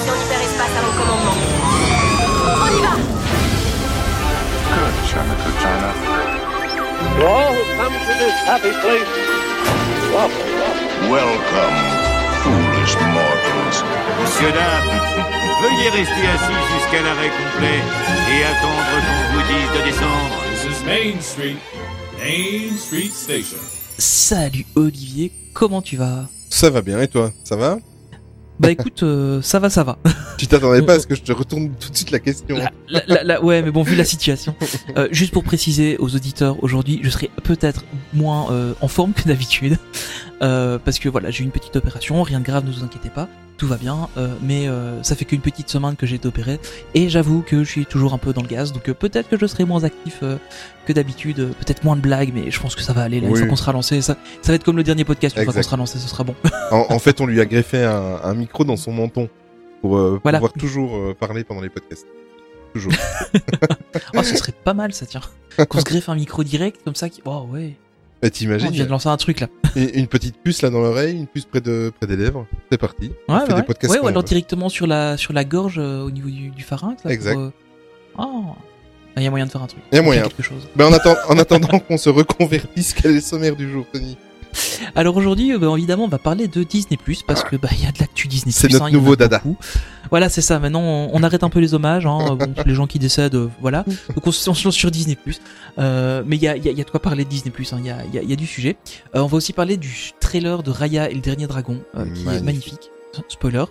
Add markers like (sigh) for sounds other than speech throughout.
station hyperespace à mon commandement. On y va Good, China, good China. To all who come to this happy place. Welcome, foolish mortals. Monsieur, dames, veuillez rester assis jusqu'à l'arrêt complet et attendre qu'on vous dise de descendre. This is Main Street, Main Street Station. Salut Olivier, comment tu vas? Ça va bien, et toi? Ça va? Bah écoute, euh, ça va, ça va. (laughs) Tu t'attendais pas à ce que je te retourne tout de suite la question La- la- la- ouais, mais bon, vu la situation. (laughs) Euh, juste pour préciser aux auditeurs, aujourd'hui, je serai peut-être moins euh, en forme que d'habitude. Euh, parce que voilà, j'ai eu une petite opération, rien de grave, ne vous inquiétez pas, tout va bien. euh, mais euh, ça fait qu'une petite semaine que j'ai été opéré. Et j'avoue que je suis toujours un peu dans le gaz. Donc euh, peut-être que je serai moins actif euh, que d'habitude, euh, peut-être moins de blagues, mais je pense que ça va aller là, une Oui. fois qu'on sera lancé. Ça, ça va être comme le dernier podcast, une fois qu'on sera lancé, ce sera bon. (laughs) en, en fait, on lui a greffé un, un micro dans son menton pour euh, Voilà. pouvoir toujours euh, parler pendant les podcasts. Toujours. (laughs) Oh, ce serait pas mal ça, tiens. Qu'on se greffe un micro direct comme ça qui. Oh ouais. Oh, t'imagines on vient de lancer un truc là. une, une petite puce là dans l'oreille, une puce près de près des lèvres. C'est parti. On Ouais, fait bah des ouais. podcasts ouais, ou on alors directement sur la, sur la gorge euh, au niveau du, du pharynx. Là, Exact. Pour, euh, Oh. Il y a moyen de faire un truc. Y a moyen. quelque chose. Ben, en, attend- en attendant (laughs) qu'on se reconvertisse, quel est le sommaire du jour, Tony? Alors aujourd'hui, euh, bah, évidemment, on va parler de Disney parce que bah il y a de l'actu Disney. C'est hein, notre a nouveau dada. beaucoup. Voilà, c'est ça. Maintenant, on, on arrête un peu les hommages. Hein, (laughs) bon, les gens qui décèdent, euh, voilà. Donc on se lance sur Disney euh, Mais il y a, il y, a, il y a de quoi parler de Disney hein. Il y, a, il y, a, il y a du sujet. Euh, on va aussi parler du trailer de Raya et le dernier dragon, qui est Magnifique. Spoiler.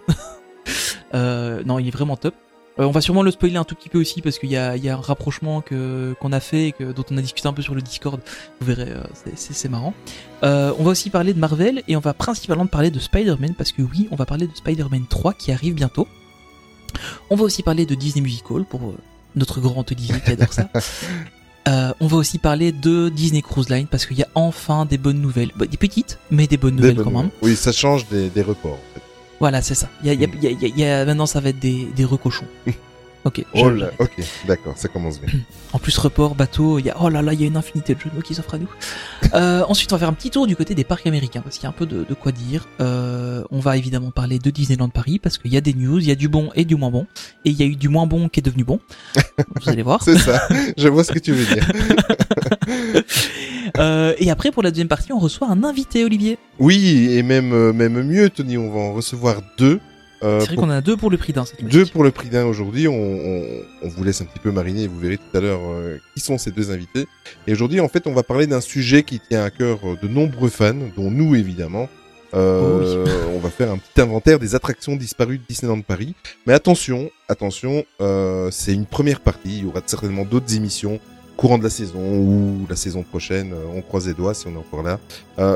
(laughs) non, il est vraiment top. Euh, on va sûrement le spoiler un tout petit peu aussi parce qu'il y a, il y a un rapprochement que qu'on a fait et que dont on a discuté un peu sur le Discord. Vous verrez, euh, c'est- marrant. Euh, on va aussi parler de Marvel et on va principalement parler de Spider-Man parce que oui, on va parler de Spider-Man 3 qui arrive bientôt. On va aussi parler de Disney Musical pour notre grand Olivier qui adore ça. (laughs) Euh, on va aussi parler de Disney Cruise Line parce qu'il y a enfin des bonnes nouvelles, Bah, des petites mais des bonnes Des nouvelles bonnes quand même. nouvelles. Oui, ça change des, des reports. En fait. Voilà, c'est ça. Il y a, y a- Mm. il y a- y a- maintenant ça va être des, des recochons. Ok. je- Oh là, ok, d'accord, ça commence bien. En plus, report, bateau, il y a, oh là là, il y a une infinité de jeux de mots qui s'offrent à nous. (laughs) Euh, ensuite, on va faire un petit tour du côté des parcs américains, parce qu'il y a un peu de, de quoi dire. Euh, on va évidemment parler de Disneyland Paris, parce qu'il y a des news, il y a du bon et du moins bon. Et il y a eu du moins bon qui est devenu bon. (laughs) Vous allez voir. C'est ça, je vois ce que tu veux dire. (laughs) (laughs) Euh, et après, pour la deuxième partie, on reçoit un invité, Olivier. Oui, et même, euh, même mieux, Tony, on va en recevoir deux. euh, C'est vrai pour- qu'on en a deux pour le prix d'un. Deux pour le prix d'un aujourd'hui. On, on, on vous laisse un petit peu mariner et vous verrez tout à l'heure euh, qui sont ces deux invités. Et aujourd'hui, en fait, on va parler d'un sujet qui tient à cœur de nombreux fans, dont nous évidemment. Euh, (laughs) on va faire un petit inventaire des attractions disparues de Disneyland Paris. Mais attention, attention, c'est une première partie. Il y aura certainement d'autres émissions courant de la saison ou la saison prochaine. euh, on croise les doigts si on est encore là. Euh,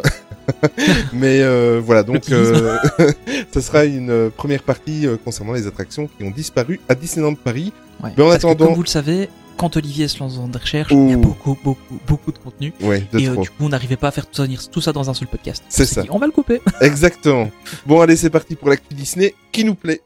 (laughs) mais euh, voilà, donc euh, (laughs) ce sera une euh, première partie euh, concernant les attractions qui ont disparu à Disneyland Paris. Ouais. Mais en que, attendant- comme vous le savez, quand Olivier se lance dans des recherches, il y a beaucoup, beaucoup, beaucoup de contenu. Ouais, de Et euh, du coup, on n'arrivait pas à faire tout ça, tout ça dans un seul podcast. C'est ça. dit, on va le couper. Exactement. (laughs) Bon, allez, c'est parti pour l'actu Disney qui nous plaît.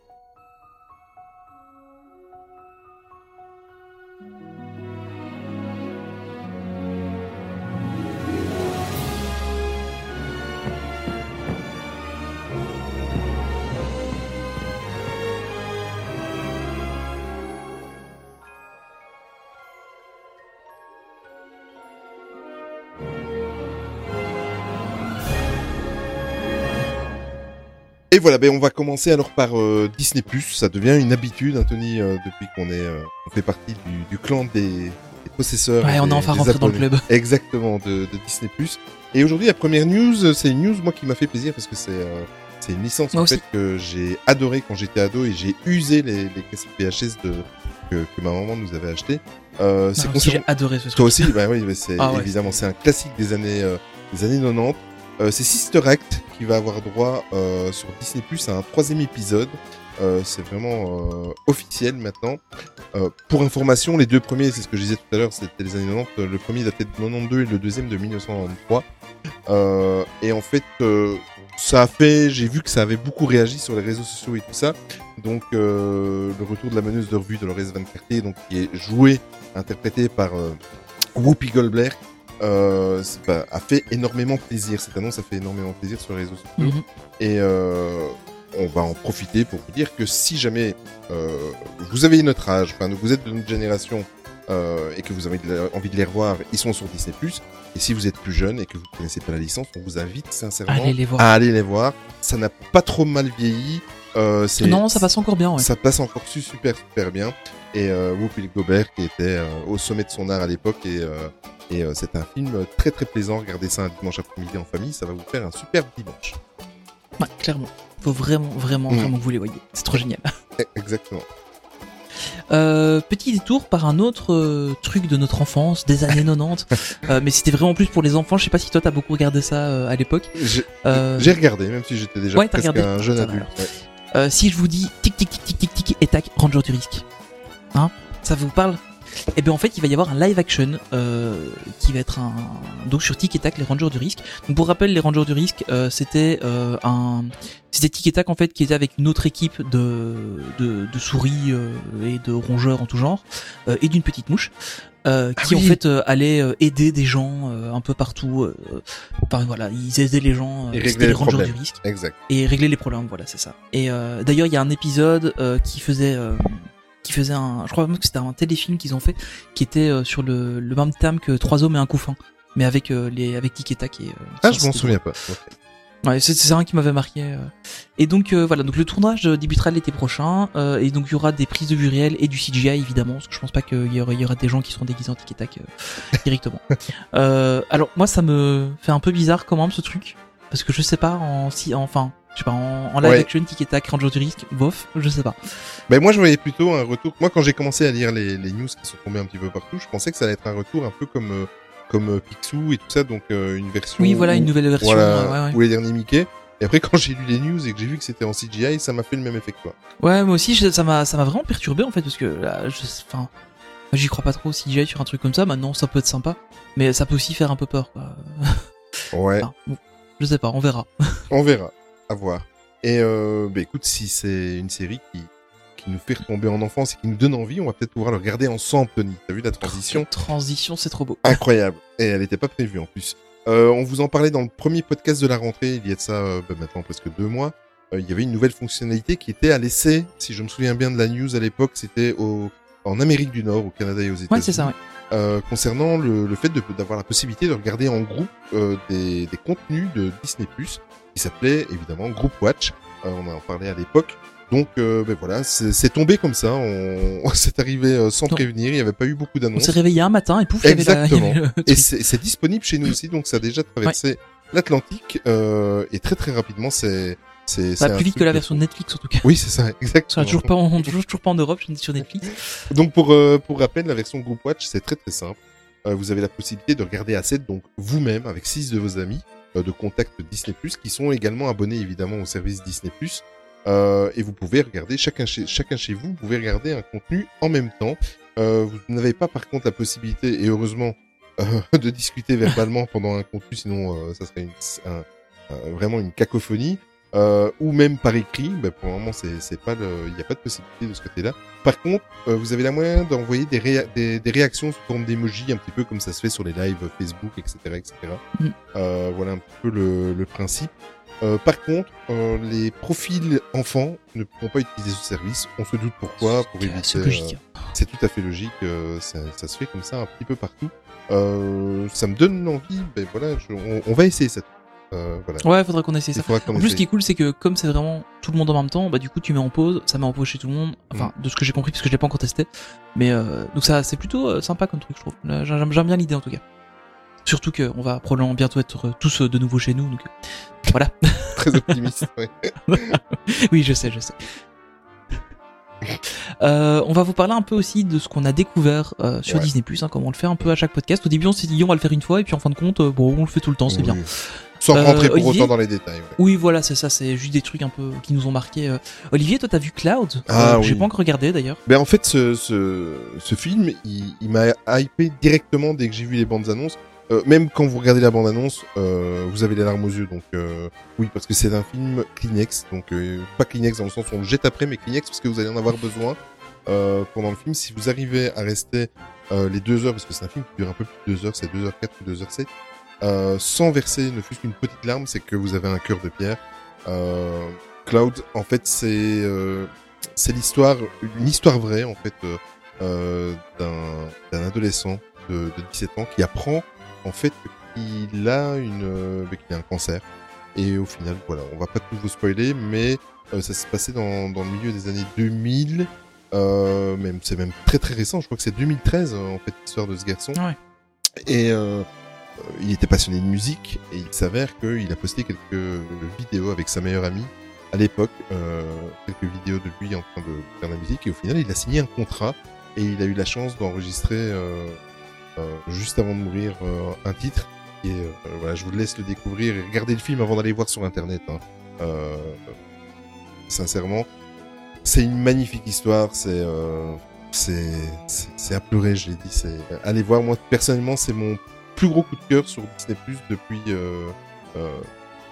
Et voilà, ben on va commencer alors par euh, Disney+. Ça devient une habitude, Anthony, euh, depuis qu'on est, euh, on fait partie du, du clan des, des possesseurs. Ouais, on est enfin rentré dans le club. Exactement, de, de Disney+. Et aujourd'hui, la première news, c'est une news moi qui m'a fait plaisir parce que c'est euh, c'est une licence en fait que j'ai adoré quand j'étais ado et j'ai usé les, les cassettes VHS de que, que ma maman nous avait acheté. Euh, c'est concernant- J'ai adoré ce truc. toi aussi, bah oui, mais c'est (laughs) Ah ouais. évidemment c'est un classique des années euh, des années 90. Euh, c'est Sister Act qui va avoir droit euh, sur Disney Plus à un troisième épisode. Euh, c'est vraiment officiel maintenant. Pour information, les deux premiers, c'est ce que je disais tout à l'heure, c'était les années 90. Le premier datait de 92 et le deuxième de 1993. Euh, et en fait, ça a fait, j'ai vu que ça avait beaucoup réagi sur les réseaux sociaux et tout ça. Donc, le retour de la meneuse de revue Dolores Van Cartier, donc qui est jouée, interprétée par Whoopi Goldberg, euh, a fait énormément plaisir. Cette annonce a fait énormément plaisir sur les réseaux sociaux. Mhm. Et euh, on va en profiter pour vous dire que si jamais euh, vous avez notre âge, enfin vous êtes de notre génération et que vous avez de la- envie de les revoir, ils sont sur Disney+. Et si vous êtes plus jeune et que vous ne connaissez pas la licence, on vous invite sincèrement Allez les voir. à aller les voir. Ça n'a pas trop mal vieilli. Euh, non, ça passe encore bien, ouais. ça passe encore su- super super bien. Et euh, Whoopi Gobert qui était euh, au sommet de son art à l'époque et, euh, et c'est un film très très plaisant. Regardez ça un dimanche après-midi en famille, ça va vous faire un super dimanche. Ouais, clairement. Faut vraiment, vraiment, Mm. vraiment que vous les voyez. C'est trop génial. (laughs) Eh, Exactement. Euh, petit détour par un autre euh, truc de notre enfance, des années (laughs) 90. Euh, mais c'était vraiment plus pour les enfants. Je sais pas si toi t'as beaucoup regardé ça à l'époque. J'ai regardé, même si j'étais déjà Ouais, presque regardé. un jeune adulte. ouais. Euh, si je vous dis tic tic tic tic tic tic et tac, Ranger du risque. Hein Ça vous parle Eh bien en fait il va y avoir un live action euh, qui va être un donc sur Tic et Tac les Rangers du risque. Donc pour rappel les Rangers du risque euh, c'était un c'était Tic et Tac en fait qui était avec une autre équipe de de, de souris et de rongeurs en tout genre et d'une petite mouche euh, qui Ah oui. en fait euh, allait euh, aider des gens euh, un peu partout. Enfin voilà ils aidaient les gens. Et les les Rangers du risque Exact. et régler les problèmes voilà c'est ça et d'ailleurs il y a un épisode qui faisait qui faisait un je crois même que c'était un téléfilm qu'ils ont fait qui était sur le, le même thème que trois hommes et un couffin mais avec les avec Tic et Tac et Ah, je m'en souviens pas. Ouais, c'est un qui m'avait marqué. euh. Et donc euh, voilà, donc le tournage euh, débutera l'été prochain, euh, et donc il y aura des prises de vue réelles et du CGI évidemment, parce que je pense pas qu'il y y aura des gens qui seront déguisés en tic et tac euh, (laughs) directement. alors moi ça me fait un peu bizarre quand même ce truc, parce que je sais pas en si enfin je sais pas en, en live Ouais. action tic et tac Ranger du risque, bof, je sais pas. Ben moi je voyais plutôt un retour. Moi quand j'ai commencé à lire les, les news qui sont tombées un petit peu partout, je pensais que ça allait être un retour un peu comme comme euh, Picsou et tout ça, donc euh, une version. Oui voilà où- une nouvelle version. Voilà, ouais, ouais. ou les derniers Mickey. Et après (laughs) quand j'ai lu les news et que j'ai vu que c'était en CGI, ça m'a fait le même effet que toi. Ouais, moi aussi, je- ça m'a, ça m'a vraiment perturbé en fait, parce que là, je, enfin, j'y crois pas trop si j'y sur un truc comme ça. Maintenant, ça peut être sympa, mais ça peut aussi faire un peu peur. Quoi. (laughs) Ouais, Enfin, bon, je sais pas, on verra. (laughs) on verra, à voir. Et euh, ben écoute, si c'est une série qui qui nous fait retomber en enfance et qui nous donne envie, on va peut-être pouvoir le regarder ensemble, Tony. T'as vu la transition Transition, c'est trop beau. incroyable. Et elle n'était pas prévue en plus. Euh, on vous en parlait dans le premier podcast de la rentrée, il y a de ça euh, bah, maintenant presque deux mois. Euh, il y avait une nouvelle fonctionnalité qui était à l'essai, si je me souviens bien de la news à l'époque, c'était au en Amérique du Nord, au Canada et aux États-Unis. Ouais, c'est ça. Ouais. Concernant le, le fait d'avoir la possibilité de regarder en groupe des, des contenus de Disney+, qui s'appelait évidemment Group Watch. On en parlait à l'époque. Donc euh, ben voilà, c'est tombé comme ça. On, (laughs) c'est arrivé euh, sans prévenir. Il n'y avait pas eu beaucoup On d'annonces. s'est réveillé un matin et pouf, la- Exactement. Et c'est disponible chez nous aussi, donc ça a déjà traversé l'Atlantique euh, et très très rapidement c'est c'est Ça c'est va un plus vite que la de version fou. Netflix en tout cas. Oui, c'est ça, exactement. toujours pas, en, (laughs) toujours, toujours pas en Europe, je suis sur Netflix. Donc pour euh, pour rappel, la version Group Watch, c'est très très simple. Euh, vous avez la possibilité de regarder à 7 donc vous-même avec six de vos amis euh, de contact Disney+ qui sont également abonnés évidemment au service Disney+. Euh, et vous pouvez regarder chacun chez chacun chez vous, vous pouvez regarder un contenu en même temps. Euh, vous n'avez pas par contre la possibilité et heureusement euh, (laughs) de discuter verbalement (laughs) pendant un contenu, sinon euh, ça serait une, un- un- vraiment une cacophonie. Euh, ou même par écrit, ben, pour le moment c'est pas il n'y a pas de possibilité de ce côté-là. Par contre, euh, vous avez la moyen d'envoyer des, réa- des, des réactions sous forme d'emoji, un petit peu comme ça se fait sur les lives Facebook, etc., etc. Mm. Euh, voilà un petit peu le, le principe. Euh, par contre, euh, les profils enfants ne pourront pas utiliser ce service. On se doute pourquoi, pour éviter. C'est logique. euh, c'est tout à fait logique. euh, ça, ça se fait comme ça un petit peu partout. Euh, ça me donne envie. Ben voilà, je- on, on va essayer ça. Euh, voilà. Ouais, faudra qu'on essaie Il ça. En plus, ce essaye. qui est cool, c'est que comme c'est vraiment tout le monde en même temps, bah du coup, tu mets en pause, ça met en pause chez tout le monde. Enfin, Mm. de ce que j'ai compris, parce que je l'ai pas encore testé. Mais euh, donc ça, c'est plutôt sympa comme truc, je trouve. J'aime bien l'idée en tout cas. Surtout que on va probablement bientôt être euh, tous euh, de nouveau chez nous, donc euh, voilà. (laughs) très optimiste. ouais. (laughs) oui, je sais, je sais. Euh, on va vous parler un peu aussi de ce qu'on a découvert euh, sur Ouais. Disney+, hein, comme on le fait un peu à chaque podcast. Au début, on s'est dit on va le faire une fois, et puis en fin de compte, euh, bon, on le fait tout le temps, c'est bien. Oui. Sans rentrer pour Olivier autant dans les détails. ouais. Oui, voilà, c'est ça, c'est juste des trucs un peu qui nous ont marqué. Olivier, toi, t'as vu Cloud Ah, Euh, J'ai oui. pas encore regardé d'ailleurs. Ben en fait, ce, ce, ce film, il, il m'a hypé directement dès que j'ai vu les bandes annonces. Euh, même quand vous regardez la bande annonce, euh, vous avez les larmes aux yeux. Donc euh, oui, parce que c'est un film Kleenex, donc euh, pas Kleenex dans le sens où on le jette après, mais Kleenex parce que vous allez en avoir besoin euh, pendant le film. Si vous arrivez à rester euh, les deux heures, parce que c'est un film qui dure un peu plus de deux heures, c'est deux heures quatre ou deux heures sept, euh, sans verser ne fût-ce qu'une petite larme, c'est que vous avez un cœur de pierre. Cloud, en fait, c'est c'est l'histoire, une histoire vraie, en fait, d'un d'un adolescent de, de 17 ans qui apprend, en fait, qu'il a une, euh, qu'il a un cancer. Et au final, voilà, on va pas tout vous spoiler, mais euh, ça s'est passé dans, dans le milieu des années 2000. Euh, même c'est même très très récent. Je crois que c'est 2013 euh, en fait l'histoire de ce garçon. Ouais. Et euh, il était passionné de musique et il s'avère qu'il a posté quelques vidéos avec sa meilleure amie à l'époque, quelques vidéos de lui en train de faire de la musique et au final il a signé un contrat et il a eu la chance d'enregistrer juste avant de mourir euh, un titre. Et euh, voilà, je vous laisse le découvrir et regarder le film avant d'aller voir sur internet. Hein. Euh, sincèrement, c'est une magnifique histoire. C'est euh, c'est à pleurer. Je l'ai dit. C'est allez voir. Moi personnellement, c'est mon plus gros coup de cœur sur Disney Plus depuis euh, euh,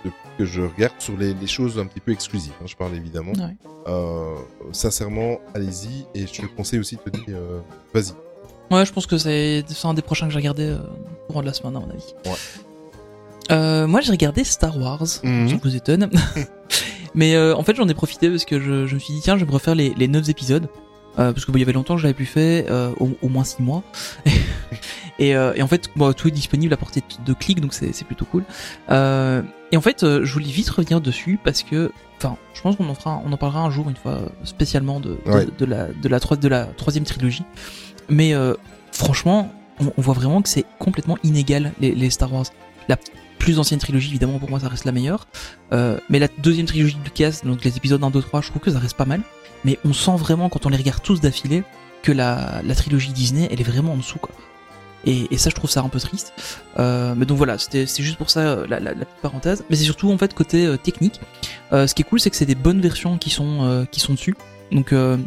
depuis que je regarde sur les, les choses un petit peu exclusives. hein, je parle évidemment. Ouais. Euh, sincèrement, allez-y et je te le conseille aussi. Tony, euh, vas-y. Ouais, je pense que c'est c'est un des prochains que j'ai regardé euh, au courant de la semaine, à mon avis. Ouais. Euh, moi, j'ai regardé Star Wars, Mhm. ça vous étonne. (laughs) Mais euh, en fait, j'en ai profité parce que je, je me suis dit, tiens, je vais me refaire les, les 9 épisodes. Euh, parce que bon, il y avait longtemps que je l'avais plus fait, euh, au, au moins 6 mois. (laughs) et, euh, et en fait, bon, tout est disponible à portée de clic, donc c'est c'est plutôt cool. Euh, et en fait, euh, je voulais vite revenir dessus parce que, enfin, je pense qu'on en fera, on en parlera un jour, une fois, spécialement de, de, Ouais. de la, de, la, de la troisième trilogie. Mais euh, franchement, on, voit vraiment que c'est complètement inégal les, Star Wars. La plus ancienne trilogie, évidemment, pour moi, ça reste la meilleure. Euh, mais la deuxième trilogie de Lucas, donc les épisodes 1, 2, 3, je trouve que ça reste pas mal. Mais on sent vraiment, quand on les regarde tous d'affilée, que la, trilogie Disney, elle est vraiment en dessous, quoi. Et, ça, je trouve ça un peu triste. Euh, mais donc voilà, c'est juste pour ça euh, la, petite parenthèse. Mais c'est surtout en fait côté euh, technique. Euh, ce qui est cool, c'est que c'est des bonnes versions qui sont qui sont dessus. Donc euh,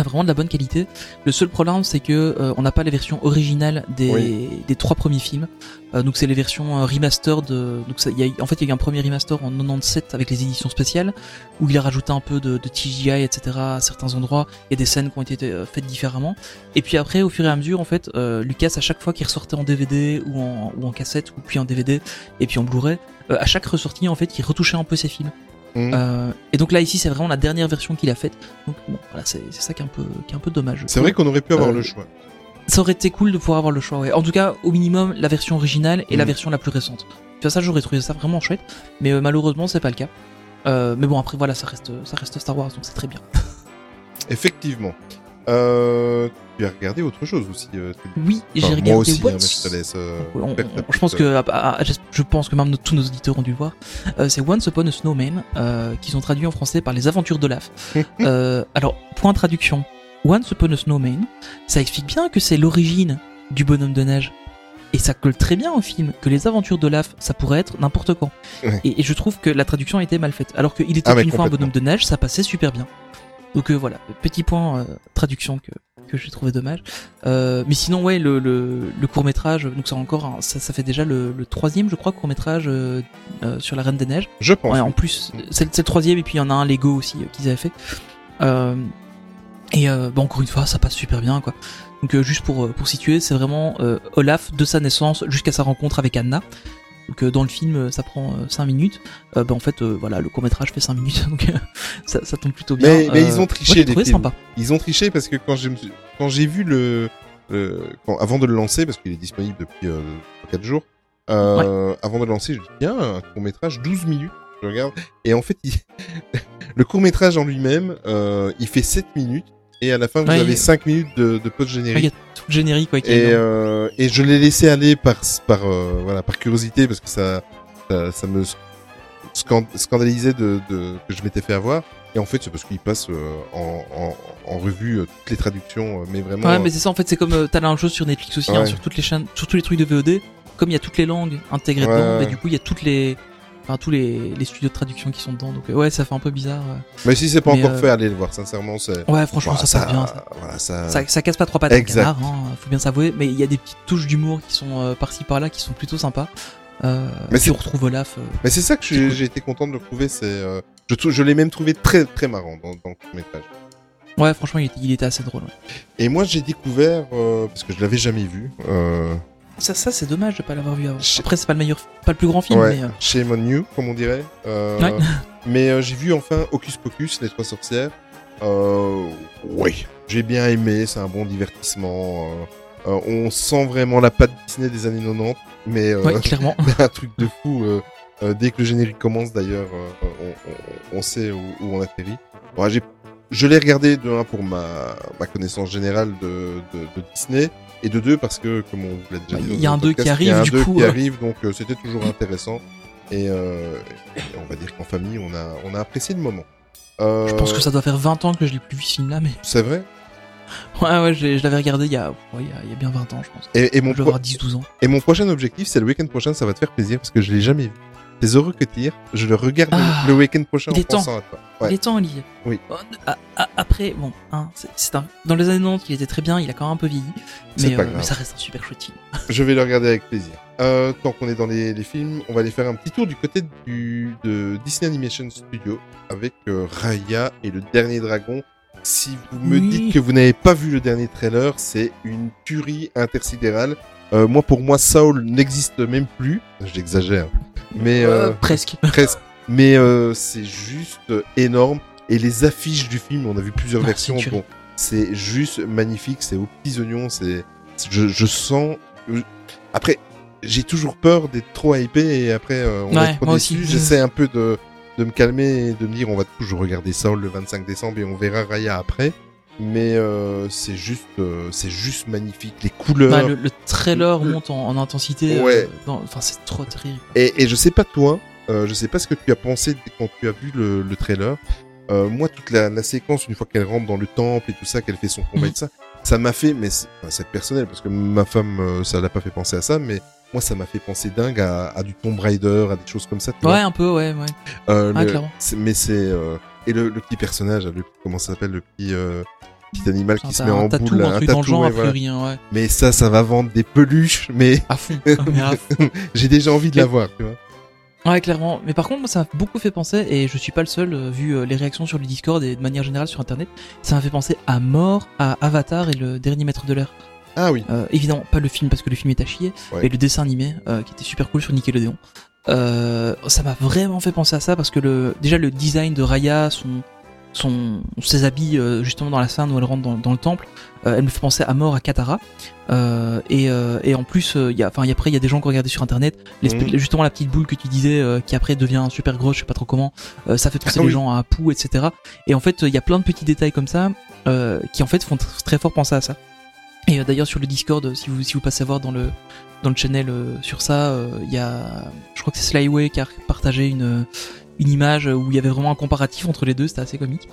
vraiment de la bonne qualité. Le seul problème, c'est que euh, on n'a pas les versions originales des, Oui. des trois premiers films. Euh, donc c'est les versions euh, remastered. De, donc ça, il y a, en fait, il y a eu un premier remaster en 97 avec les éditions spéciales où il a rajouté un peu de, de TGI, etc. à certains endroits. Il y a des scènes qui ont été euh, faites différemment. Et puis après, au fur et à mesure, en fait, euh, Lucas, à chaque fois qu'il ressortait en DVD ou en, ou en cassette, ou puis en DVD, et puis en Blu-ray, euh, à chaque ressortie, en fait, il retouchait un peu ses films. Mhm. Euh, et donc là, ici, c'est vraiment la dernière version qu'il a faite. Donc bon, voilà, c'est ça qui est un peu, qui est un peu dommage. C'est vrai qu'on aurait pu avoir Euh, le choix. Ça aurait été cool de pouvoir avoir le choix. Ouais. En tout cas, au minimum, la version originale et la Mhm. version la plus récente. Tu vois, ça, j'aurais trouvé ça vraiment chouette. Mais euh, malheureusement, c'est pas le cas. Mais bon, après, voilà, ça reste, ça reste Star Wars, donc c'est très bien. (laughs) Effectivement. Tu as regardé autre chose aussi. euh, Oui, j'ai regardé moi aussi, hein, je te laisse. euh, On- (laughs) on- faire ta je pense que ah, ah, je pense que même nos- tous nos auditeurs ont dû le voir. Euh, c'est Once Upon a Snowman, euh, qui sont traduits en français par les aventures d'Olaf. (laughs) euh, alors, point traduction. Once Upon a Snowman, ça explique bien que c'est l'origine du bonhomme de neige. Et ça colle très bien au film, que les aventures d'Olaf, ça pourrait être n'importe quand. Ouais. Et, et je trouve que la traduction a été mal faite. Alors qu'il était Ah, une fois un bonhomme de neige, ça passait super bien. Donc euh, voilà, petit point euh, traduction que, que j'ai trouvé dommage. Euh, mais sinon, ouais, le, le, le court métrage, donc c'est encore, ça, ça fait déjà le, le troisième, je crois, court métrage euh, euh, sur la Reine des Neiges. Je pense. Ouais, en plus, c'est le troisième et puis il y en a un Lego aussi qu'ils avaient fait. Et bah, encore une fois, ça passe super bien, quoi. Donc juste pour pour situer, c'est vraiment Olaf de sa naissance jusqu'à sa rencontre avec Anna. Donc euh, dans le film, euh, ça prend 5 minutes. Euh, bah, en fait, euh, voilà, le court métrage fait 5 minutes, (laughs) donc euh, ça, ça tombe plutôt bien. Mais- mais Euh, ils ont triché, les films. sympa. Ils ont triché parce que quand j'ai quand j'ai vu le, quand- avant de le lancer parce qu'il est disponible depuis euh, 4 jours. Euh, Avant de le lancer, je dis bien un court métrage 12 minutes. Je regarde et en fait, il- (laughs) le court métrage en lui-même, euh, il fait 7 minutes et à la fin vous Ouais, avez il- 5 minutes de, de post Ah, Il y générique. a tout le générique, qui Et, euh, et je l'ai laissé aller par par euh, voilà par curiosité parce que ça ça, ça me scan- scandalisait de, de que je m'étais fait avoir. Et en fait, c'est parce qu'il passe euh, en, en, en revue euh, toutes les traductions, euh, mais vraiment. Ouais, mais c'est ça en fait, c'est comme t'as la même chose sur Netflix aussi, hein, sur toutes les chaînes, sur tous les trucs de VOD, comme il y a toutes les langues intégrées Ouais, dedans, ouais. et du coup il y a toutes les, enfin tous les, les studios de traduction qui sont dedans, donc euh, ouais, ça fait un peu bizarre. mais si c'est pas mais, encore euh, fait, allez le voir. Sincèrement, c'est. Ouais, franchement, Voilà, ça passe bien. Ça. Voilà, ça. Ça, ça casse pas trois pattes à canard, hein, faut bien s'avouer, mais il y a des petites touches d'humour qui sont euh, par-ci par-là qui sont plutôt sympas. Euh, Mais puis c'est- on retrouve Olaf. Mais c'est ça que j'ai cool. été content de le trouver. C'est. euh, je trou- je l'ai même trouvé très très marrant dans, dans le métrage. Ouais, franchement, il était, il était assez drôle. ouais. Et moi, j'ai découvert, parce que je l'avais jamais vu, Ça, ça c'est dommage de pas l'avoir vu avant. Après, c'est pas le meilleur, pas le plus grand film, Ouais, mais. euh, shame on you, comme on dirait. Euh, Ouais. (laughs) Mais euh, j'ai vu enfin Hocus Pocus, les trois sorcières. Euh, oui, j'ai bien aimé, c'est un bon divertissement. on sent vraiment la patte Disney des années 90, mais Ouais, clairement. (laughs) un truc de fou. dès que le générique commence, d'ailleurs, on, on- on sait où, où on atterrit. Bon, je l'ai regardé de un pour ma, ma connaissance générale de, de, de Disney, et de deux parce que, comme on vous l'a déjà dit, il y a un deux qui arrive, un du deux coup, qui ouais. arrive, donc euh, c'était toujours intéressant. Et, euh, et on va dire qu'en famille, on a, on a apprécié le moment. Euh, Je pense que ça doit faire 20 ans que je l'ai plus vu ce film-là, mais. C'est vrai? Ouais, ouais, je, l'avais regardé il y, a, ouais, il, y a, il y a bien 20 ans, je pense. Et, et mon Je pro- avoir 10-12 ans. Et mon prochain objectif, c'est le week-end prochain, ça va te faire plaisir parce que je l'ai jamais vu. Les heureux que tire, je le regarde Ah, le week-end prochain il en est temps. pensant à toi. Il est temps, Olivier. Oui. Oh, a- a- Après, bon, hein, c'est- un... dans les années 90, il était très bien, il a quand même un peu vieilli. Mais, pas euh, grave. mais ça reste un super chouette film. (laughs) Je vais le regarder avec plaisir. Euh, tant qu'on est dans les, les films, on va aller faire un petit tour du côté du, de Disney Animation Studio avec euh, Raya et le dernier dragon. Si vous me Oui. dites que vous n'avez pas vu le dernier trailer, c'est une tuerie intersidérale. Euh, moi, pour moi, Saul n'existe même plus. J'exagère. Mais Euh, euh, presque. (laughs) presque. Mais euh, c'est juste énorme. Et les affiches du film, on a vu plusieurs Ah, versions. Bon, c'est juste magnifique. C'est aux petits oignons. C'est, je, je sens. Après, j'ai toujours peur d'être trop hypé et après euh, on Ouais, est trop déçu. J'essaie un peu de, de me calmer et de me dire on va toujours regarder Saul le 25 décembre et on verra Raya après. Mais euh, c'est juste, euh, c'est juste magnifique. Les couleurs. Bah, le, le trailer Le- monte en, en intensité. euh, Ouais. dans- Enfin, c'est trop terrible. Et, et je sais pas toi, euh, je sais pas ce que tu as pensé quand tu as vu le, le trailer. Euh, moi, toute la, la séquence, une fois qu'elle rentre dans le temple et tout ça, qu'elle fait son combat Mhm. et tout ça, ça m'a fait, mais c'est enfin, personnel parce que ma femme, euh, ça l'a pas fait penser à ça, mais moi, ça m'a fait penser dingue à, à du Tomb Raider, à des choses comme ça. Tu Ouais, vois. un peu, ouais, ouais. Euh, le- clairement. mais c'est euh, et le, le petit personnage, le comment ça s'appelle, le petit euh, petit animal qui se met en tatou, boule, un truc dans le genre, ouais, a voilà. priori, hein, ouais. Mais ça, ça va vendre des peluches, mais (laughs) À fond. Fond. (laughs) j'ai déjà envie de Mais- l'avoir, tu vois. Ouais, clairement. Mais par contre, moi, ça m'a beaucoup fait penser, et je suis pas le seul, euh, vu euh, les réactions sur le Discord et de manière générale sur Internet, ça m'a fait penser à mort, à Avatar et le dernier maître de l'air. Ah oui. Euh, évidemment, pas le film parce que le film est à chier, Ouais. mais le dessin animé qui était super cool sur Nickelodeon. Ça m'a vraiment fait penser à ça parce que le déjà le design de Raya, son son ses habits euh, justement dans la scène où elle rentre dans, dans le temple, euh, elle me fait penser à mort à Katara. Euh, et, euh, et en plus, il y a enfin après il y a des gens qui ont regardé sur internet, Mhm. justement la petite boule que tu disais euh, qui après devient super grosse, je sais pas trop comment, euh, ça fait penser Ah les oui. gens à Apu, etc. Et en fait, il y a plein de petits détails comme ça euh, qui en fait font tr- très fort penser à ça. Et euh, d'ailleurs sur le Discord, euh, si vous si vous passez voir dans le dans le channel euh, sur ça, euh, il y a je crois que c'est Slyway qui a partagé une une image où il y avait vraiment un comparatif entre les deux, c'était assez comique.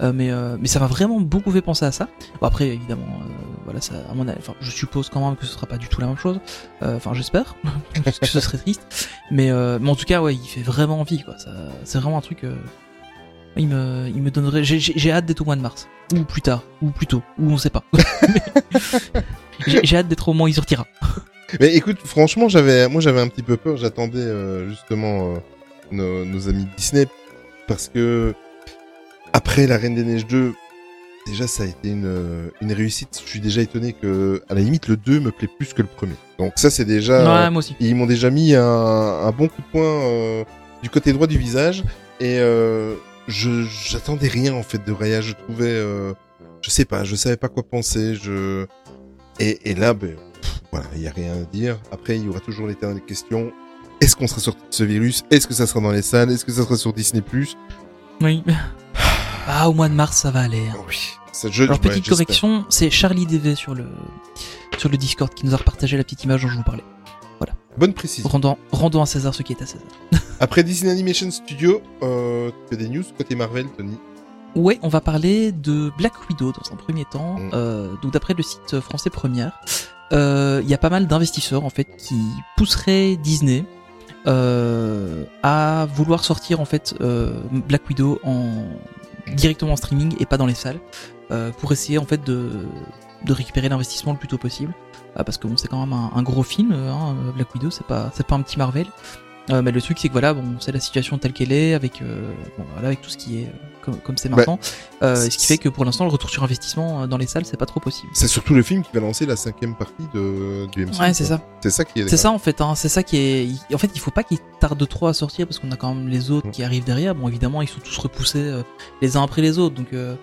Euh, mais euh, mais ça m'a vraiment beaucoup fait penser à ça. Bon, après évidemment euh, voilà ça à mon avis, je suppose quand même que ce sera pas du tout la même chose. Enfin j'espère (laughs) parce ce serait triste. Mais mais en tout cas ouais, il fait vraiment envie quoi. C'est vraiment un truc il me il me donnerait j'ai- hâte d'être au mois de mars ou plus tard ou plus tôt ou on sait pas. (laughs) J'ai hâte d'être au moment où il sortira. Mais écoute, franchement, j'avais, moi, j'avais un petit peu peur. J'attendais justement nos, nos amis de Disney parce que après La Reine des Neiges 2, déjà, ça a été une, une réussite. Je suis déjà étonné que, à la limite, le 2 me plaît plus que le premier. Donc ça, c'est déjà. ouais moi aussi. Ils m'ont déjà mis un, un bon coup de poing euh, du côté droit du visage et euh, je j'attendais rien en fait de Raya. Je trouvais, euh, je sais pas, je savais pas quoi penser. Je et, et là, ben, pff, voilà, il y a rien à dire. Après, il y aura toujours l'éternelle question est-ce qu'on sera sorti de ce virus? Est-ce que ça sera dans les salles? Est-ce que ça sera sur Disney Plus? Oui. (sighs) Ah, au mois de mars, ça va aller. hein. Oui. Ça, je, Alors, petite correction, c'est Charlie DV sur le, sur le Discord qui nous a repartagé la petite image dont je vous parlais. Bonne précision. Rendons, rendons à César ce qui est à César. (laughs) Après Disney Animation Studio, euh, tu as des news côté Marvel, Tony? Ouais, on va parler de Black Widow dans un premier temps. Mm. Euh, donc d'après le site français Première, euh, il y a pas mal d'investisseurs en fait qui pousseraient Disney euh, à vouloir sortir en fait euh, Black Widow en directement en streaming et pas dans les salles euh, pour essayer en fait de de récupérer l'investissement le plus tôt possible. Ah, parce que bon c'est quand même un, gros film hein, Black Widow c'est pas c'est pas un petit Marvel. Euh, mais le truc c'est que voilà bon c'est la situation telle qu'elle est avec euh, bon, voilà avec tout ce qui est euh, comme c'est maintenant. Euh, ce qui fait que pour l'instant, le retour sur investissement euh, dans les salles, c'est pas trop possible. C'est surtout le film qui va lancer la cinquième partie de, du MCU. Ouais, c'est ça. C'est ça qui est. C'est ça en fait, hein, c'est ça qui est. En fait, il faut pas qu'il tarde trop à sortir parce qu'on a quand même les autres qui arrivent derrière. Bon, évidemment, ils sont tous repoussés euh, les uns après les autres, donc on,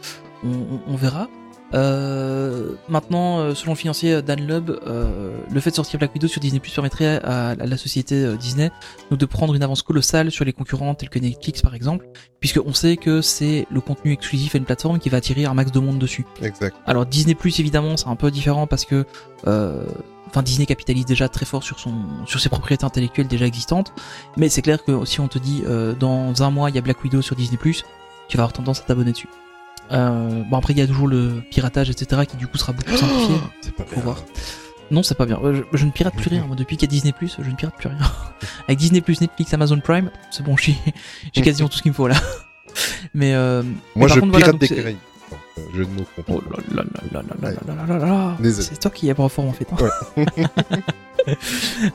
on- on verra. Euh, maintenant, euh, selon le financier Dan Lubb, euh, le fait de sortir Black Widow sur Disney Plus permettrait à, à la société euh, Disney donc de prendre une avance colossale sur les concurrents tels que Netflix par exemple, puisque on sait que c'est le contenu exclusif à une plateforme qui va attirer un max de monde dessus. Exact. Alors Disney Plus évidemment c'est un peu différent parce que euh, enfin Disney capitalise déjà très fort sur son sur ses propriétés intellectuelles déjà existantes, mais c'est clair que si on te dit euh, dans un mois il y a Black Widow sur Disney Plus, tu vas avoir tendance à t'abonner dessus. Euh, bon après il y a toujours le piratage etc qui du coup sera beaucoup simplifié. C'est pas Faut bien. voir. Non c'est pas bien. Euh, Je, je ne pirate plus rien. Moi depuis qu'il y a Disney Plus je ne pirate plus rien. (laughs) Avec Disney Plus, Netflix, Amazon Prime, c'est bon j'ai j'ai quasiment tout ce qu'il me faut là. (laughs) Mais euh, Moi, mais par je contre, voilà, pirate donc des Caraïbes. Euh, Jeu de mots complet. Oh là là là là là là là là là là là. Désolé. C'est toi qui es pas fort en fait. hein. (laughs)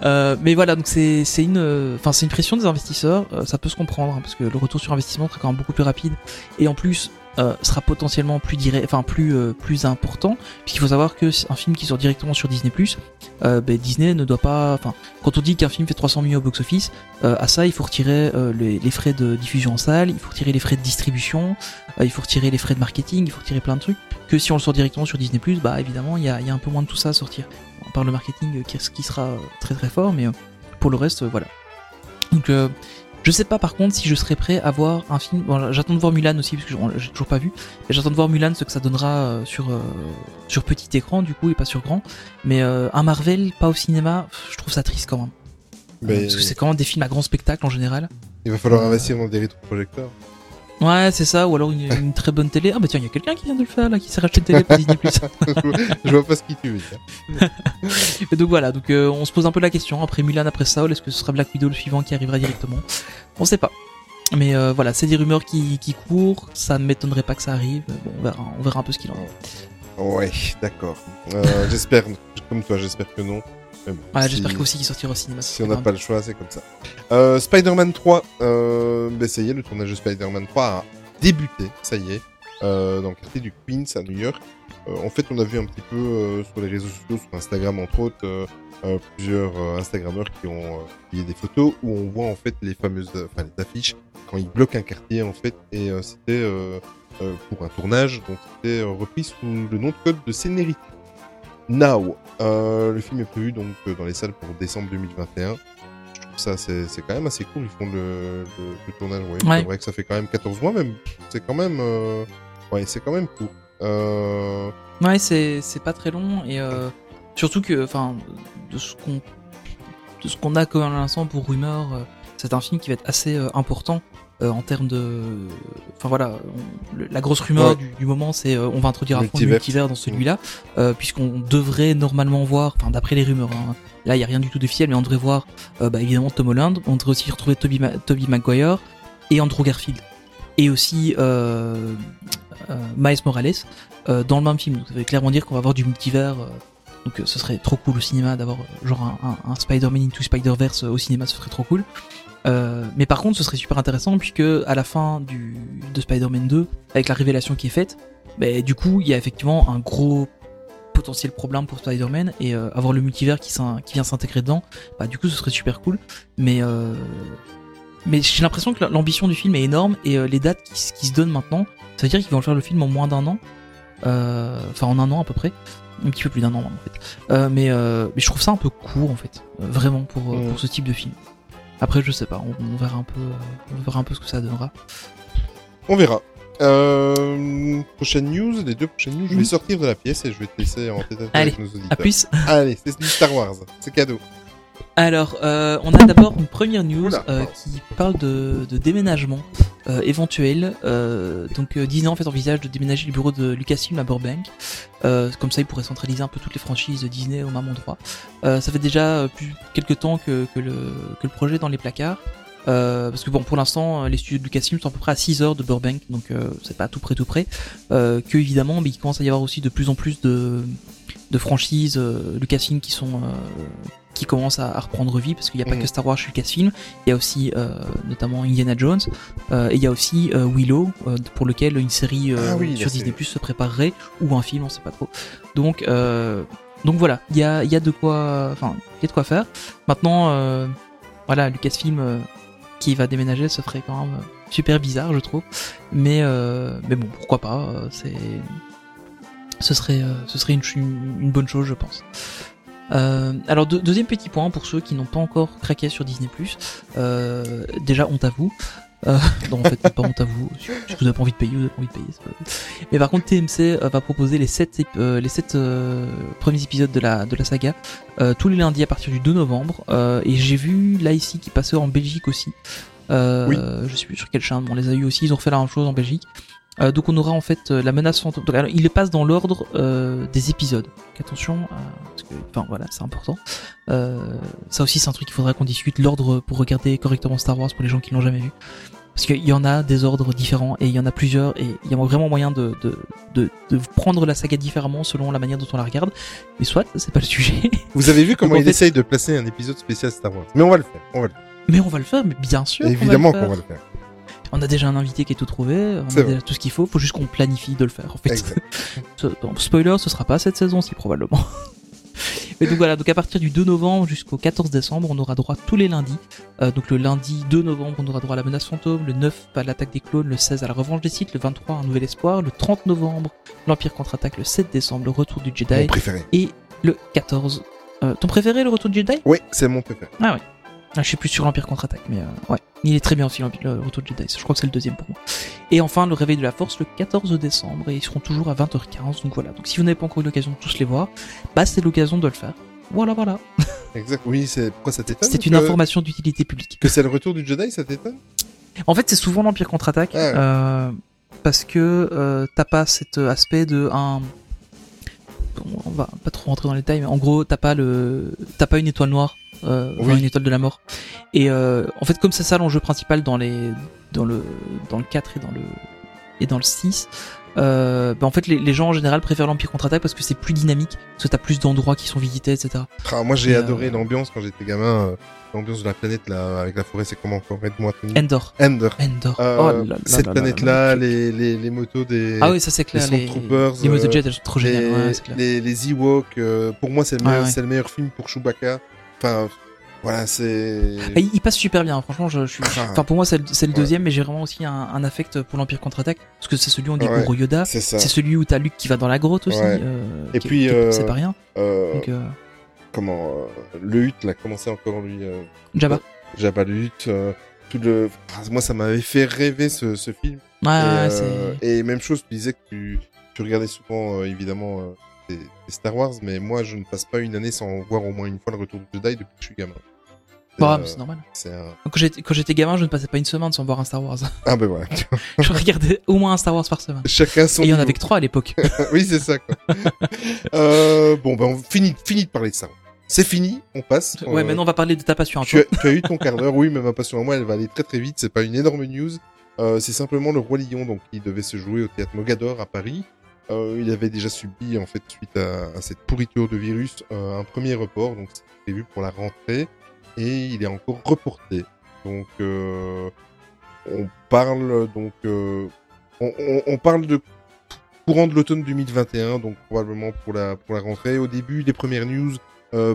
Euh, mais voilà, donc c'est c'est une, euh, enfin c'est une pression des investisseurs. euh, ça peut se comprendre hein, parce que le retour sur investissement sera quand même beaucoup plus rapide et en plus euh, sera potentiellement plus direct, enfin plus euh, plus important. Puisqu'il faut savoir que un film qui sort directement sur Disney euh, ben, Disney ne doit pas, enfin quand on dit qu'un film fait 300 millions au box office, à ça il faut retirer les, frais de diffusion en salle, il faut retirer les frais de distribution, il faut retirer les frais de marketing, il faut retirer plein de trucs. Que si on le sort directement sur Disney bah évidemment il y a, un peu moins de tout ça à sortir. À part le marketing qui, qui sera très très fort, mais pour le reste, voilà. Donc je sais pas par contre si je serais prêt à voir un film. Bon, j'attends de voir Mulan aussi parce que j'ai toujours pas vu. Mais j'attends de voir Mulan ce que ça donnera euh, sur euh, sur petit écran du coup et pas sur grand. Mais euh, un Marvel pas au cinéma, je trouve ça triste quand même. Mais Parce que c'est quand même des films à grand spectacle en général. il va falloir investir dans des rétroprojecteurs. Ouais, c'est ça, ou alors une, une très bonne télé. Ah bah tiens, il y a quelqu'un qui vient de le faire là, qui s'est racheté une télé pour Disney+. (laughs) je vois pas ce qui tu veux dire. (laughs) Et donc voilà, donc euh, on se pose un peu la question après Mulan, après Saul, est-ce que ce sera Black Widow le suivant qui arrivera directement? On sait pas. Mais euh, voilà, c'est des rumeurs qui, qui courent, ça ne m'étonnerait pas que ça arrive. Bon, on verra, on verra un peu ce qu'il en est. Ouais, d'accord. Euh, (laughs) j'espère, comme toi, j'espère que non. Mais bon, Ouais, si- j'espère qu'aussi qu'il sortira au cinéma. Si on n'a pas le choix, c'est comme ça. Euh, Spider-Man 3, euh, ben ça y est, le tournage de Spider-Man 3 a débuté, ça y est, euh, dans le quartier du Queens à New York. Euh, en fait, on a vu un petit peu sur les réseaux sociaux, sur Instagram entre autres, plusieurs Instagrammeurs qui ont publié des photos où on voit en fait les fameuses, enfin les affiches quand ils bloquent un quartier en fait, et c'était pour un tournage, donc c'était repris sous le nom de code de Scenery. Now, euh, le film est prévu donc euh, dans les salles pour décembre 2021. Je trouve ça c'est c'est quand même assez cool. Ils font le, le, le tournage. Ouais. Ouais. C'est vrai que ça fait quand même 14 mois même. C'est quand même euh, ouais c'est quand même cool. Euh, Ouais, c'est c'est pas très long et surtout que, enfin, de ce qu'on de ce qu'on a comme l'instant pour rumeur, c'est un film qui va être assez important euh, en termes de, enfin voilà, on- le- la grosse rumeur Ouais. du, du moment, c'est euh, on va introduire à fond le Multivers. dans celui-là, euh, puisqu'on devrait normalement voir, enfin d'après les rumeurs, hein, là il y a rien du tout d'officiel, mais on devrait voir, bah, évidemment Tom Holland, on devrait aussi retrouver Toby, Ma- Tobey Maguire et Andrew Garfield, et aussi Miles Morales dans le même film. Donc ça veut clairement dire qu'on va avoir du multivers. donc ce serait trop cool au cinéma d'avoir genre un, un, un Spider-Man into Spider-Verse au cinéma, ce serait trop cool. Euh, mais par contre, ce serait super intéressant puisque à la fin du, de Spider-Man 2, avec la révélation qui est faite, bah, du coup, il y a effectivement un gros potentiel problème pour Spider-Man et euh, avoir le multivers qui, qui vient s'intégrer dedans, bah du coup, ce serait super cool. Mais euh, mais j'ai l'impression que l'ambition du film est énorme et euh, les dates qui, se donnent maintenant, ça veut dire qu'ils vont faire le film en moins d'un an, Euh, enfin en un an à peu près, un petit peu plus d'un an en fait. Euh, mais, euh, mais je trouve ça un peu court en fait, vraiment pour, pour ce type de film. Après je sais pas, on, on verra un peu, euh, on verra un peu ce que ça donnera. on verra. Euh, prochaine news, les deux prochaines news, je vais sortir de la pièce et je vais te laisser en tête Allez, avec nos auditeurs. À plus. Allez, c'est du Star Wars, c'est cadeau. Alors, euh, on a d'abord une première news Oula, euh, qui parle de, de déménagement euh, éventuel. Euh, donc Disney en fait envisage de déménager le bureau de Lucasfilm à Burbank. Euh, comme ça, il pourrait centraliser un peu toutes les franchises de Disney au même endroit. Euh, ça fait déjà plus quelques temps que, que, le, que le projet est dans les placards. Euh, parce que bon, pour l'instant, les studios de Lucasfilm sont à peu près à 6 heures de Burbank, donc euh, c'est pas tout près tout près. Euh, que évidemment, mais il commence à y avoir aussi de plus en plus de, de franchises euh, Lucasfilm qui sont euh, qui commence à, à reprendre vie parce qu'il n'y a pas Mhm. que Star Wars chez Lucasfilm, il y a aussi euh, notamment Indiana Jones euh, et il y a aussi euh, Willow euh, pour lequel une série euh, Ah oui, sur. Disney Plus se préparerait ou un film, on sait pas trop. Donc euh, donc voilà, il y a, il y a de quoi, enfin il y a de quoi faire. Maintenant euh, voilà Lucasfilm euh, qui va déménager, ce ferait quand même super bizarre je trouve, mais euh, mais bon pourquoi pas, euh, c'est ce serait euh, ce serait une, une, une bonne chose je pense. Euh, alors deux- deuxième petit point pour ceux qui n'ont pas encore craqué sur Disney+. Euh, déjà honte à vous. Euh, (laughs) non en fait pas honte à vous. Si vous n'avez pas envie de payer, vous n'avez pas envie de payer. c'est pas- Mais par contre TMC euh, va proposer les 7 les sept euh, premiers épisodes de la de la saga euh, tous les lundis à partir du 2 novembre. Euh, et j'ai vu là ici qui passait en Belgique aussi. Euh, Oui. Je sais plus sur quelle chaîne, mais on les a eu aussi. Ils ont fait la même chose en Belgique. Euh, donc on aura en fait euh, la menace fantôme. Donc, alors, il les passe dans l'ordre euh, des épisodes. Donc, attention, euh, parce que, enfin voilà, c'est important. Euh, ça aussi c'est un truc qu'il faudra qu'on discute l'ordre pour regarder correctement Star Wars pour les gens qui l'ont jamais vu. Parce qu'il y en a des ordres différents et il y en a plusieurs et il y a vraiment moyen de, de, de, de prendre la saga différemment selon la manière dont on la regarde. Mais soit, c'est pas le sujet. (laughs) Vous avez vu comment Donc, il fait- essaye de placer un épisode spécial Star Wars. Mais on va le faire. On va le faire. Mais on va le faire, mais bien sûr. Évidemment qu'on va le faire. On a déjà un invité qui est tout trouvé, on a déjà tout ce qu'il faut, faut juste qu'on planifie de le faire en fait. (laughs) Spoiler, ce sera pas cette saison-ci probablement. (laughs) Mais donc voilà, donc à partir du 2 novembre jusqu'au 14 décembre, on aura droit tous les lundis. Euh, donc le lundi 2 novembre, on aura droit à la menace fantôme, le 9 à l'attaque des clones, le 16 à la revanche des Sith, le 23 un nouvel espoir, le 30 novembre l'Empire contre-attaque, le 7 décembre le retour du Mon Jedi préféré. et le 14. Euh, ton préféré le retour du Jedi? Oui, c'est mon préféré. Ah ouais. Ah, je suis plus sur l'Empire contre-attaque, mais euh, ouais. Il est très bien aussi, le Retour de Jedi. Je crois que c'est le deuxième pour moi. Et enfin, le Réveil de la Force le 14 décembre, et ils seront toujours à 20h15. Donc voilà. Donc si vous n'avez pas encore eu l'occasion de tous les voir, bah c'est l'occasion de le faire. Voilà, voilà. (laughs) Exact. Oui, c'est pourquoi ça t'étonne C'est une que- information d'utilité publique. Que c'est le retour du Jedi, ça t'étonne? En fait, c'est souvent l'Empire contre-attaque, Ah ouais. euh, parce que euh, t'as pas cet aspect de un. Bon, on va pas trop rentrer dans les détails, mais en gros, t'as pas le, t'as pas une étoile noire, euh, enfin, une étoile de la mort. Et euh, en fait, comme c'est ça l'enjeu principal dans les, dans le, dans le 4 et dans le, et dans le 6. Euh, bah en fait, les, les gens en général préfèrent l'Empire contre-attaque parce que c'est plus dynamique, parce que t'as plus d'endroits qui sont visités, etc. Ah, Moi, j'ai Et, euh, adoré l'ambiance quand j'étais gamin. L'ambiance de la planète là, avec la forêt, c'est comment encore? Aide-moi. Endor. Endor. Euh, oh là là cette là là planète-là, là. les, les, les motos des, Ah oui, ça c'est clair. les Stormtroopers, les motos euh, jet, elles sont trop. Ouais, clair. les, les Ewoks, pour moi, c'est le, ouais. le meilleur film pour Chewbacca. Enfin, voilà, c'est. Ah, il, passe super bien, franchement. Je, je suis... Ah. Enfin, pour moi, c'est le, c'est le Ouais. deuxième, mais j'ai vraiment aussi un, un affect pour l'Empire contre-attaque. Parce que c'est celui où on découvre Ouais, Yoda. C'est ça. C'est celui où t'as Luke qui va dans la grotte aussi. Ouais. euh, Et qui- puis, euh, c'est pas rien. Euh, Donc, comment le Hutt, là, comment c'est encore lui Jabba. Jabba le euh, tout le. Moi, ça m'avait fait rêver ce, ce film. Ouais, et, et même chose, tu disais que tu, tu regardais souvent, évidemment, des, des Star Wars, mais moi, je ne passe pas une année sans voir au moins une fois le retour du Jedi depuis que je suis gamin. Bon, mais c'est normal. un... Quand j'étais, gamin, je ne passais pas une semaine sans voir un Star Wars. (laughs) Ah ben voilà. (laughs) je regardais au moins un Star Wars par semaine. Chacun son Et il y en avait que trois à l'époque. (laughs) oui, c'est ça, quoi. euh, bon, ben, on finit, finit de parler de ça. C'est fini, on passe. ouais, Euh, maintenant on va parler de ta passion. à tu, as, tu as eu ton quart d'heure, oui, mais ma passion à moi, elle va aller très très vite. C'est pas une énorme news. Euh, c'est simplement le Roi Lion, donc qui devait se jouer au théâtre Mogador à Paris. Euh, il avait déjà subi, en fait, suite à, cette pourriture de virus, euh, un premier report, donc c'est prévu pour la rentrée, et il est encore reporté. Donc, euh, on parle donc, on, parle de courant de l'automne 2021, donc probablement pour la rentrée. Au début, les premières news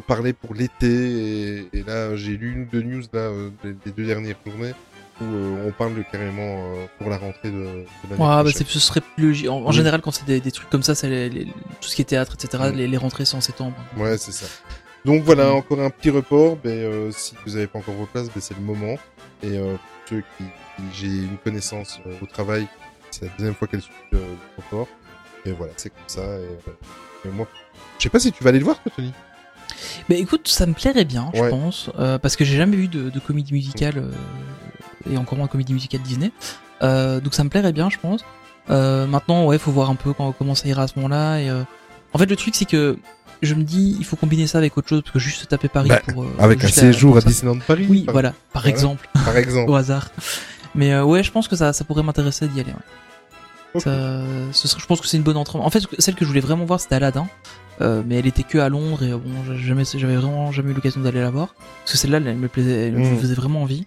parlaient pour l'été, et, là, j'ai lu deux news là, les deux dernières journées où euh, on parle carrément euh, pour la rentrée de, de l'année Ouais, bah ce serait plus logique. En, en Oui. général, quand c'est des, des trucs comme ça, c'est tout ce qui est théâtre, etc. Mm. Les, les rentrées c'est en septembre. Ouais, c'est ça. Donc voilà, Mm. encore un petit report. Ben, euh, si vous n'avez pas encore vos places, ben, c'est le moment. Et pour ceux qui, qui- j'ai une connaissance au travail, c'est la deuxième fois qu'elle suit le report. Et voilà, c'est comme ça. Et, et moi, je sais pas si tu vas aller le voir, toi, Tony. Mais écoute, ça me plairait bien, je Ouais. pense, euh, parce que j'ai jamais vu de, de comédie musicale euh, et encore moins de comédie musicale Disney. Euh, donc ça me plairait bien, je pense. Euh, maintenant, ouais, faut voir un peu quand, comment ça ira à ce moment-là. Et euh, en fait, le truc c'est que je me dis, il faut combiner ça avec autre chose parce que juste taper Paris Bah, pour euh, Avec un séjour à. Disneyland Paris. Oui, par, voilà, par Voilà. exemple, (laughs) par exemple. au hasard. Mais euh, ouais, je pense que ça, ça pourrait m'intéresser d'y aller. ouais. Ok. Ça, ce serait, je pense que c'est une bonne entrée. En fait, celle que je voulais vraiment voir, c'était Aladdin. Euh, mais elle était que à Londres et euh, bon, jamais, j'avais vraiment jamais eu l'occasion d'aller la voir. Parce que celle-là, elle me plaisait, elle me Mm. faisait vraiment envie.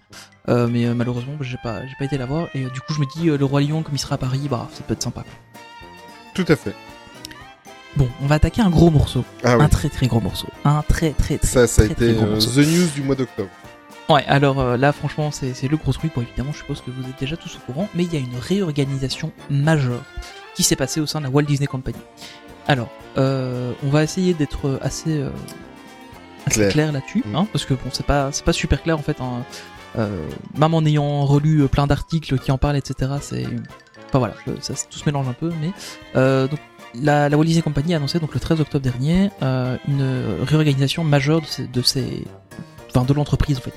Euh, mais malheureusement, j'ai pas, j'ai pas été la voir. Et du coup, je me dis, le Roi Lion, comme il sera à Paris, bah, ça peut être sympa. Tout à fait. Bon, on va attaquer un gros morceau. Ah oui. Un très très gros morceau. Un très très très, Ça, ça a très, été très gros. The News du mois d'octobre. Ouais, alors euh, là, franchement, c'est c'est le gros truc. Bon, évidemment, je suppose que vous êtes déjà tous au courant, mais il y a une réorganisation majeure qui s'est passée au sein de la Walt Disney Company. Alors, euh, on va essayer d'être assez, euh, assez Clair. clair, là-dessus, Mm. hein, parce que bon, c'est pas, c'est pas super clair en fait. hein. Euh, même en ayant relu euh, plein d'articles qui en parlent, etc., c'est, enfin voilà, ça, tout se mélange un peu, mais euh, donc la, la Walt Disney Company a annoncé donc le 13 octobre dernier euh, une réorganisation majeure de ces, de ces enfin de l'entreprise en fait.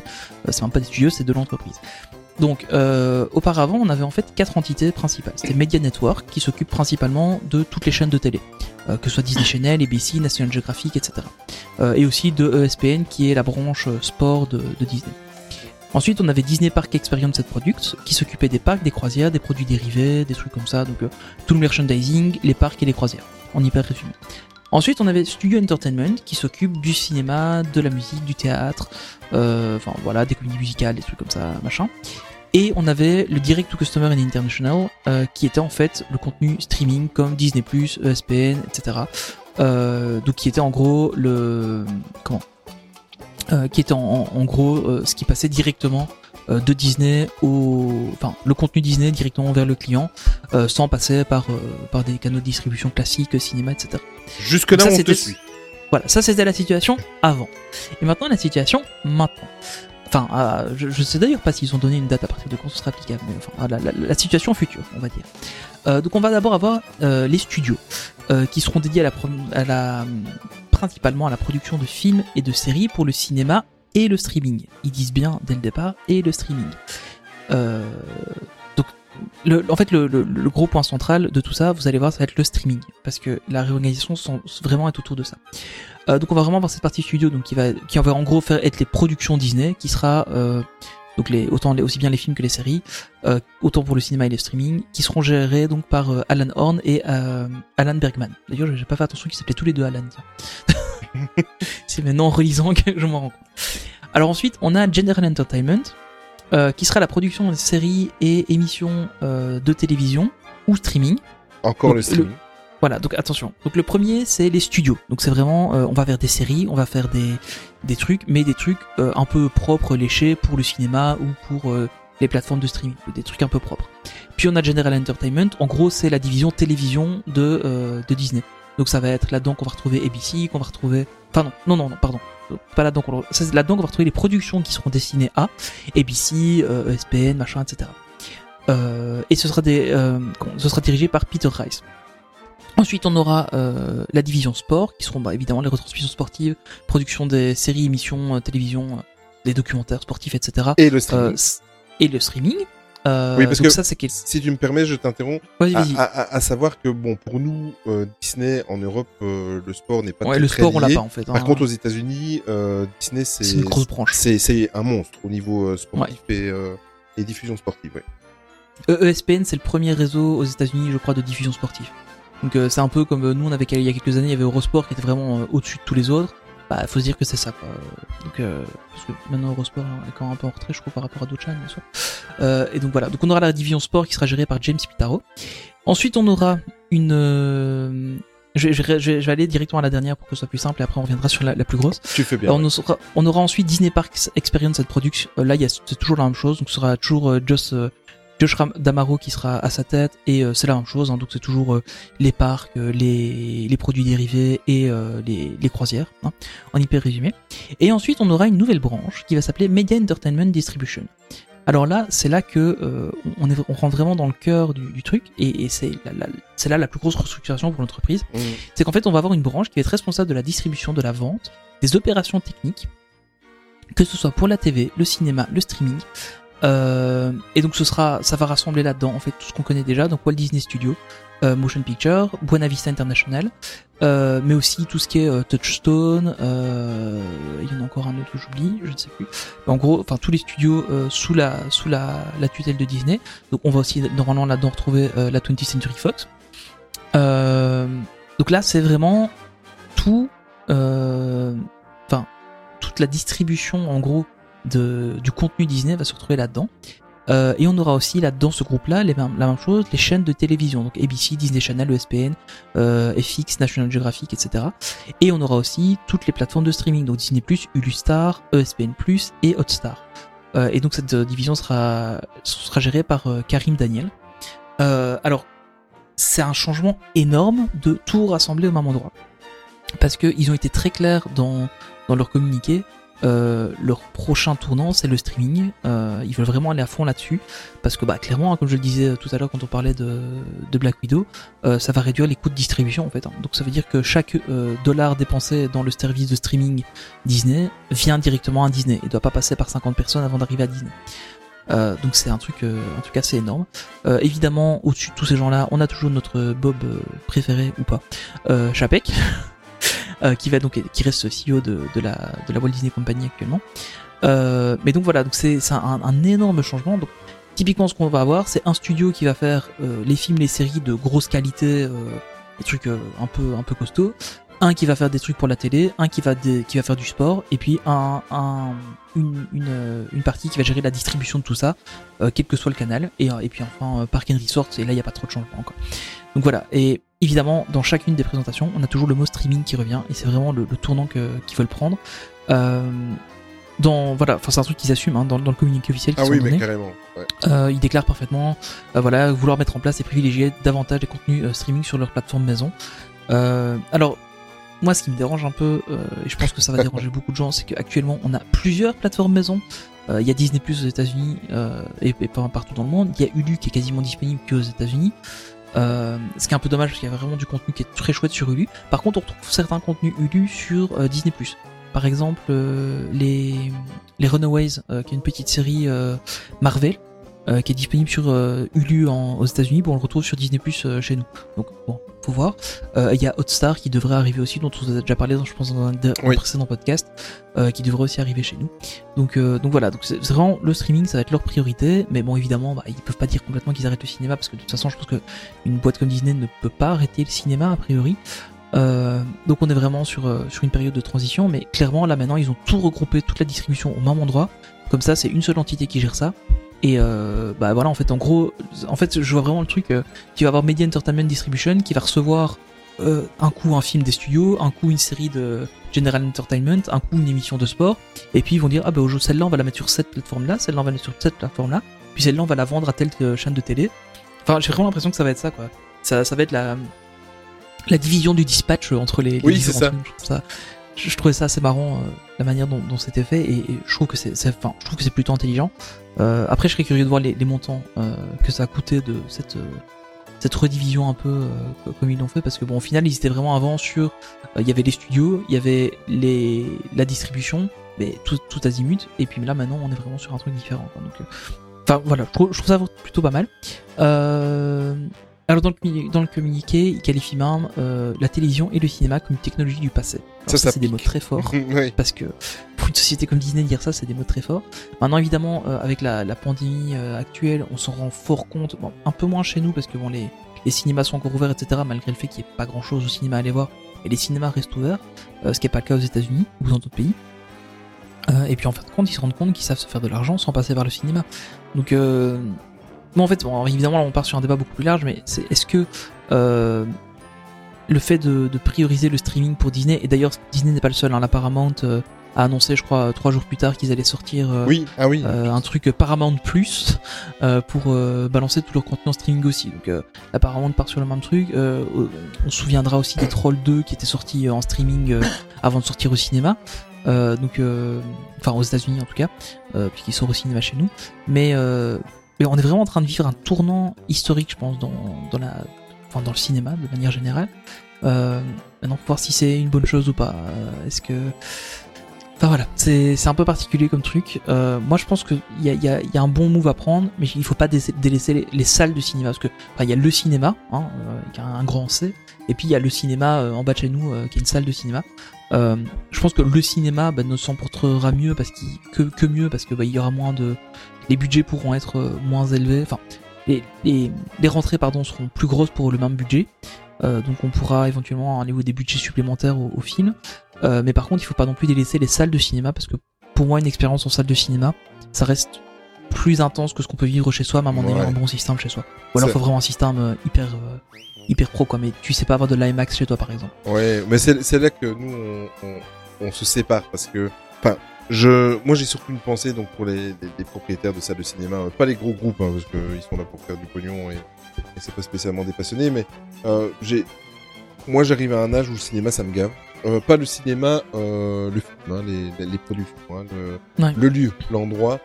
Euh, c'est même pas des studios, c'est de l'entreprise. Donc euh, auparavant, on avait en fait quatre entités principales. C'était Media Network qui s'occupe principalement de toutes les chaînes de télé, euh, que ce soit Disney Channel, ABC, National Geographic, etc. Euh, et aussi de ESPN qui est la branche sport de, Disney. Ensuite, on avait Disney Park Experience Products qui s'occupait des parcs, des croisières, des produits dérivés, des trucs comme ça, donc tout le merchandising, les parcs et les croisières, en hyper résumé. Ensuite, on avait Studio Entertainment qui s'occupe du cinéma, de la musique, du théâtre, euh, enfin voilà, des comédies musicales, des trucs comme ça, machin. Et on avait le Direct to Customer and International euh, qui était en fait le contenu streaming comme Disney+, ESPN, etc. Euh, donc qui était en gros le comment Qui était en, gros ce qui passait directement de Disney au, enfin le contenu Disney directement vers le client, euh, sans passer par euh, par des canaux de distribution classiques, cinéma, etc. Jusque-là, Ça, on te c'était- suit. Voilà, ça c'était la situation avant. Et maintenant la situation maintenant. Enfin, euh, je, je sais d'ailleurs pas s'ils ont donné une date à partir de quand ce sera applicable, mais enfin, la, la- la situation future, on va dire. Euh, donc on va d'abord avoir euh, les studios euh, qui seront dédiés à la, à la principalement à la production de films et de séries pour le cinéma et le streaming. Ils disent bien dès le départ et le streaming. Euh, donc en fait le, gros point central de tout ça, vous allez voir, ça va être le streaming parce que la réorganisation sont vraiment être autour de ça. Euh, donc on va vraiment avoir cette partie studio donc qui va qui va en gros faire être les productions Disney qui sera euh, donc les autant aussi bien les films que les séries autant pour le cinéma et le streaming qui seront gérés donc par Alan Horn et Alan Bergman. D'ailleurs j'ai pas fait attention qu'ils s'appelaient tous les deux Alan. (laughs) (laughs) C'est maintenant en relisant que je m'en rends compte. Alors ensuite on a General Entertainment euh, qui sera la production de séries et émissions euh, de télévision ou streaming. Encore Donc, le streaming. Voilà, donc attention. Donc le premier, c'est les studios. Donc c'est vraiment, euh, on va vers des séries, on va faire des des trucs, mais des trucs euh, un peu propres, léchés pour le cinéma ou pour euh, les plateformes de streaming, des trucs un peu propres. Puis on a General Entertainment. En gros, c'est la division télévision de de Disney. Donc ça va être là-dedans qu'on va retrouver ABC, qu'on va retrouver. Enfin non, non, non, non pardon. Pas là-dedans qu'on. C'est là-dedans qu'on va retrouver les productions qui seront destinées à ABC, euh, ESPN, machin, etc. Euh, et ce sera des, euh, ce sera dirigé par Peter Rice. Ensuite, on aura euh, la division sport, qui seront bah, évidemment les retransmissions sportives, production des séries, émissions, télévision, des documentaires sportifs, etc. Et le streaming. Et le streaming. Euh, Oui, parce que- ça, c'est. Si tu me permets, je t'interromps. Vas-y, À, vas-y. à- à- à savoir que bon, pour nous, euh, Disney en Europe, euh, le sport n'est pas ouais, très, le très sport, on l'a pas en fait. Par hein. contre, aux États-Unis, Disney, c'est c'est une grosse branche. c'est c'est un monstre au niveau sportif et, et diffusion sportive. Ouais. E- ESPN, c'est le premier réseau aux États-Unis, je crois, de diffusion sportive. Donc c'est un peu comme nous, on avait il y a quelques années, il y avait Eurosport qui était vraiment au-dessus de tous les autres. Bah, faut se dire que c'est ça, quoi. Donc, euh, parce que maintenant Eurosport est quand même un peu en retrait, je trouve, par rapport à d'autres chaînes, bien sûr. Euh, et donc voilà. Donc on aura la division sport qui sera gérée par James Pitaro. Ensuite, on aura une. euh, Je, vais- je, vais- je vais- je vais aller directement à la dernière pour que ce soit plus simple et après on reviendra sur la, la plus grosse. Tu fais bien. On, aura, on aura ensuite Disney Parks Experience and Production. Euh, là, il y a c'est toujours la même chose. Donc, ce sera toujours euh, Josh, Damaro qui sera à sa tête et euh, c'est la même chose. Hein, donc, c'est toujours euh, les parcs, euh, les, les produits dérivés et euh, les, les croisières, hein, en hyper résumé. Et ensuite, on aura une nouvelle branche qui va s'appeler Media Entertainment Distribution. Alors là, c'est là que euh, on, est, on rentre vraiment dans le cœur du, du truc et, et c'est la- la- c'est là la plus grosse restructuration pour l'entreprise Mm. c'est qu'en fait on va avoir une branche qui va être responsable de la distribution, de la vente, des opérations techniques, que ce soit pour la TV, le cinéma, le streaming. Euh, et donc ce sera, ça va rassembler là-dedans en fait tout ce qu'on connaît déjà, donc Walt Disney Studios, euh, Motion Picture, Buena Vista International, euh, mais aussi tout ce qui est euh, Touchstone, euh, il y en a encore un autre que j'oublie, je ne sais plus. En gros, enfin tous les studios euh, sous la sous la, la tutelle de Disney. Donc on va aussi normalement là-dedans retrouver la 20th Century Fox. Donc là, c'est vraiment tout, enfin toute la distribution en gros de, du contenu Disney va se retrouver là-dedans. Euh, et on aura aussi là dans ce groupe-là la même chose, les chaînes de télévision, donc ABC, Disney Channel, ESPN, euh, FX, National Geographic, etc. Et on aura aussi toutes les plateformes de streaming, donc Disney+, Hulu Star, E ESPN+, et Hotstar. Euh, et donc cette division sera, sera gérée par Karim Daniel. Alors, c'est un changement énorme de tout rassembler au même endroit. Parce qu'ils ont été très clairs dans, dans leur communiqué. Euh, leur prochain tournant, c'est le streaming. Euh, ils veulent vraiment aller à fond là-dessus. Parce que, bah, clairement, hein, comme je le disais tout à l'heure quand on parlait de, Black Widow, euh, ça va réduire les coûts de distribution en fait. hein. Donc ça veut dire que chaque euh, dollar dépensé dans le service de streaming Disney vient directement à Disney. Il doit pas passer par 50 personnes avant d'arriver à Disney. Euh, donc c'est un truc, euh, en tout cas, c'est énorme. Euh, évidemment, au-dessus de tous ces gens-là, on a toujours notre Bob euh, préféré ou pas, euh, Chapek, (laughs) euh, qui va donc, qui reste CEO de, de la de la Walt Disney Company actuellement. Euh, mais donc voilà, donc c'est un, un énorme changement. Donc typiquement, ce qu'on va avoir, c'est un studio qui va faire euh, les films, les séries de grosse qualité, euh, des trucs euh, un peu un peu costauds. Un qui va faire des trucs pour la télé, un qui va des- qui va faire du sport, et puis un, un une, une, euh, une partie qui va gérer la distribution de tout ça, quel que soit le canal, et, et puis enfin Park and Resort, et là il n'y a pas trop de changement quoi. Donc voilà, et évidemment dans chacune des présentations, on a toujours le mot streaming qui revient, et c'est vraiment le, le tournant qu'ils veulent prendre. Euh, dans voilà, enfin c'est un truc qu'ils assument hein, dans, dans le communiqué officiel Ah oui, mais carrément. ouais. Euh, ils déclarent parfaitement euh, voilà, vouloir mettre en place et privilégier davantage des contenus euh, streaming sur leur plateforme maison. Euh, alors, moi, ce qui me dérange un peu, euh, et je pense que ça va (laughs) déranger beaucoup de gens, c'est qu'actuellement, on a plusieurs plateformes maison. Euh, Il y a Disney Plus aux États-Unis euh, et, et pas partout dans le monde. Il y a Hulu qui est quasiment disponible que aux États-Unis. Euh, ce qui est un peu dommage parce qu'il y a vraiment du contenu qui est très chouette sur Hulu. Par contre, on retrouve certains contenus Hulu sur euh, Disney. Par exemple, euh, les les Runaways, euh, qui est une petite série Marvel, euh, qui est disponible sur euh, Hulu en, aux États-Unis, bon, on le retrouve sur Disney Plus euh, chez nous. Donc bon, faut voir. Euh, Il y a Hotstar qui devrait arriver aussi, dont on vous a déjà parlé, dans, je pense, dans un, de- un Oui. précédent podcast, qui devrait aussi arriver chez nous. Donc donc voilà, donc c'est c'est vraiment le streaming, ça va être leur priorité. Mais bon, évidemment, bah, ils peuvent pas dire complètement qu'ils arrêtent le cinéma parce que de toute façon, je pense que une boîte comme Disney ne peut pas arrêter le cinéma a priori. Euh, donc on est vraiment sur, euh, sur une période de transition, mais clairement là maintenant ils ont tout regroupé, toute la distribution au même endroit. Comme ça, c'est une seule entité qui gère ça. Et euh, bah voilà, en fait, en gros, en fait, je vois vraiment le truc euh, qui va avoir Media Entertainment Distribution qui va recevoir euh, un coup un film des studios, un coup une série de General Entertainment, un coup une émission de sport, et puis ils vont dire ah bah au jeu celle-là on va la mettre sur cette plateforme-là, celle-là on va la mettre sur cette plateforme-là, puis celle-là on va la vendre à telle euh, chaîne de télé. Enfin, j'ai vraiment l'impression que ça va être ça quoi. Ça, ça va être la la division du dispatch euh, entre les, les Oui, c'est ça. Je ça, je, je trouvais ça assez marrant euh, la manière dont, dont c'était fait et, et je trouve que c'est- enfin, je trouve que c'est plutôt intelligent. Euh, après, je serais curieux de voir les, montants euh, que ça a coûté de cette euh, cette redivision un peu co- comme ils l'ont fait parce que bon, au final, ils étaient vraiment avant sur, il y avait les studios, il y avait les la distribution, mais tout, azimut. Et puis là, maintenant, on est vraiment sur un truc différent. enfin voilà, je trouve, je trouve ça plutôt pas mal. Euh, alors dans le, dans le communiqué, il qualifie même euh, la télévision et le cinéma comme une technologie du passé. Alors Ça, ça, ça c'est des mots très forts (laughs) oui. parce que pour une société comme Disney dire ça c'est des mots très forts. Maintenant évidemment euh, avec la, la pandémie euh, actuelle on s'en rend fort compte, bon, un peu moins chez nous parce que bon les, les cinémas sont encore ouverts etc malgré le fait qu'il n'y ait pas grand chose au cinéma à aller voir et les cinémas restent ouverts, euh, ce qui n'est pas le cas aux états unis ou dans d'autres pays. Euh, et puis en fin de compte ils se rendent compte qu'ils savent se faire de l'argent sans passer par le cinéma. Donc euh, bon en fait bon, évidemment là, on part sur un débat beaucoup plus large mais c'est est-ce que euh, le fait de, de prioriser le streaming pour Disney, et d'ailleurs Disney n'est pas le seul, hein, la Paramount euh, a annoncé, je crois, trois jours plus tard qu'ils allaient sortir euh, Oui, ah oui. euh, un truc Paramount Plus euh, pour euh, balancer tout leur contenu en streaming aussi. Donc euh, la Paramount part sur le même truc. Euh, on se souviendra aussi des Trolls 2 qui étaient sortis euh, en streaming euh, avant de sortir au cinéma. Euh, donc, euh, enfin aux États-Unis en tout cas, euh, puisqu'ils sortent au cinéma chez nous. Mais, euh, on est vraiment en train de vivre un tournant historique, je pense, dans, dans la, enfin dans le cinéma de manière générale. Euh, maintenant, voir si c'est une bonne chose ou pas. Euh, Est-ce que Enfin voilà, c'est un peu particulier comme truc. Euh, moi je pense qu'il y a, y, a, un bon move à prendre, mais il faut pas dé- délaisser les, les salles de cinéma. Parce que il y a le cinéma, hein, euh, qui a un grand C, et puis il y a le cinéma euh, en bas de chez nous, euh, qui est une salle de cinéma. Euh, je pense que le cinéma bah, ne s'en portera mieux parce que, que mieux parce que bah, il y aura moins de les budgets pourront être euh, moins élevés enfin les, les, les rentrées pardon seront plus grosses pour le même budget. Euh, donc on pourra éventuellement aller au des budgets supplémentaires au, au film. Euh, mais par contre il faut pas non plus délaisser les salles de cinéma parce que pour moi une expérience en salle de cinéma ça reste plus intense que ce qu'on peut vivre chez soi même en Ouais. ayant un bon système chez soi. Ou alors C'est- faut vraiment un système hyper hyper pro quoi. Mais tu sais pas avoir de l'IMAX chez toi par exemple. Ouais, mais c'est c'est là que nous on, on, on se sépare parce que, enfin, je, moi j'ai surtout une pensée donc pour les, les, les propriétaires de salles de cinéma, euh, pas les gros groupes hein, parce que ils sont là pour faire du pognon et, et c'est pas spécialement des passionnés, mais euh, j'ai, moi j'arrive à un âge où le cinéma ça me gave. Euh, pas le cinéma, euh, le film, hein, les, les, produits, hein, le, Ouais. le lieu, l'endroit.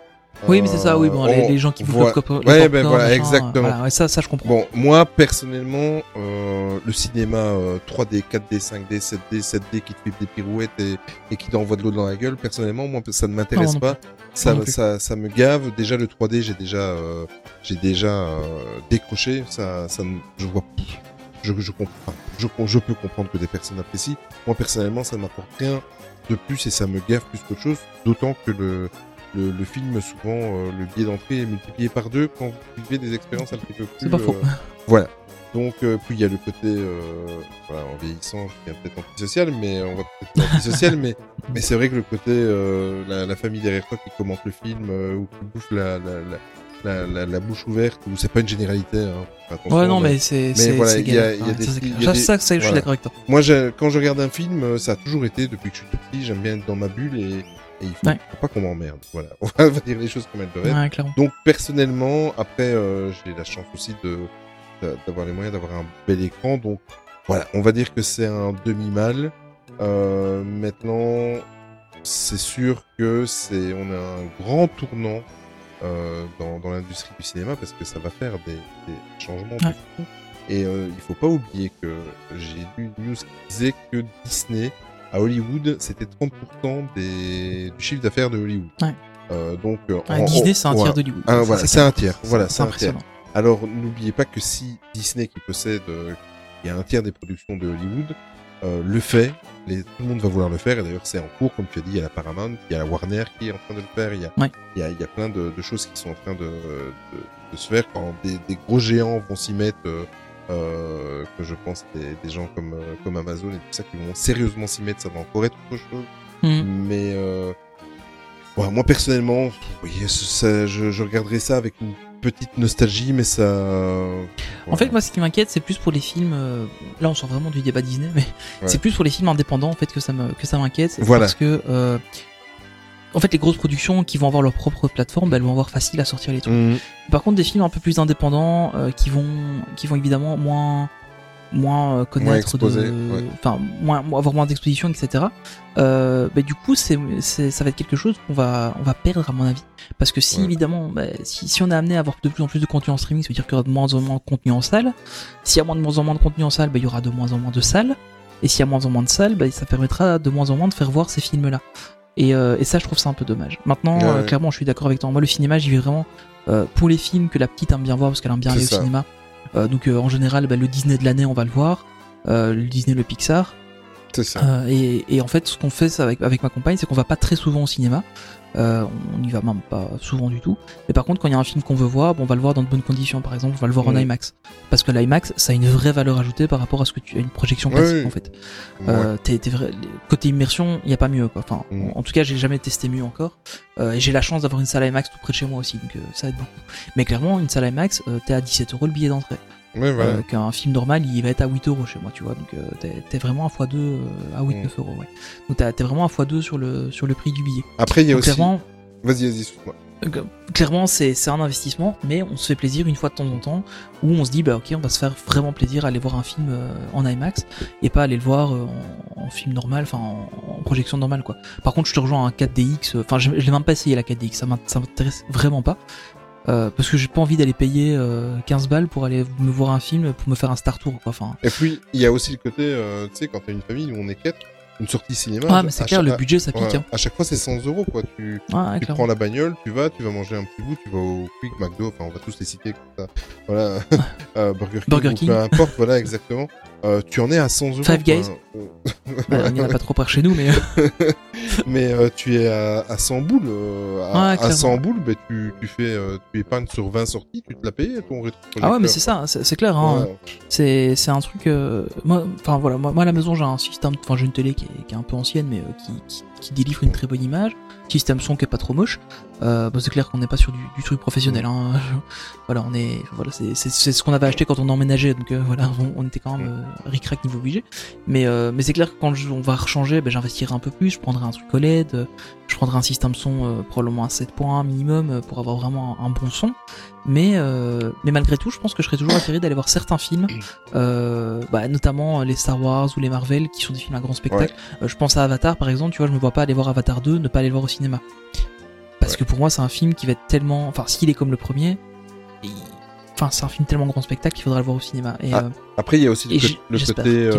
Oui, mais c'est ça, oui, bon, Euh, les, les gens qui bouffent voit- le cop- le Ouais, ben voilà, exactement. voilà, ouais, ça, ça, je comprends. Bon, moi personnellement, euh, le cinéma euh, 3D, 4D, 5D, 7D, 7D qui te fait des pirouettes et, et qui t'envoie de l'eau dans la gueule, personnellement, moi ça ne m'intéresse pas. Ça, non ça, ça me gave. Déjà le 3D, j'ai déjà, euh, j'ai déjà euh, décroché. Ça, ça, je vois. Je, je comprends. Je, je peux comprendre que des personnes apprécient. Moi personnellement, ça ne m'apporte rien de plus et ça me gave plus qu'autre chose. D'autant que le le, le film, souvent, euh, le billet d'entrée est multiplié par deux quand vous vivez des expériences un petit peu plus. C'est pas faux. euh, voilà. Donc, euh, puis il y a le côté, voilà, en vieillissant, je deviens peut-être antisocial, mais on va peut-être antisocial, mais, (laughs) mais c'est vrai que le côté, la, la famille derrière toi qui commente le film, ou qui bouffe la, la, la, la, la, la bouche ouverte, ou c'est pas une généralité, hein. Ouais, non, mais c'est. c'est- voilà, il y a- y des ça, y a Ça, des- ça, ça, je suis d'accord avec toi. Moi, quand je regarde un film, ça a toujours été, depuis que je suis tout petit, j'aime bien être dans ma bulle et, et il faut, Ouais. pas qu'on m'emmerde. Voilà. (laughs) On va dire les choses comme elles doivent être. Ouais. Donc personnellement, après euh, j'ai la chance aussi de d'avoir les moyens d'avoir un bel écran. Donc voilà, on va dire que c'est un demi mal. Euh, maintenant, c'est sûr que c'est on a un grand tournant euh, dans, dans l'industrie du cinéma parce que ça va faire des, des changements de Ouais. fou. Et il faut pas oublier que j'ai lu une news qui disait que Disney à Hollywood c'était 30% des, du chiffre d'affaires de Hollywood. Ouais. Euh, donc euh, en- Disney, c'est un tiers d'Hollywood. Ah, voilà, c'est un tiers. Voilà, c'est un tiers. Alors, n'oubliez pas que si Disney qui possède, euh, il y a un tiers des productions de Hollywood, euh, le fait, les, tout le monde va vouloir le faire, et d'ailleurs c'est en cours, comme tu as dit, il y a la Paramount, il y a la Warner qui est en train de le faire, il y a, Ouais. il y a, il y a plein de, de choses qui sont en train de, de, de se faire quand des, des gros géants vont s'y mettre, euh, euh, que je pense des, des gens comme, euh, comme Amazon et tout ça qui vont sérieusement s'y mettre, ça va encore être autre chose. Mhm. Mais euh, ouais, moi personnellement, oui, ça, je, je regarderai ça avec une petite nostalgie, mais ça. En fait, moi, ce qui m'inquiète, c'est plus pour les films. Là, on sort vraiment du débat Disney, mais c'est plus pour les films indépendants en fait que ça me que ça m'inquiète. Voilà. Parce que en fait, les grosses productions qui vont avoir leur propre plateforme, bah, elles vont avoir facile à sortir les trucs. Mhm. Par contre, des films un peu plus indépendants, euh, qui vont qui vont évidemment moins moins euh, connaître exposés, de, ouais. enfin moins, avoir moins d'exposition, etc. Euh, bah, du coup, c'est c'est ça va être quelque chose qu'on va on va perdre à mon avis, parce que si Ouais. évidemment, bah, si si on est amené à avoir de plus en plus de contenu en streaming, ça veut dire qu'il y aura de moins en moins de contenu en salle. S'il y a moins de moins en moins de contenu en salle, bah, il y aura de moins en moins de salles. Et s'il y a moins en moins de salles, bah, ça permettra de moins en moins de faire voir ces films-là. Et, euh, et ça, je trouve ça un peu dommage. Maintenant, Ouais, euh, ouais. clairement, je suis d'accord avec toi. Moi, le cinéma, j'y vais vraiment euh, pour les films que la petite aime bien voir parce qu'elle aime bien aller ça. au cinéma. Euh, donc, euh, en général, bah, le Disney de l'année, on va le voir. Euh, le Disney, le Pixar. C'est ça. Euh, et, et en fait, ce qu'on fait ça avec, avec ma compagne, c'est qu'on va pas très souvent au cinéma. Euh, on n'y va même pas souvent du tout. Mais par contre, quand il y a un film qu'on veut voir, bon, on va le voir dans de bonnes conditions. Par exemple, on va le voir en Mhm. IMAX. Parce que l'IMAX, ça a une vraie valeur ajoutée par rapport à ce que tu as une projection classique oui. en fait. Ouais. Euh, vrai- côté immersion, il n'y a pas mieux quoi. Enfin, Mhm. en, en tout cas, j'ai jamais testé mieux encore. Euh, et j'ai la chance d'avoir une salle IMAX tout près de chez moi aussi, donc ça aide beaucoup. Mais clairement, une salle IMAX, t'es à 17 euros le billet d'entrée. Voilà. Euh, Qu'un film normal, il va être à 8 euros chez moi, tu vois. Donc euh, t'es vraiment à x2 euh, à 8-9 Mhm. euros, ouais. Donc t'es vraiment à x2 sur le, sur le prix du billet. Après, il y a Donc, aussi. clairement, Vas-y, vas-y, euh, clairement c'est c'est un investissement, mais on se fait plaisir une fois de temps en temps, où on se dit, bah ok, on va se faire vraiment plaisir à aller voir un film euh, en IMAX, et pas aller le voir euh, en, en film normal, enfin en, en projection normale, quoi. Par contre, je te rejoins à un 4DX, euh, enfin je, je l'ai même pas essayé la 4DX, ça m'int- ça m'intéresse vraiment pas. Euh, parce que j'ai pas envie d'aller payer euh, 15 balles pour aller me voir un film pour me faire un star tour quoi. Enfin, Et puis, il y a aussi le côté, euh, tu sais, quand t'as une famille où on est quatre, une sortie cinéma. ah mais c'est clair, le budget ça pique. ouais, Hein. À chaque fois, c'est 100 euros, quoi. Tu, tu prends la bagnole, tu vas, tu vas manger un petit bout, tu vas au Quick, McDo, enfin, on va tous les citer comme ça. Voilà. (laughs) Euh, Burger King. Burger ou King. Peu importe, voilà, exactement. Euh, tu en es à 100 euros. Five Guys. (laughs) Bah, il n'y en a pas trop par chez nous, mais euh, (laughs) Mais euh, tu es à, à 100 boules. à, Ouais, à clairement. 100 boules, bah, tu, tu fais, tu épargnes sur 20 sorties, tu te l'as payé ton ah ouais, mais c'est ça, c'est c'est clair. Hein. C'est c'est un truc. moi, enfin voilà, moi, moi à la maison j'ai un système, enfin j'ai une télé qui est, qui est un peu ancienne, mais qui, qui, qui délivre une très bonne image. Système son qui est pas trop moche. Euh, c'est clair qu'on n'est pas sur du, truc professionnel. Hein. (laughs) voilà, on est, voilà, c'est ce qu'on avait acheté quand on emménageait, donc euh, (laughs) voilà, on, était quand même euh, ric-rac niveau budget. Mais mais c'est clair que quand on va rechanger, ben, j'investirai un peu plus. Je prendrai un truc OLED, je prendrai un système son probablement à 7 points minimum pour avoir vraiment un bon son. Mais euh, mais malgré tout, je pense que je serais toujours attiré d'aller voir certains films, (clears throat) euh, bah, notamment les Star Wars ou les Marvel, qui sont des films à grand spectacle. Euh, je pense à Avatar, par exemple. Tu vois, je me vois pas aller voir Avatar 2, ne pas aller le voir au cinéma. Parce Ouais. que pour moi, c'est un film qui va être tellement, enfin, s'il est comme le premier, il- enfin, c'est un film tellement grand spectacle qu'il faudra le voir au cinéma. Et, Ah, euh, Après, il y a aussi le, côté,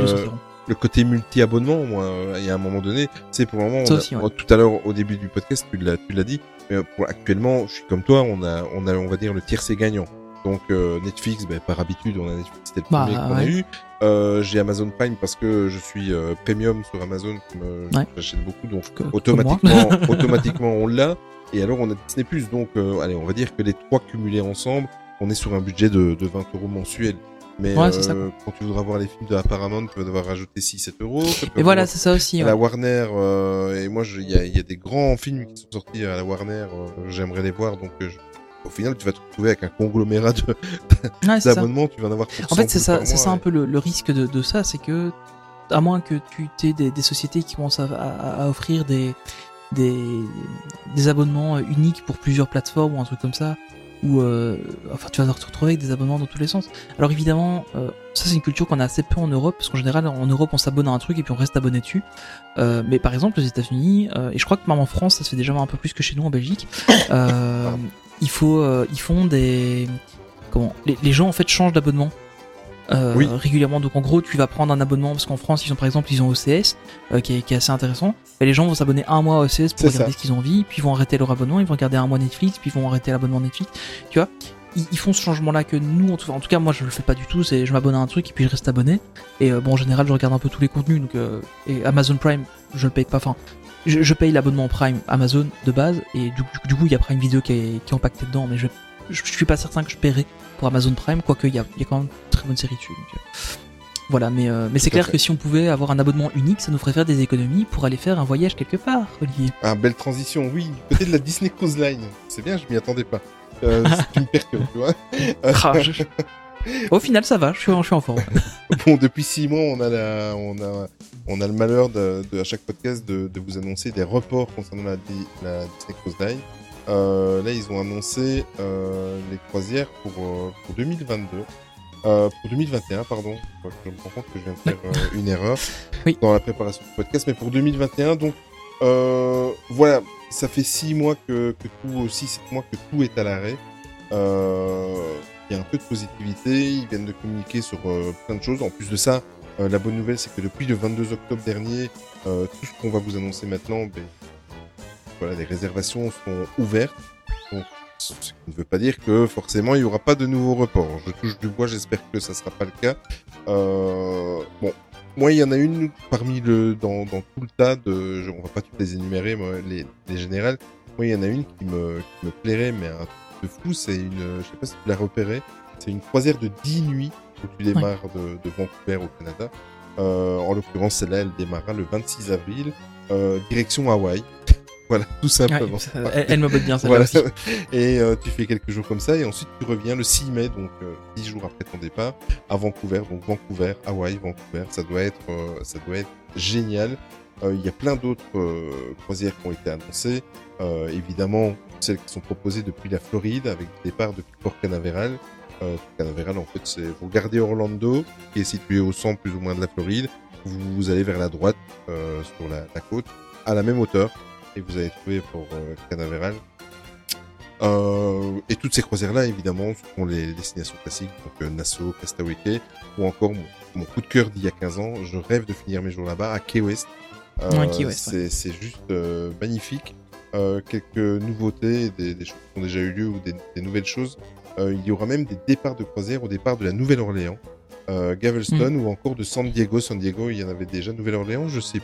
le euh, côté multi-abonnement, moi, euh, il y a un moment donné, c'est pour le moment, Ça on a- aussi, ouais. moi, tout à l'heure, au début du podcast, tu l'as, tu l'as dit, mais pour, actuellement, je suis comme toi, on a, on a, on va dire, le tiercé gagnant. Donc, euh, Netflix, ben, par habitude, on a Netflix, c'était le Bah, premier qu'on a eu. Euh, j'ai Amazon Prime parce que je suis euh, premium sur Amazon, comme, euh, Ouais. j'achète beaucoup, donc Que- automatiquement, (laughs) automatiquement, on l'a. Et alors, on a Disney+, donc, euh, allez, on va dire que les trois cumulés ensemble, on est sur un budget de, de 20 euros mensuels. Mais Ouais, c'est ça, euh, quand tu voudras voir les films de la Paramount, tu vas devoir rajouter 6-7 euros. Et voilà, c'est ça aussi. à ouais. la Warner, euh, et moi, il y a, y a des grands films qui sont sortis à la Warner, euh, j'aimerais les voir, donc euh, je- au final, tu vas te retrouver avec un conglomérat Ouais, d'abonnements, tu vas en avoir En 100 fait, c'est ça, ça un peu le, le risque de, de ça, c'est que à moins que tu aies des, des sociétés qui commencent à, à- à offrir des, des des abonnements uniques pour plusieurs plateformes ou un truc comme ça, ou euh, enfin tu vas te retrouver avec des abonnements dans tous les sens. Alors évidemment, euh, ça c'est une culture qu'on a assez peu en Europe, parce qu'en général en Europe on s'abonne à un truc et puis on reste abonné dessus. Euh, mais par exemple aux États-Unis, et je crois que même en France ça se fait déjà un peu plus que chez nous en Belgique, (coughs) il faut ils font des comment les, les gens en fait changent d'abonnement euh, Oui. régulièrement. Donc en gros tu vas prendre un abonnement parce qu'en France ils ont par exemple ils ont OCS euh, qui, est, qui est assez intéressant. Et les gens vont s'abonner un mois à OCS pour regarder ça. ce qu'ils ont envie puis ils vont arrêter leur abonnement ils vont regarder un mois Netflix puis ils vont arrêter l'abonnement Netflix. Tu vois ils, ils font ce changement là que nous en tout, en tout cas moi je le fais pas du tout. C'est je m'abonne à un truc et puis je reste abonné. Et euh, bon en général je regarde un peu tous les contenus. Donc et Amazon Prime je le paye pas. Enfin je, je paye l'abonnement Prime Amazon de base. Et du, du- du coup il y a Prime Video qui est, qui est impacté dedans. Mais je, je, je suis pas certain que je paierai pour Amazon Prime quoique il y a, il y a quand même une très bonne série dessus donc, euh, voilà mais, euh, mais c'est clair fait. que si on pouvait avoir un abonnement unique ça nous ferait faire des économies pour aller faire un voyage quelque part Olivier Ah, belle transition, oui. Peut-être de la Disney Cruise Line. C'est bien, je m'y attendais pas. Euh, tu (laughs) me perturbes, tu vois. Ah, au final ça va je suis, en- je suis en forme (laughs) Bon, depuis six mois, on a la, on a, on a le malheur de, de à chaque podcast de, de vous annoncer des reports concernant la, la Disney Cruise Line. Euh, là, ils ont annoncé euh, les croisières pour, euh, pour 2022. Euh, pour 2021, pardon. Je me rends compte que je viens de faire euh, une erreur Oui. dans la préparation du podcast, mais pour 2021, donc euh, voilà, ça fait six mois que, que tout, aussi sept mois que tout est à l'arrêt. Euh, il y a un peu de positivité, ils viennent de communiquer sur plein de choses. En plus de ça, euh, la bonne nouvelle, c'est que depuis le 22 octobre dernier, euh, tout ce qu'on va vous annoncer maintenant, ben, voilà, les réservations sont ouvertes. Donc, ce qui ne veut pas dire que forcément il n'y aura pas de nouveaux reports. Je touche du bois, j'espère que ça ne sera pas le cas. Euh, bon, moi il y en a une parmi le dans, dans tout le tas de, je, on va pas toutes les énumérer, moi, les, les générales. Moi il y en a une qui me, qui me plairait, mais un truc de fou, c'est une, je sais pas si tu l'as repéré, c'est une croisière de 10 nuits où tu démarres de, de Vancouver au Canada. Euh, en l'occurrence, celle-là, elle démarrera le 26 avril, euh, direction Hawaï. Voilà, tout simplement. Ouais, ça- elle, elle me botte bien ça Voilà. aussi (laughs) Et euh, tu fais quelques jours comme ça, et ensuite tu reviens le 6 mai, donc euh, 10 jours après ton départ, à Vancouver. Donc Vancouver, Hawaï, Vancouver, ça doit être, euh, ça doit être génial. Euh, Il y a plein d'autres euh, croisières qui ont été annoncées. Euh, évidemment, celles qui sont proposées depuis la Floride, avec des départs depuis Port Canaveral. Euh, Canaveral, en fait, c'est vous regardez Orlando, qui est situé au centre plus ou moins de la Floride. Vous, vous allez vers la droite euh, sur la, la côte, à la même hauteur, et vous allez trouver Port euh, Canaveral. Euh, et toutes ces croisières-là, évidemment, sont les destinations classiques, donc euh, Nassau, Castaway ou encore mon, mon coup de cœur d'il y a 15 ans. Je rêve de finir mes jours là-bas, à Key West. Ouais, Key West, c'est c'est juste magnifique. Quelques nouveautés, des, des choses qui ont déjà eu lieu ou des, des nouvelles choses. Il y aura même des départs de croisière au départ de la Nouvelle-Orléans. euh, Galveston ou encore de San Diego. San Diego, il y en avait déjà. Nouvelle-Orléans, je sais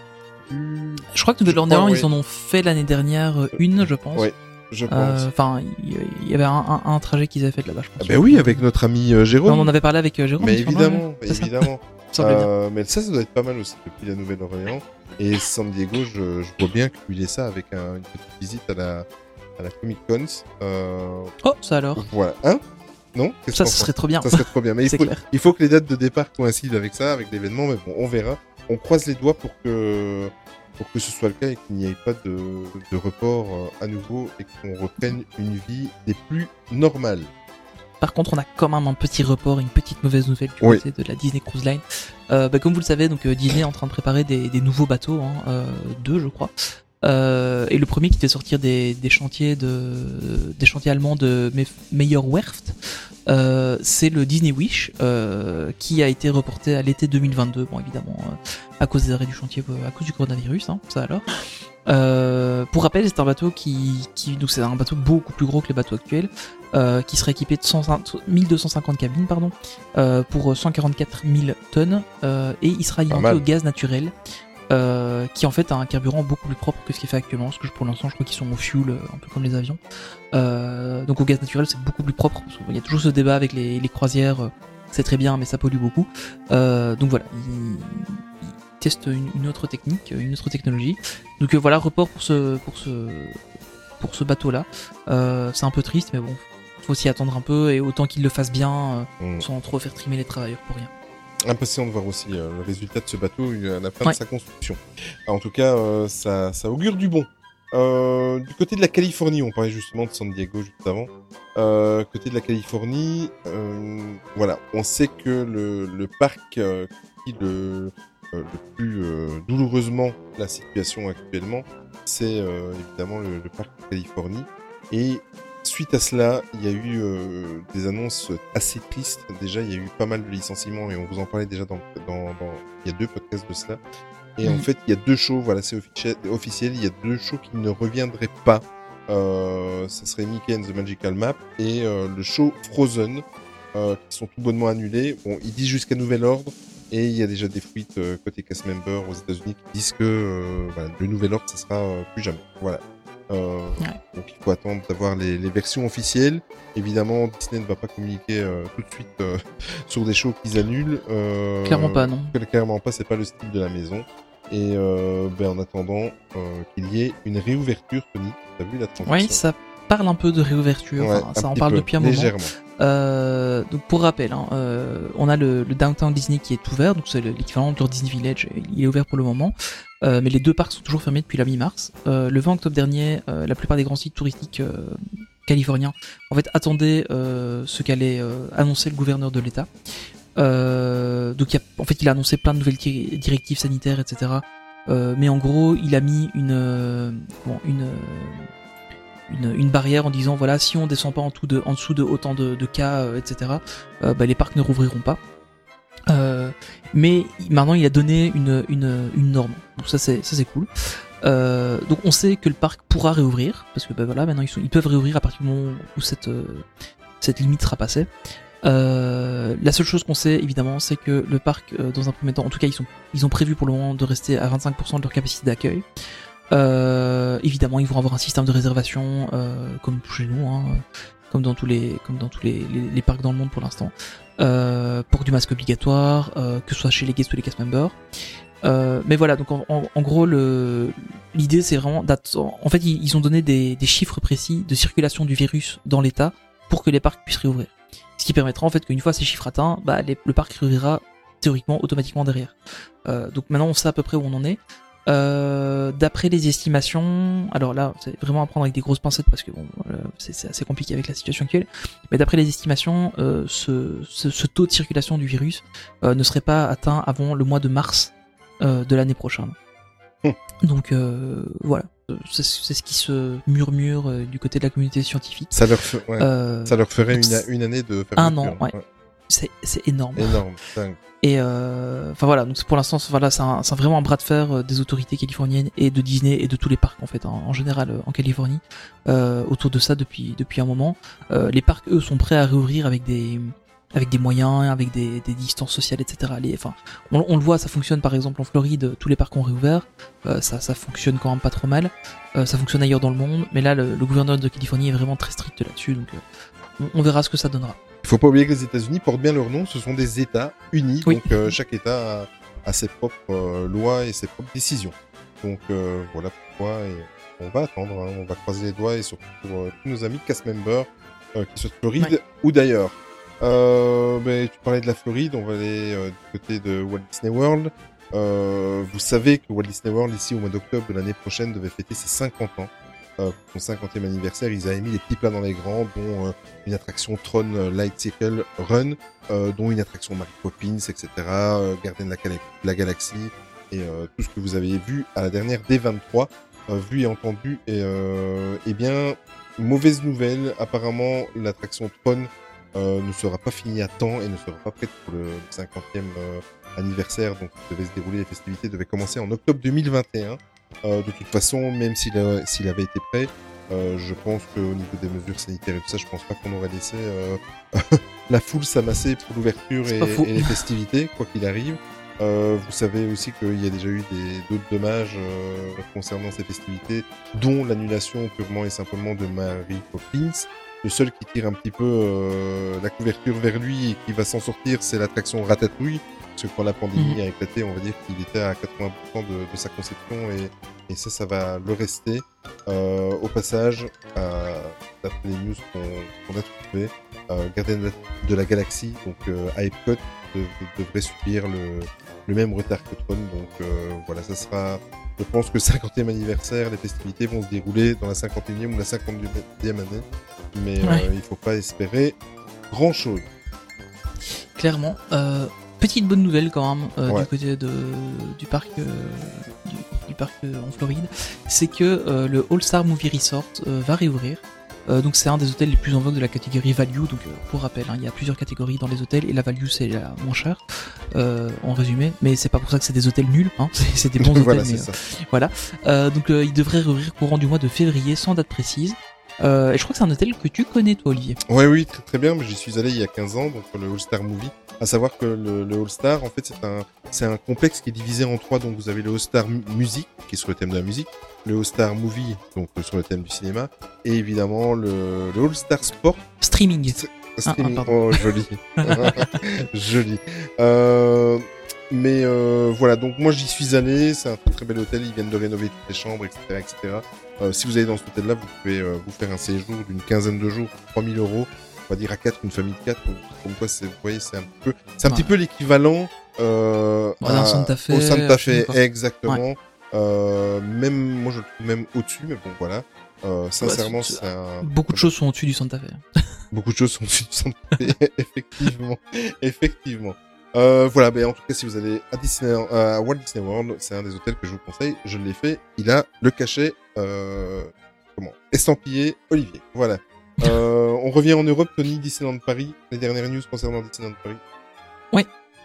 plus. Je crois que Nouvelle-Orléans, ils en ont fait l'année dernière euh, une, je pense. Ouais, je pense. Euh, Enfin, il il y avait un, un- un trajet qu'ils avaient fait de là-bas, je pense. Ah ben oui, avec notre ami euh, Jérôme. On en avait parlé avec Jérôme. mais évidemment. C'est ça. évidemment. (laughs) Euh, mais ça, ça doit être pas mal aussi depuis la Nouvelle-Orléans. Et San Diego, je, je vois bien qu'il est ça avec un- une petite visite à la, à la Comic Con. Euh, Oh, ça alors. voilà. Hein? Non Ça, ce serait trop bien. Ça serait trop bien. Mais il (laughs) faut, clair. il faut que les dates de départ coïncident avec ça, avec l'événement. Mais bon, on verra. On croise les doigts pour que, pour que ce soit le cas et qu'il n'y ait pas de, de report euh, à nouveau et qu'on reprenne une vie des plus normales. Par contre, on a quand même un petit report, une petite mauvaise nouvelle du Oui. côté de la Disney Cruise Line. Euh, bah, comme vous le savez, donc euh, Disney est en train de préparer des, des nouveaux bateaux, hein, euh, deux, je crois. Euh, et le premier qui devait sortir des, des chantiers de des chantiers allemands de Me- Meyer Werft, euh, c'est le Disney Wish euh, qui a été reporté à l'été 2022. Bon, évidemment, euh, à cause des arrêts du chantier, euh, à cause du coronavirus, hein, ça alors. Euh, pour rappel, c'est un bateau qui, qui donc c'est un bateau beaucoup plus gros que les bateaux actuels, euh, qui serait équipé de 150 1250 cabines, pardon, euh, pour 144 000 tonnes, euh, et il sera alimenté au gaz naturel, euh, qui en fait a un carburant beaucoup plus propre que ce qui est fait actuellement, parce que pour l'instant je crois qu'ils sont au fuel, euh, un peu comme les avions. Euh, donc au gaz naturel c'est beaucoup plus propre, parce qu'il y a toujours ce débat avec les, les croisières, euh, c'est très bien mais ça pollue beaucoup. Euh, donc voilà, ils, ils testent une, une autre technique, une autre technologie. Donc voilà, report pour ce, pour ce, pour ce bateau-là. Euh, c'est un peu triste, mais bon, faut s'y attendre un peu et autant qu'ils le fassent bien, euh, Mm. sans trop faire trimer les travailleurs pour rien. Impatient de voir aussi euh, le résultat de ce bateau à la fin Ouais. de sa construction. En tout cas, euh, ça, ça augure du bon. Euh, du côté de la Californie, on parlait justement de San Diego juste avant. Euh, côté de la Californie, euh, voilà, on sait que le, le parc qui le, le plus douloureusement la situation actuellement, c'est évidemment le, le parc de Californie. Et suite à cela, il y a eu euh, des annonces assez tristes. Déjà, il y a eu pas mal de licenciements et on vous en parlait déjà dans, dans, dans il y a deux podcasts de cela. Et en Mhm. fait, il y a deux shows, voilà, c'est offici- officiel, il y a deux shows qui ne reviendraient pas. Euh, ça serait Mickey and the Magical Map et euh, le show Frozen, euh, qui sont tout bonnement annulés. Bon, ils disent jusqu'à nouvel ordre. Et il y a déjà des fuites euh, côté cast member aux États-Unis qui disent que euh, voilà, le nouvel ordre, ça sera plus jamais. Voilà. Euh, Donc il faut attendre d'avoir les, les versions officielles. Évidemment, Disney ne va pas communiquer euh, tout de suite euh, (laughs) sur des shows qu'ils annulent. Clairement pas, non. Clairement pas, c'est pas le style de la maison. Et ben, en attendant qu'il y ait une réouverture, Tony, t'as vu la transition? Oui, ça parle un peu de réouverture, Ouais, ça en parle peu, depuis un moment. légèrement. Euh, donc pour rappel, hein, euh, on a le, le Downtown Disney qui est ouvert, donc c'est le- l'équivalent de Disney Village, il est ouvert pour le moment, Euh, mais les deux parcs sont toujours fermés depuis la mi-mars. Le 20 octobre dernier, la plupart des grands sites touristiques californiens en fait attendaient ce qu'allait annoncer le gouverneur de l'État. Donc il y a- en fait il a annoncé plein de nouvelles di- directives sanitaires, etc. Mais en gros il a mis une bon, une une, barrière en disant voilà si on descend pas en, dessous de, dessous de autant de, cas euh, etc euh, bah, les parcs ne rouvriront pas. Euh, mais maintenant il a donné une, norme. Donc ça c'est ça c'est cool. Donc on sait que le parc pourra réouvrir parce que bah, voilà maintenant ils, peuvent réouvrir à partir du moment où cette limite sera passée. La seule chose qu'on sait évidemment c'est que le parc dans un premier temps en tout cas ils ont prévu pour le moment de rester à 25% de leur capacité d'accueil euh, évidemment, ils vont avoir un système de réservation euh, comme chez nous, hein, comme dans tous les comme dans tous les, les, parcs dans le monde pour l'instant, euh, pour du masque obligatoire, euh, que ce soit chez les guests ou les cast members. Euh, mais voilà, donc en, en- en gros, l'idée c'est vraiment. En fait, ils, ils ont donné des, des chiffres précis de circulation du virus dans l'État pour que les parcs puissent réouvrir. Ce qui permettra en fait qu'une fois ces chiffres atteints, bah, les- le parc réouvrira théoriquement automatiquement derrière. Euh, donc maintenant on sait à peu près où on en est. Euh, D'après les estimations, alors là c'est vraiment à prendre avec des grosses pincettes parce que bon, euh, c'est assez compliqué avec la situation actuelle. Mais d'après les estimations, euh, ce, ce, ce taux de circulation du virus ne serait pas atteint avant le mois de mars de l'année prochaine. Hmm. Donc voilà, c'est ce qui se murmure du côté de la communauté scientifique. Ça leur, fe- ouais. Ça leur ferait une, année de Un an, ouais. c'est c'est énorme. Énorme, dingue. Et euh, enfin voilà, donc pour l'instant, c'est- voilà, c'est vraiment un bras de fer euh, des autorités californiennes et de Disney et de tous les parcs en fait, en, en général euh, en Californie, euh, autour de ça depuis depuis un moment. Euh, les parcs eux sont prêts à réouvrir avec des avec des moyens, avec des, des distances sociales, etc. Les, enfin, on, on le voit, ça fonctionne par exemple en Floride, tous les parcs ont réouvert, euh, ça, ça fonctionne quand même pas trop mal. Euh, ça fonctionne ailleurs dans le monde, mais là, le, le gouverneur de Californie est vraiment très strict là-dessus, donc euh, on, on verra ce que ça donnera. Il faut pas oublier que les États-Unis portent bien leur nom. Ce sont des États unis, Oui. donc euh, chaque État a, a ses propres euh, lois et ses propres décisions. Donc euh, voilà pourquoi. Et on va attendre, hein, on va croiser les doigts et surtout pour tous nos amis cast members qui soient de Floride Ouais. ou d'ailleurs. Euh, ben, tu parlais de la Floride, on va aller du côté de Walt Disney World. Euh, vous savez que Walt Disney World, ici au mois d'octobre de l'année prochaine, devait fêter ses 50 ans. Euh, son 50e anniversaire, ils avaient mis les petits plats dans les grands, dont euh, une attraction Tron euh, Light Cycle Run, dont une attraction Mary Poppins, etc., Gardien de la, Gala- la Galaxie, et tout ce que vous avez vu à la dernière D23, euh, vu et entendu. Eh bien, mauvaise nouvelle, apparemment l'attraction Tron ne sera pas finie à temps et ne sera pas prête pour le 50e euh, anniversaire, donc devait se dérouler, les festivités devaient commencer en octobre 2021. Euh, de toute façon, même s'il avait été prêt, euh, je pense qu'au niveau des mesures sanitaires et tout ça, je pense pas qu'on aurait laissé euh, (laughs) la foule s'amasser pour l'ouverture et, les festivités, quoi qu'il arrive. Euh, vous savez aussi qu'il y a déjà eu d'autres dommages euh, concernant ces festivités, dont l'annulation purement et simplement de Mary Poppins. Le seul qui tire un petit peu euh, la couverture vers lui et qui va s'en sortir, c'est l'attraction Ratatouille. Parce que quand la pandémie Mhm. a éclaté, on va dire qu'il était à 80% de, de sa conception et, et ça, ça va le rester. Euh, au passage, euh, d'après les news qu'on a trouvées, euh, Gardien de la, Galaxie, donc euh, de- devrait subir le, le même retard que Tron. Donc voilà, ça sera, je pense que le 50e anniversaire, les festivités vont se dérouler dans la 51e ou la 52e année. Mais euh, il faut pas espérer grand chose. Clairement. Euh, petite bonne nouvelle quand même euh, Ouais. du côté de, du parc, euh, du, du parc euh, en Floride, c'est que le All Star Movie Resort va réouvrir. Donc c'est un des hôtels les plus en vogue de la catégorie value. Donc pour rappel, hein, il y a plusieurs catégories dans les hôtels et la value c'est la moins chère en résumé. Mais c'est pas pour ça que c'est des hôtels nuls. Hein, c'est des bons (laughs) hôtels. voilà, mais, c'est ça. voilà. Donc il devrait rouvrir courant du mois de février sans date précise. Et je crois que c'est un hôtel que tu connais toi Olivier. Ouais, oui, très, très bien. mais J'y suis allé il y a 15 ans, donc le All Star Movie. À savoir que le, le All Star, en fait, c'est un, c'est un complexe qui est divisé en trois. Donc, vous avez le All Star Mu- Musique, qui est sur le thème de la musique, le All Star Movie, donc euh, sur le thème du cinéma, et évidemment le, le All Star Sport. Streaming. Streaming. ah, pardon. oh, joli. (laughs) (laughs) joli. Euh, mais euh, voilà, donc moi j'y suis allé, c'est un très très bel hôtel, ils viennent de rénover toutes les chambres, etc. etc. Euh, si vous allez dans cet hôtel-là, vous pouvez euh, vous faire un séjour d'une quinzaine de jours, 3000 euros, dire à 4, une famille de 4, comme quoi c'est, vous voyez, c'est un peu, c'est un Ouais. petit peu l'équivalent euh, Ouais, d'un à- Santa Fe, au Santa Fe, exactement. Euh, même, moi je le trouve même au-dessus, mais bon voilà. Euh, sincèrement, c'est- c'est un... (laughs) Beaucoup de choses sont au-dessus du Santa Fe. Beaucoup de choses sont dessus du Santa Fe, effectivement, effectivement. Euh, voilà, ben en tout cas, si vous allez à Disney, à Walt Disney World, c'est un des hôtels que je vous conseille. Je l'ai fait. Il a le cachet, euh, comment, estampillé Olivier. Voilà. Euh, on revient en Europe, Tony, Disneyland Paris. Les dernières news concernant Disneyland Paris.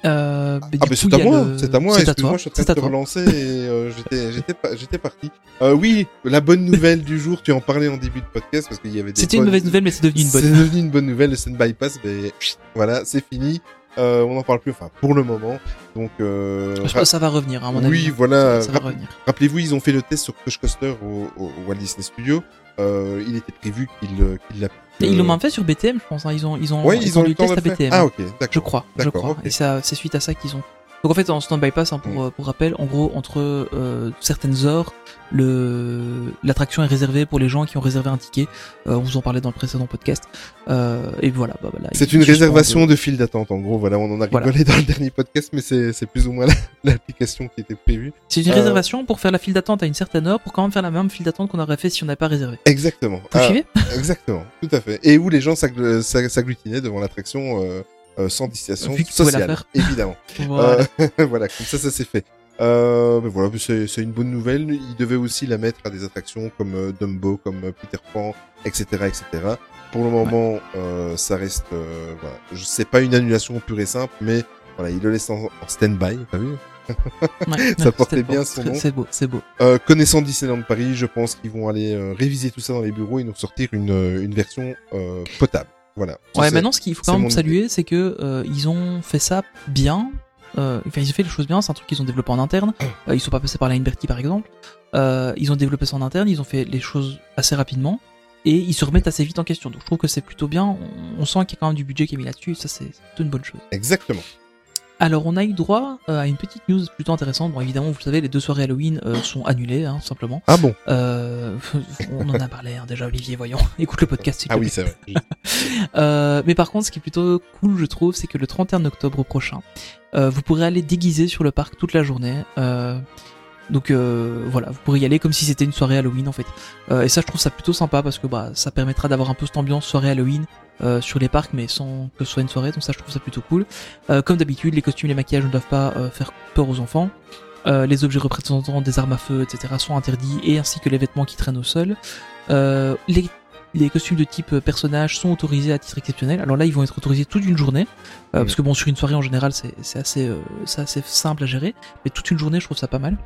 Euh, bah, du Ah, mais coup, c'est à moi, le- c'est à moi. C'est à Excuse-moi, toi. je suis en train C'est à de te toi. relancer et euh, j'étais, j'étais, pas- j'étais parti. Euh, oui, la bonne nouvelle du jour. Tu en parlais en début de podcast parce qu'il y avait des. C'était une mauvaise nouvelle, mais c'est devenu une C'est bonne. devenu une bonne nouvelle, le Sun Bypass, mais voilà, c'est fini. Euh, on n'en parle plus, enfin, pour le moment. Donc, euh, Je pense que ça va revenir, hein, à mon oui, avis. voilà. Ça, ça va Rapp- revenir. Rappelez-vous, ils ont fait le test sur Crush Coaster au, au- au Walt Disney Studio. Euh, il était prévu qu'il euh, qu'il l'a. Ils l'ont même fait sur BTM, je pense. hein. Ils ont, ils ont, Ouais, ils ont eu du le test à. BTM. Ah, ok, d'accord. Je crois, je D'accord, crois. ok. Et c'est suite à ça qu'ils ont. Donc en fait, en stand bypass, hein, pour, euh, pour rappel, en gros, entre euh, certaines heures, le l'attraction est réservée pour les gens qui ont réservé un ticket. Euh, on vous en parlait dans le précédent podcast. Euh, et voilà, bah, voilà. C'est une réservation de- de file d'attente, en gros. Voilà, on en a Voilà. rigolé dans le dernier podcast, mais c'est plus ou moins la- (laughs) l'application qui était prévue. C'est une réservation pour faire la file d'attente à une certaine heure, pour quand même faire la même file d'attente qu'on aurait fait si on n'avait pas réservé. Exactement. Vous Ah, suivez? Exactement, tout à fait. Et où les gens s'aggl- s'ag- s'agglutinaient devant l'attraction euh, sans distanciation sociale, évidemment. (laughs) Voilà. Euh, (laughs) voilà, comme ça, ça s'est fait. Euh, mais voilà, c'est une bonne nouvelle. Ils devaient aussi la mettre à des attractions comme euh, Dumbo, comme Peter Pan, etc., etc. Pour le moment, euh, ça reste, euh, voilà, je sais pas une annulation pure et simple, mais voilà, ils le laissent en, en stand-by. T'as vu? Ouais. (laughs) Ça portait bien beau. son nom. C'est beau, c'est beau. Euh, connaissant Disneyland Paris, je pense qu'ils vont aller euh, réviser tout ça dans les bureaux et nous sortir une, une version euh, potable. Voilà. Ouais, maintenant, ce qu'il faut quand même saluer, c'est que euh, ils ont fait ça bien. Euh, enfin, ils ont fait les choses bien. C'est un truc qu'ils ont développé en interne. Euh, ils sont pas passés par la Liberty, par exemple. Euh, ils ont développé ça en interne. Ils ont fait les choses assez rapidement et ils se remettent assez vite en question. Donc, je trouve que c'est plutôt bien. On, on sent qu'il y a quand même du budget qui est mis là-dessus. et Ça, c'est une bonne chose. Exactement. Alors, on a eu droit euh, à une petite news plutôt intéressante. Bon, évidemment, vous le savez, les deux soirées Halloween euh, sont annulées, hein, simplement. Ah bon? Euh, (laughs) on en a parlé hein, déjà, Olivier. Voyons, (laughs) écoute le podcast. te Ah oui, c'est vrai. (laughs) Euh, mais par contre, ce qui est plutôt cool, je trouve, c'est que le 31 octobre prochain, euh, vous pourrez aller déguiser sur le parc toute la journée. Euh, donc euh, voilà, vous pourrez y aller comme si c'était une soirée Halloween en fait. Euh, et ça, je trouve ça plutôt sympa parce que bah, ça permettra d'avoir un peu cette ambiance soirée Halloween euh, sur les parcs, mais sans que ce soit une soirée. Donc ça, je trouve ça plutôt cool. Euh, comme d'habitude, les costumes, les maquillages ne doivent pas euh, faire peur aux enfants. Euh, les objets représentant des armes à feu, etc. sont interdits, et ainsi que les vêtements qui traînent au sol. Euh, les les costumes de type personnage sont autorisés à titre exceptionnel. Alors là, ils vont être autorisés toute une journée, parce que bon, sur une soirée en général, c'est c'est assez, euh, c'est assez simple à gérer, mais toute une journée, je trouve ça pas mal.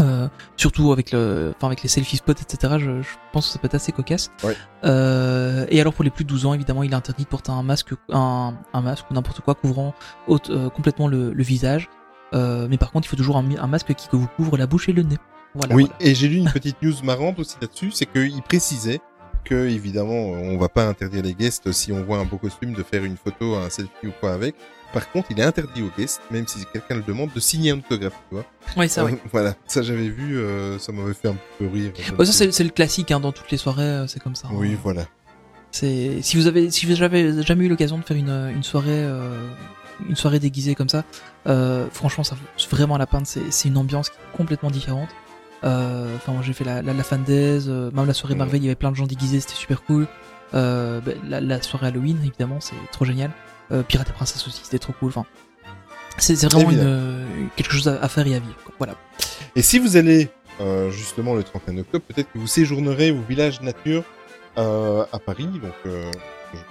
Euh, surtout avec le, enfin avec les selfie spots, etc. Je, je pense que ça peut être assez cocasse. Ouais. Euh, et alors pour les plus de 12 ans, évidemment, il est interdit de porter un masque, un, un masque ou n'importe quoi couvrant haute- euh, complètement le, le visage. Mais par contre, il faut toujours un, masque qui vous couvre la bouche et le nez. Voilà. oui, voilà. et j'ai lu une petite news marrante aussi là-dessus, c'est qu'il précisait que évidemment on va pas interdire les guests si on voit un beau costume de faire une photo, un selfie ou quoi avec. Par contre, il est interdit aux guests, même si quelqu'un le demande, de signer un autographe, tu vois. Ouais, ça, Euh, ouais. Voilà, ça j'avais vu, euh, ça m'avait fait un peu rire. Ouais, ça c'est le classique hein, dans toutes les soirées, euh, c'est comme ça. hein. Oui, voilà. C'est si vous avez si vous avez jamais eu l'occasion de faire une, une soirée euh, une soirée déguisée comme ça, euh, franchement ça vaut vraiment la peine. C'est une ambiance qui est complètement différente. Euh, Enfin moi j'ai fait la la, la fan days, euh, même la soirée. Marvel, il y avait plein de gens déguisés, c'était super cool. Euh, ben, la, la soirée Halloween évidemment c'est trop génial. Euh, Pirates et Princesse aussi c'était trop cool. Enfin c'est vraiment une, quelque chose à, à faire et à vivre. quoi. Voilà. Et si vous allez euh, justement le 31 octobre, peut-être que vous séjournerez au village nature euh, à Paris. Donc, euh, je ne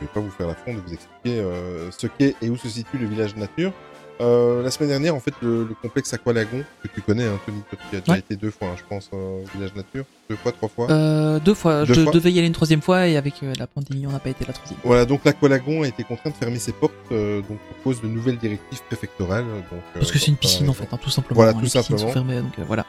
vais pas vous faire l'affront de vous expliquer ce qu'est et où se situe le village nature. Euh, la semaine dernière, en fait, le, le complexe Aqualagon, que tu connais, hein, Tony, tu as déjà Ouais. été deux fois, hein, je pense, euh, au village nature. Deux fois, trois fois. Euh, deux fois. Deux je fois. devais y aller une troisième fois et avec euh, la pandémie on n'a pas été la troisième. Voilà, donc l'Aqualagon a été contraint de fermer ses portes donc pour cause de nouvelles directives préfectorales. Donc, Parce que c'est une piscine en fait, hein, tout simplement. Voilà, tout les simplement. sont fermées, donc voilà.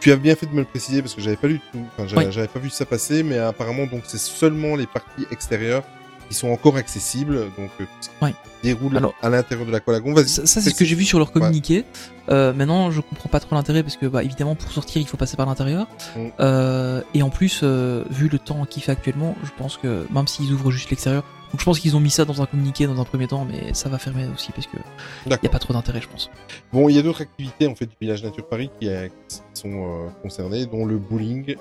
Tu as bien fait de me le préciser parce que j'avais pas lu tout, enfin, j'avais Ouais. j'avais pas vu ça passer, mais apparemment donc c'est seulement les parties extérieures qui sont encore accessibles, donc euh, qui Ouais. déroule Alors- à l'intérieur de l'Aqualagon. Vas-y. Ça, ça, c'est ce que j'ai vu sur leur communiqué. Euh, maintenant, je comprends pas trop l'intérêt parce que, bah, évidemment, pour sortir, il faut passer par l'intérieur. Mm. Euh, et en plus, euh, vu le temps qu'il fait actuellement, je pense que même s'ils ouvrent juste l'extérieur, donc je pense qu'ils ont mis ça dans un communiqué dans un premier temps, mais ça va fermer aussi parce que y a D'accord. pas trop d'intérêt, je pense. Bon, il y a d'autres activités en fait du village Nature Paris qui, qui sont concernées, dont le bowling,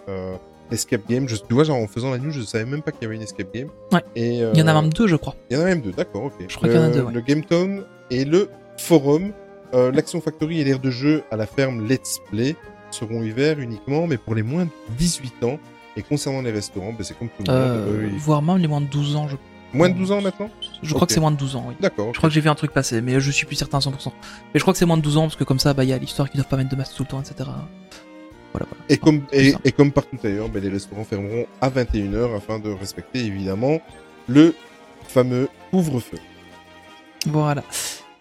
euh, l'escape game. Je, tu vois, genre en faisant la news, je savais même pas qu'il y avait une escape game. Ouais. Et euh, Il y en a même deux, je crois. Il y en a même deux, d'accord, ok. Je crois qu'il y en a deux, ouais. Le Game Town et le Forum. Euh, L'Action Factory et l'aire de jeu à la ferme Let's Play seront ouverts uniquement, mais pour les moins de 18 ans. Et concernant les restaurants, ben, c'est comme tout le monde. Euh, ils- voire même les moins de 12 ans, je, Moins de 12 ans maintenant je crois que c'est moins de 12 ans, oui. D'accord. Je crois que j'ai vu un truc passer, mais je suis plus certain à 100%. Mais je crois que c'est moins de 12 ans parce que comme ça, bah, il y a l'histoire qu'ils doivent pas mettre de masque tout le temps, etc. Voilà, voilà. Et comme, plus et, comme partout ailleurs, ben, les restaurants fermeront à 21h afin de respecter évidemment le fameux couvre-feu. Voilà.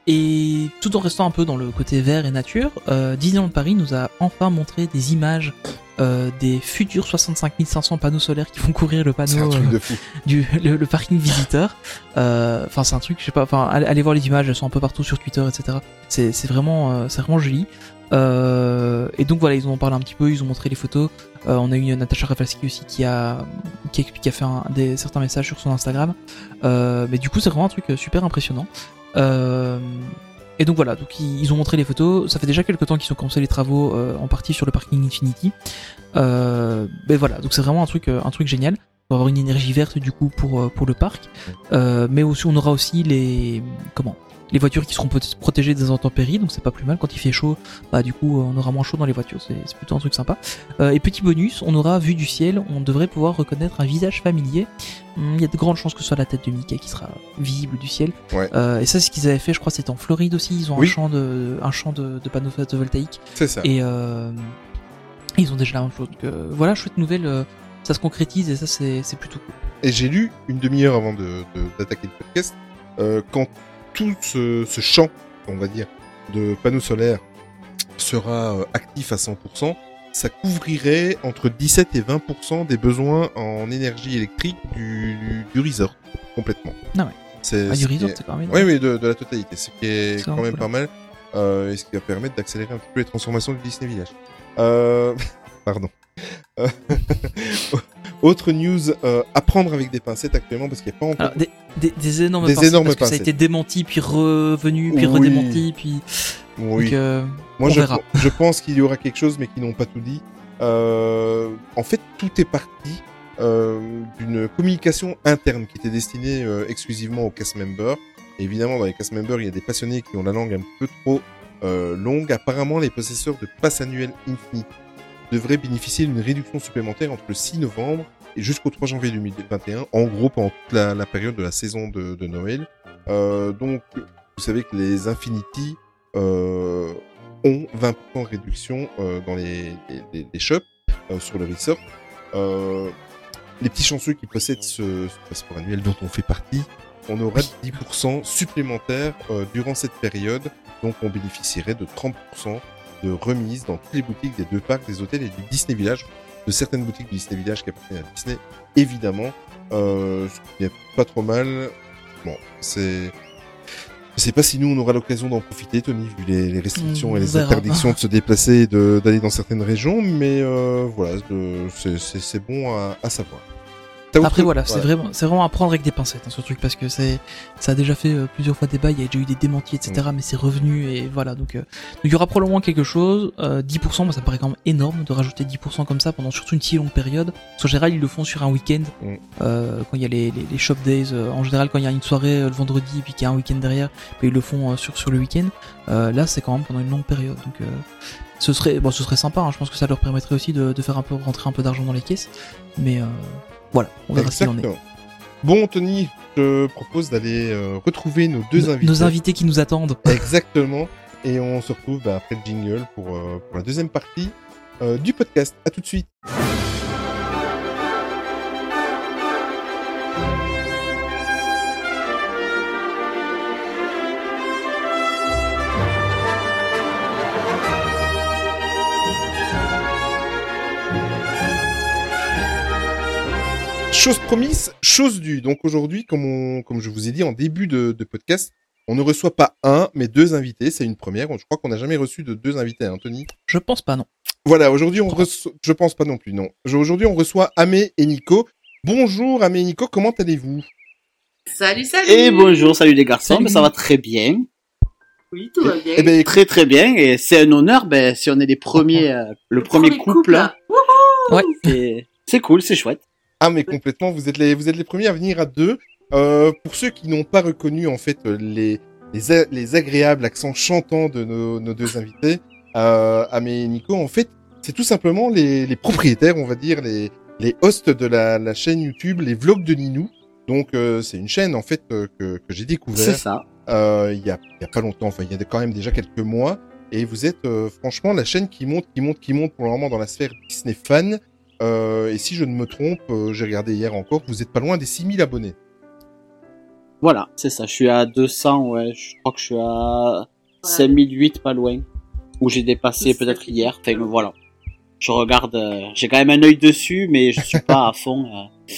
Et tout en restant un peu dans le côté vert et nature, euh, Disneyland Paris nous a enfin montré des images euh, des futurs 65 500 panneaux solaires qui vont couvrir le panneau euh, du le, le parking visiteur. Euh, Enfin, c'est un truc, je sais pas. Enfin, allez, allez voir les images, elles sont un peu partout sur Twitter, etc. C'est vraiment, c'est vraiment joli. Euh, et donc voilà, ils ont parlé un petit peu, ils ont montré les photos. Euh, on a eu Natacha Rafalski aussi qui a qui a, a fait un, des certains messages sur son Instagram. Euh, mais du coup, c'est vraiment un truc euh, super impressionnant. Euh, et donc voilà, donc ils, ont montré les photos. Ça fait déjà quelques temps qu'ils ont commencé les travaux euh, en partie sur le parking Infinity. Mais voilà, donc c'est vraiment un truc, un truc génial. On va avoir une énergie verte du coup pour pour le parc, mais aussi on aura aussi les comment les voitures qui seront protégées des intempéries, donc c'est pas plus mal quand il fait chaud. Bah du coup on aura moins chaud dans les voitures, c'est plutôt un truc sympa. Euh, et petit bonus, on aura vu du ciel, on devrait pouvoir reconnaître un visage familier. Hum, Il y a de grandes chances que ce soit la tête de Mickey qui sera visible du ciel. Ouais. Euh, et ça, c'est ce qu'ils avaient fait, je crois, c'était en Floride aussi. Ils ont Oui. un champ de un champ de, de panneaux photovoltaïques. C'est ça. Et euh, ils ont déjà la même chose. Donc voilà, chouette nouvelle. ça se concrétise et ça, c'est plutôt cool. et j'ai lu une demi-heure avant de, de- d'attaquer le podcast, quand tout ce, ce champ, on va dire, de panneaux solaires sera euh, actif à 100%, ça couvrirait entre 17 et 20% des besoins en énergie électrique du, du, du resort, complètement. Ah ouais. C'est, Ah, du resort, est- c'est quand même oui, oui, de, de la totalité, ce qui est quand même cool. pas mal, euh, et ce qui va permettre d'accélérer un petit peu les transformations du Disney Village. Euh... (laughs) Pardon. Euh, (laughs) Autre news, euh, à prendre avec des pincettes actuellement, parce qu'il n'y a pas encore... Alors, des, des, des énormes Des pincettes, énormes parce que ça a été démenti, puis revenu, puis Oui. redémenti, puis... Oui. Donc, euh, Moi, on je, verra. je pense qu'il y aura quelque chose, mais qu'ils n'ont pas tout dit. Euh, en fait, tout est parti d'une communication interne qui était destinée exclusivement aux cast members. Évidemment, dans les cast members, il y a des passionnés qui ont la langue un peu trop longue. Apparemment, les possesseurs de pass annuel Infinite devraient bénéficier d'une réduction supplémentaire entre le 6 novembre et jusqu'au 3 janvier 2021, en gros pendant toute la, période de la saison de, Noël. Euh, donc, vous savez que les Infinity euh, ont 20% de réduction euh, dans les, shops sur le resort. Les petits chanceux qui possèdent ce, passeport annuel dont on fait partie, on aura 10% supplémentaires durant cette période, donc on bénéficierait de 30% de remise dans toutes les boutiques des deux parcs, des hôtels et du Disney Village, de certaines boutiques du Disney Village qui appartiennent à Disney, évidemment, euh, ce qui n'est pas trop mal. Bon, c'est... Je sais pas si nous on aura l'occasion d'en profiter, Tony, vu les, les restrictions On et les interdictions de se déplacer et d'aller dans certaines régions, mais euh, voilà, c'est- bon à, à savoir. Après voilà, c'est vraiment, c'est vraiment à prendre avec des pincettes hein, ce truc parce que c'est, ça a déjà fait euh, plusieurs fois débat, il y a déjà eu des démentis etc. Mm. Mais c'est revenu et voilà donc, euh, donc il y aura probablement quelque chose. Euh, 10%, moi ça me paraît quand même énorme de rajouter 10% comme ça pendant surtout une si longue période. Parce qu'en général ils le font sur un week-end Mm. euh, quand il y a les, les, les shop days. euh, en général quand il y a une soirée le vendredi et puis qu'il y a un week-end derrière, ben, ils le font sur sur le week-end. Euh, là c'est quand même pendant une longue période donc. Euh, ce serait, bon, ce serait sympa. hein, je pense que ça leur permettrait aussi de, de faire un peu rentrer un peu d'argent dans les caisses. Mais euh, voilà, on verra ce qu'il en est. Exactement. Bon, Tony, je te propose d'aller euh, retrouver nos deux Nos- invités. Nos invités qui nous attendent. (laughs) Exactement. Et on se retrouve bah, après le jingle pour, euh, pour la deuxième partie euh, du podcast. À tout de suite. Chose promise, chose due. Donc aujourd'hui, comme, on, comme je vous ai dit en début de, de podcast, on ne reçoit pas un, mais deux invités. C'est une première. Je crois qu'on n'a jamais reçu de deux invités, hein, Tony? Je pense pas, non. Voilà, aujourd'hui on reçoit... Je pense pas non plus, non. Aujourd'hui on reçoit Amé et Nico. Bonjour Amé et Nico, comment allez-vous? Salut, salut Et bonjour, salut les garçons, Salut. Ben, ça va très bien. Oui, tout va bien. Eh ben, Très très bien, et c'est un honneur, ben, si on est les premiers, euh, le, premier, couple, hein. Ouais. c'est cool, c'est chouette. Ah mais complètement, vous êtes les, vous êtes les premiers à venir à deux. Euh, pour ceux qui n'ont pas reconnu en fait euh, les, les, les agréables accents chantants de nos, nos deux invités, euh, Amé et Nico, en fait, c'est tout simplement les, les propriétaires, on va dire, les, les hosts de la, la chaîne YouTube, les vlogs de Ninou. Donc euh, c'est une chaîne en fait euh, que, que j'ai C'est découvert ça. euh, il y, a, il y a pas longtemps, enfin il y a quand même déjà quelques mois. Et vous êtes euh, franchement la chaîne qui monte, qui monte, qui monte pour le moment dans la sphère Disney fan. Euh, et si je ne me trompe, euh, j'ai regardé hier encore, vous êtes pas loin des 6000 abonnés. Voilà, c'est ça. Je suis à 200, ouais. Je crois que je suis à 5008, pas loin. Où j'ai dépassé peut-être hier. Enfin, voilà. Je regarde, euh, j'ai quand même un œil dessus, mais je suis pas à (laughs) fond. euh.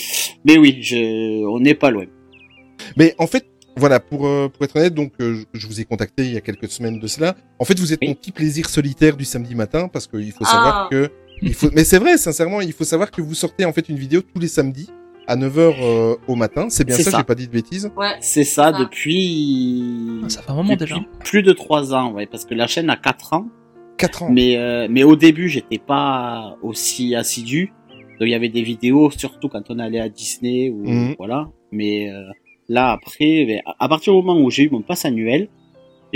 Mais oui, je, on n'est pas loin. Mais en fait, voilà, pour, euh, pour être honnête, donc euh, je- je vous ai contacté il y a quelques semaines de cela. En fait, vous êtes Oui. mon petit plaisir solitaire du samedi matin parce qu'il faut Ah. savoir que il faut mais c'est vrai, sincèrement, il faut savoir que vous sortez en fait une vidéo tous les samedis à 9h au matin. C'est bien ça, ça. j'ai pas dit de bêtises. Ouais. C'est ça Ah. depuis. Ça fait un moment depuis déjà. plus de 3 ans, ouais, parce que la chaîne a 4 ans. 4 ans. Mais euh, mais au début, j'étais pas aussi assidu. Donc il y avait des vidéos, surtout quand on allait à Disney ou Mhm. voilà. Mais euh, là après, ben, à- partir du moment où j'ai eu mon pass annuel,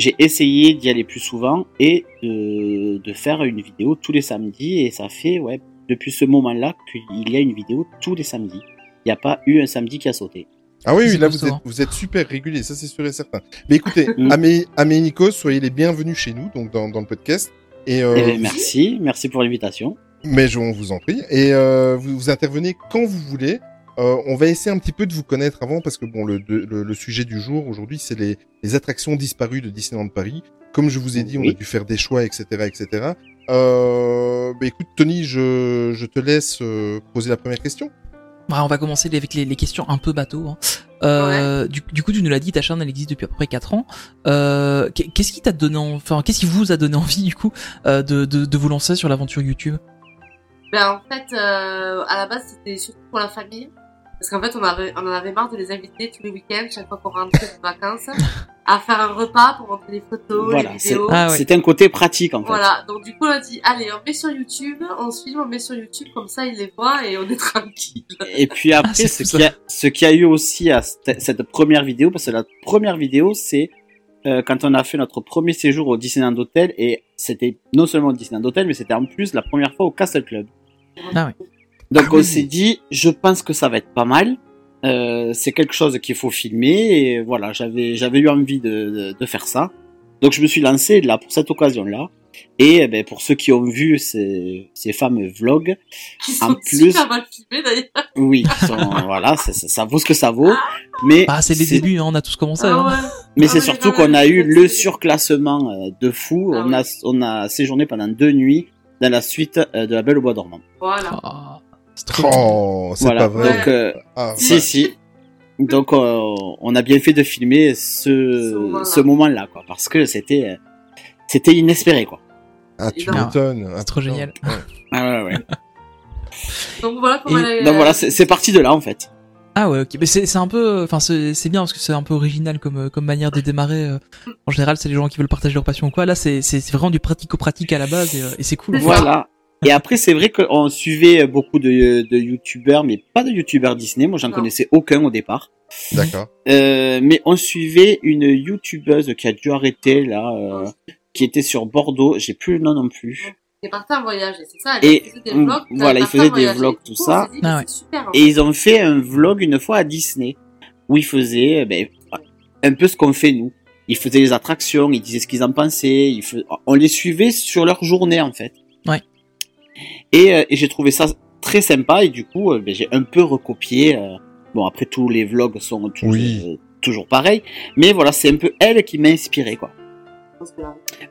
j'ai essayé d'y aller plus souvent et de, de faire une vidéo tous les samedis. Et ça fait ouais depuis ce moment-là qu'il y a une vidéo tous les samedis. Il n'y a pas eu un samedi qui a sauté. Ah oui, oui, là vous êtes, vous êtes super régulier, ça c'est sûr et certain. Mais écoutez, (laughs) Mm. Amé, Amé et Nico, soyez les bienvenus chez nous, donc dans, dans le podcast. Et euh, Eh merci, merci pour l'invitation. mais je, on vous en prie. Et euh, vous, vous intervenez quand vous voulez. Euh, on va essayer un petit peu de vous connaître avant parce que bon, le, de- le, le sujet du jour aujourd'hui, c'est les, les attractions disparues de Disneyland Paris. Comme je vous ai dit, on a dû faire des choix, etc., etc. Euh, bah écoute, Tony, je, je te laisse euh, poser la première question. Bah, on va commencer avec les, les questions un peu bateau. Hein. Euh, du, du coup, tu nous l'as dit, ta chaîne elle existe depuis à peu près 4 ans. Euh, qu'est- qu'est-ce qui t'a donné, en- enfin, qu'est-ce qui vous a donné envie du coup euh, de, de, de vous lancer sur l'aventure YouTube? Ben, en fait, euh, à la base, c'était surtout pour la famille. Parce qu'en fait, on, avait, on en avait marre de les inviter tous les week-ends, chaque fois qu'on rentrait de vacances, à faire un repas pour montrer les photos, Voilà, les vidéos. Ah ouais. c'était un côté pratique en fait. Voilà, donc du coup, on a dit, allez, on met sur YouTube, on se filme, on met sur YouTube, comme ça, ils les voient et on est (laughs) tranquille. Et puis après, Ah, c'est ce qu'il y a, ce qu'il y a eu aussi à cette, première vidéo, parce que la première vidéo, c'est euh, quand on a fait notre premier séjour au Disneyland Hotel, et c'était non seulement au Disneyland Hotel, mais c'était en plus la première fois au Castle Club. Ah ouais. Donc Ah on oui. s'est dit, je pense que ça va être pas mal. Euh, c'est quelque chose qu'il faut filmer, et voilà, j'avais j'avais eu envie de, de, de faire ça. Donc je me suis lancé là pour cette occasion-là. Et eh ben, pour ceux qui ont vu ces, ces fameux vlogs, Qui En sont plus- super mal filmés d'ailleurs. oui, qui sont, (laughs) voilà, ça, ça, ça vaut ce que ça vaut. Mais Bah, c'est les débuts, hein, on a tous commencé. Ah hein. ouais. Mais Ah c'est ouais, surtout qu'on a eu le surclassement euh, de fou. Ah on a on a séjourné pendant deux nuits dans la suite euh, de la Belle au Bois dormant. Voilà. Oh, c'est Voilà. pas vrai. Donc euh, Ah, si bah, si. Donc euh, on a bien fait de filmer Ce ce moment-là. quoi parce que c'était euh, c'était inespéré quoi. ah, tu m'étonnes. Ah, C'est trop génial. Ouais. Ah ouais ouais. (laughs) Donc voilà Et- elle donc voilà c'est c'est parti de là en fait. Ah ouais, ok. Mais c'est c'est un peu, enfin c'est c'est bien parce que c'est un peu original comme euh, comme manière de démarrer. euh. En général, c'est les gens qui veulent partager leur passion ou quoi. Là, c'est c'est c'est vraiment du pratico-pratique à la base et, euh, et c'est cool. Voilà. Et après, c'est vrai qu'on suivait beaucoup de, de youtubeurs, mais pas de youtubeurs Disney. Moi, j'en connaissais aucun au départ. D'accord. Euh, mais on suivait une youtubeuse qui a dû arrêter là, euh, qui était sur Bordeaux. J'ai plus le nom non plus. Il est parti en voyage, et c'est ça. Et, il faisait des mm, vlogs. voilà, il parti faisait en des vlogs, Et tout coup, ça. dit, Ah ouais. super. en Et ils ont fait un vlog une fois à Disney où ils faisaient euh, ben, un peu ce qu'on fait nous. Ils faisaient les attractions, ils disaient ce qu'ils en pensaient. Ils fais- On les suivait sur leur journée en fait. Ouais. Et, euh, et j'ai trouvé ça très sympa et du coup euh, ben, j'ai un peu recopié. euh, Bon après tous les vlogs sont toujours, Oui. euh, toujours pareils, mais voilà c'est un peu elle qui m'a inspiré quoi.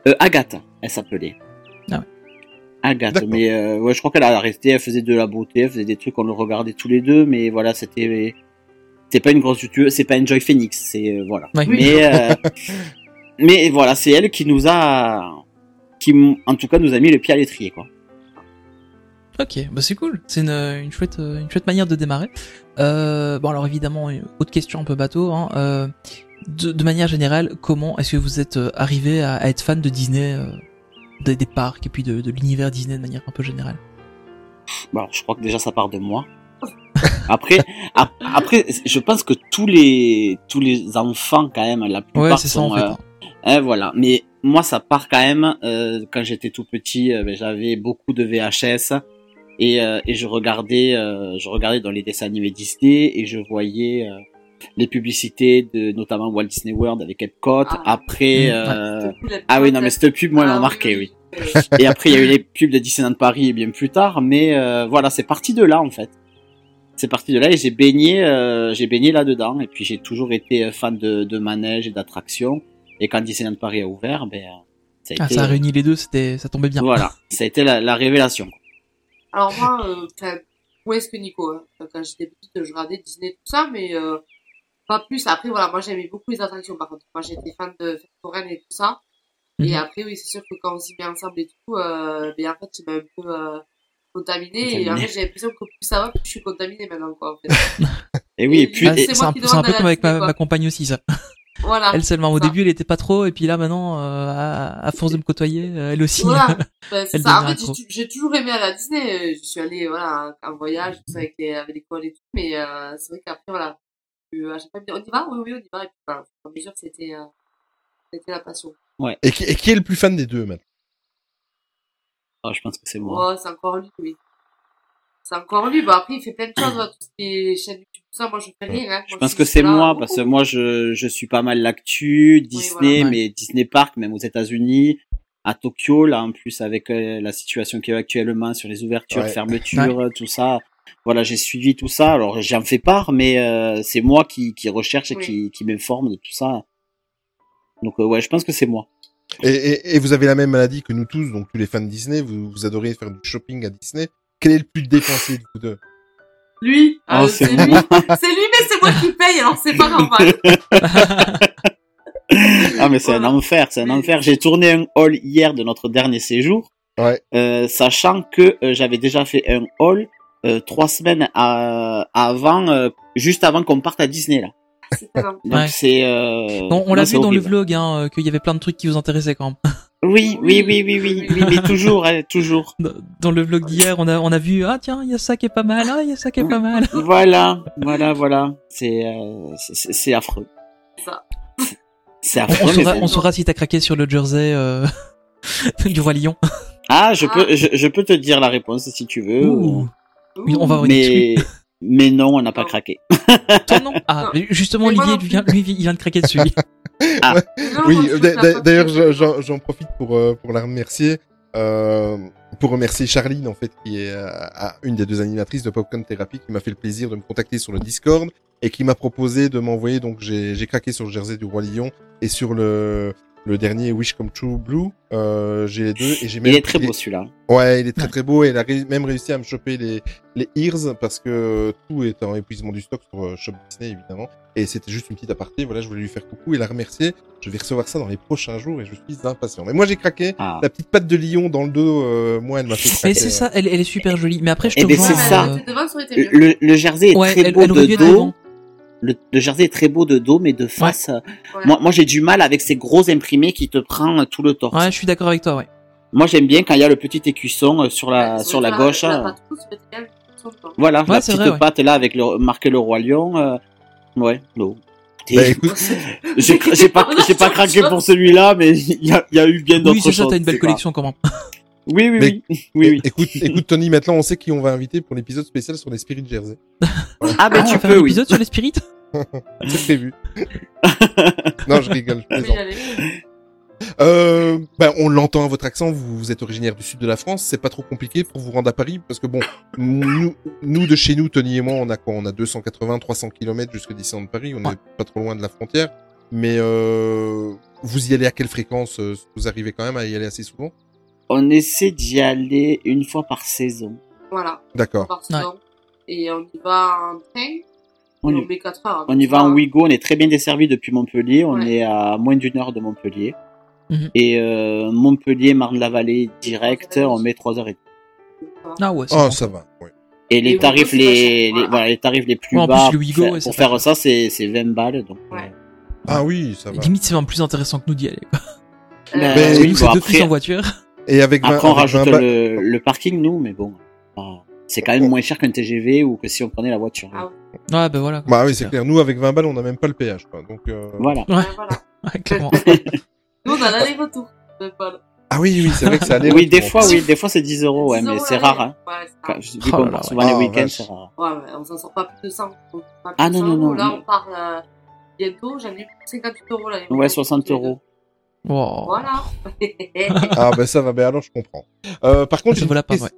Euh, Agathe, elle s'appelait. Ah ouais. Agathe, mais euh, ouais, je crois qu'elle a arrêté, elle faisait de la beauté, elle faisait des trucs, on le regardait tous les deux, mais voilà, c'était c'est pas une grosse youtubeuse, c'est pas une Joy Phoenix, c'est euh, voilà. Mais euh, (laughs) mais voilà, c'est elle qui nous a qui en tout cas nous a mis le pied à l'étrier quoi. Ok, bah c'est cool. C'est une, une chouette euh, une chouette manière de démarrer. Euh, bon alors évidemment, une autre question un peu bateau. Hein, euh, de, de manière générale, comment est-ce que vous êtes euh, arrivé à, à être fan de Disney, euh, des, des parcs et puis de, de l'univers Disney de manière un peu générale? Bon, alors, je crois que déjà ça part de moi. (laughs) Après, ap- après, je pense que tous les tous les enfants quand même, la plupart Ouais, c'est ça en fait. euh, hein. Voilà. Mais moi, ça part quand même. euh, quand j'étais tout petit, euh, ben, j'avais beaucoup de VHS et, euh, et je regardais, euh, je regardais dans les dessins animés Disney et je voyais euh, les publicités de notamment Walt Disney World avec Epcot. Ah. Après, la ah oui, pub, non, mais cette pub, moi, elle m'a Ah marqué, oui. oui. Et après, il y a eu les pubs de Disneyland Paris bien plus tard. Mais euh, voilà, c'est parti de là en fait. C'est parti de là et j'ai baigné, euh, j'ai baigné là-dedans. Et puis j'ai toujours été fan de, de manège et d'attractions. Et quand Disneyland Paris a ouvert, ben, ça a Ah, été, ça a réuni les deux, c'était ça tombait bien. voilà, ça a été la, la révélation. Alors moi, euh, enfin, moins que Nico. Hein? Quand j'étais petite, je regardais Disney, tout ça, mais euh, pas plus. Après, voilà, moi j'aimais beaucoup les attractions. Par contre, moi j'étais fan de foraines et tout ça. Et Mhm. après, oui, c'est sûr que quand on s'y met ensemble et tout, euh, ben, en fait, tu m'as un peu euh, contaminé. Et en fait, j'ai l'impression que plus ça va, plus je suis contaminée maintenant, quoi, en fait. (laughs) Et oui, et puis, c'est un, peu- comme avec ma, ma compagne aussi ça. Voilà. Elle seulement au ça. début elle était pas trop et puis là maintenant euh, à, à force de me côtoyer euh, elle aussi. Voilà. (laughs) C'est Elle ça. En devient fait, accro. j'ai- toujours aimé à la Disney. Je suis allée, voilà, en voyage, tout ça, avec les, avec l'école et tout. Mais, euh, c'est vrai qu'après, voilà. euh, à chaque fois, on y va? Oui, oui, on y va. Et puis, voilà, au fur et à mesure, c'était, euh, c'était la passion. Et qui, et qui est le plus fan des deux, maintenant Oh, je pense que c'est moi. Oh, c'est encore lui, oui. C'est encore lui. Bah, après, il fait plein de choses, voilà, tout ce qui est chaîne YouTube, ça. Moi, je fais rien, hein. Je Moi, pense que c'est moi beaucoup. parce que moi je, je suis pas mal l'actu Disney voilà. mais Disney Park même aux États-Unis à Tokyo là en plus avec euh, la situation qu'il y a actuellement sur les ouvertures Ouais. fermetures tout ça voilà, j'ai suivi tout ça. Alors j'en fais part, mais euh, c'est moi qui, qui recherche et Oui. qui, qui m'informe de tout ça. Donc euh, ouais, je pense que c'est moi. Et, et, et vous avez la même maladie que nous tous, donc tous les fans de Disney, vous, vous adorez faire du shopping à Disney. Quel est le plus dépensé du coup de Lui, Oh, euh, c'est lui, c'est lui, mais c'est moi qui paye, alors c'est pas normal. (laughs) Ah mais c'est un enfer, c'est un enfer. J'ai tourné un haul hier de notre dernier séjour, Ouais. euh, sachant que euh, j'avais déjà fait un haul euh, trois semaines à- avant, euh, juste avant qu'on parte à Disney là. C'est pas normal. Donc Ouais. c'est. Euh... On, l'a vu dans le vlog, hein, euh, qu'il y avait plein de trucs qui vous intéressaient quand même. (laughs) Oui, oui, oui, oui, oui, oui, mais toujours, hein, toujours. Dans- Dans le vlog d'hier, on a, on a vu, ah tiens, il y a ça qui est pas mal, ah, il y a ça qui est pas mal. (laughs) Voilà, voilà, voilà. C'est, euh, c'est- affreux. Ça. C'est On, affreux. on saura, bon. on saura si t'as craqué sur le jersey euh, (laughs) du roi lion. Ah, je Ah. peux, je, je peux te dire la réponse si tu veux. Ouh. Oui, on va revenir Mais, mais non, on n'a pas craqué. Toi non Ah, Non. mais justement, Olivier, lui, vient, lui, il vient de craquer dessus. Non, Oui, d'ailleurs, j'en profite pour, euh, pour la remercier. Euh, pour remercier Charline, en fait, qui est euh, une des deux animatrices de Popcorn Therapy, qui m'a fait le plaisir de me contacter sur le Discord et qui m'a proposé de m'envoyer, donc j'ai j'ai craqué sur le jersey du Roi Lion et sur le, le dernier Wish Come True Blue. Euh, j'ai les deux et j'ai même Il est très beau celui-là. Ouais, il est très très beau et elle a ré- même réussi à me choper les, les ears parce que tout est en épuisement du stock sur euh, Shop Disney évidemment. Et c'était juste une petite aparté, voilà, je voulais lui faire coucou et la remercier. Je vais recevoir ça dans les prochains jours et je suis impatient. Mais moi j'ai craqué, Ah. la petite patte de lion dans le dos, euh, moi elle m'a fait craquer. Mais c'est ça, elle, elle est super jolie. Mais après, je te Eh ben, c'est Ouais, ça. elle euh. Le, le jersey est Ouais, très elle, beau elle de dos. Le, le jersey est très beau de dos, mais de face, euh, Ouais. moi, moi j'ai du mal avec ces gros imprimés qui te prend tout le torse. Ouais, je suis d'accord avec toi, ouais. Moi j'aime bien quand il y a le petit écusson euh, sur la, Ouais, sur la gauche. La euh. Voilà, Ouais, la c'est petite vrai, ouais. patte là avec le marqué le roi lion. euh, ouais, non. Bah, écoute, (laughs) J'ai pas, (laughs) j'ai pas craqué pour celui-là, mais (laughs) il y a, il y a eu bien d'autres Oui, c'est choses. ça, t'as une belle c'est collection quand même. Oui, oui, Mais- oui. oui, oui. écoute, (laughs) écoute Tony, maintenant on sait qui on va inviter pour l'épisode spécial sur les Spirit Jersey. (laughs) Ah, ben Ah, on tu va faire peux, un oui. épisode sur les spirits (laughs) C'est prévu. non, je rigole, je plaisante. Euh, ben, on l'entend à votre accent, vous, vous êtes originaire du sud de la France, c'est pas trop compliqué pour vous rendre à Paris, parce que bon, nous, nous de chez nous, Tony et moi, on a quoi? On a 280, 300 km jusque Disneyland Paris, on est Ouais. pas trop loin de la frontière, mais euh, vous y allez à quelle fréquence? Euh, Vous arrivez quand même à y aller assez souvent? On essaie d'y aller une fois par saison. Voilà, D'accord. par saison. Et on y va en train. On et y- on met 4 heures. On y va en Ouigo, on est très bien desservi depuis Montpellier, on Ouais. est à moins d'une heure de Montpellier. Mhm. Et euh, Montpellier, Marne-la-Vallée direct, on met trois heures et demie. Ah ouais, Oh, bon. ça va. Et les Et tarifs les, voilà. les tarifs les plus Ouais, en plus, bas le Ouigo, pour, faire- ouais, c'est pour faire ça, c'est c'est 20 balles. Donc, Ouais. euh, Ah oui, ça va. Limite, c'est même plus intéressant que nous d'y aller. quoi. Ben, Ben, oui, c'est deux après, en voiture. Et avec 20, après on avec 20 rajoute balles- le, le parking, nous, mais bon. C'est quand même moins cher qu'un TGV ou que si on prenait la voiture. Ah Ouais, bah voilà. quoi. Bah oui, c'est clair. Nous, avec 20 balles, on n'a même pas le péage, quoi. Donc, euh... Voilà. Ouais. Ouais, voilà. (laughs) Ouais, (laughs) clairement. Nous, on a l'aller-retour. Ah oui, oui, c'est vrai que ça (laughs) allait. Oui, des fois, oui, des fois c'est 10 euros, ouais, 10 mais c'est rare. Hein. Ouais, rare. Vu Oh qu'on part souvent les Ah, week-ends, c'est rare. Ouais, ouais, on s'en sort pas plus de 100. Pas plus Ah, non, 100 non, non, Là, on part euh, bientôt, j'en ai 58 euros là. Ouais, 60 euros. Wow. Voilà. (laughs) Ah ben ça va, ben alors je comprends. Euh, par contre,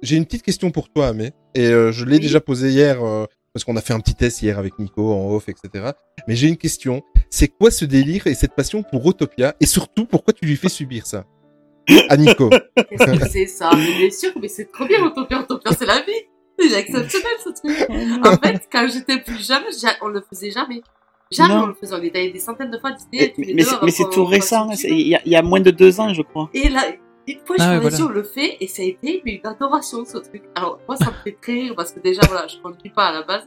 j'ai une, une petite question pour toi, Amé, et euh, je l'ai Oui. déjà posée hier euh, parce qu'on a fait un petit test hier avec Nico en off, etc. Mais j'ai une question. C'est quoi ce délire et cette passion pour Autopia? Et surtout pourquoi tu lui fais subir ça? À Nico (laughs) Qu'est-ce que c'est ça? Mais bien sûr, mais c'est trop bien, Autopia. Autopia, c'est la vie. C'est exceptionnel, ce truc. (laughs) En fait, quand j'étais plus jeune, on le faisait jamais. Jamais Non. on le faisait. On était allé des centaines de fois à Disney. Et- tous les mais c'est- tout récent, il y, a- il y a moins de deux ans, je crois. Et là, une fois, je Ah voilà. on le fait, et ça a été mais une adoration, ce truc. Alors, moi, ça me fait très rire, parce que déjà, voilà, je conduis pas à la base.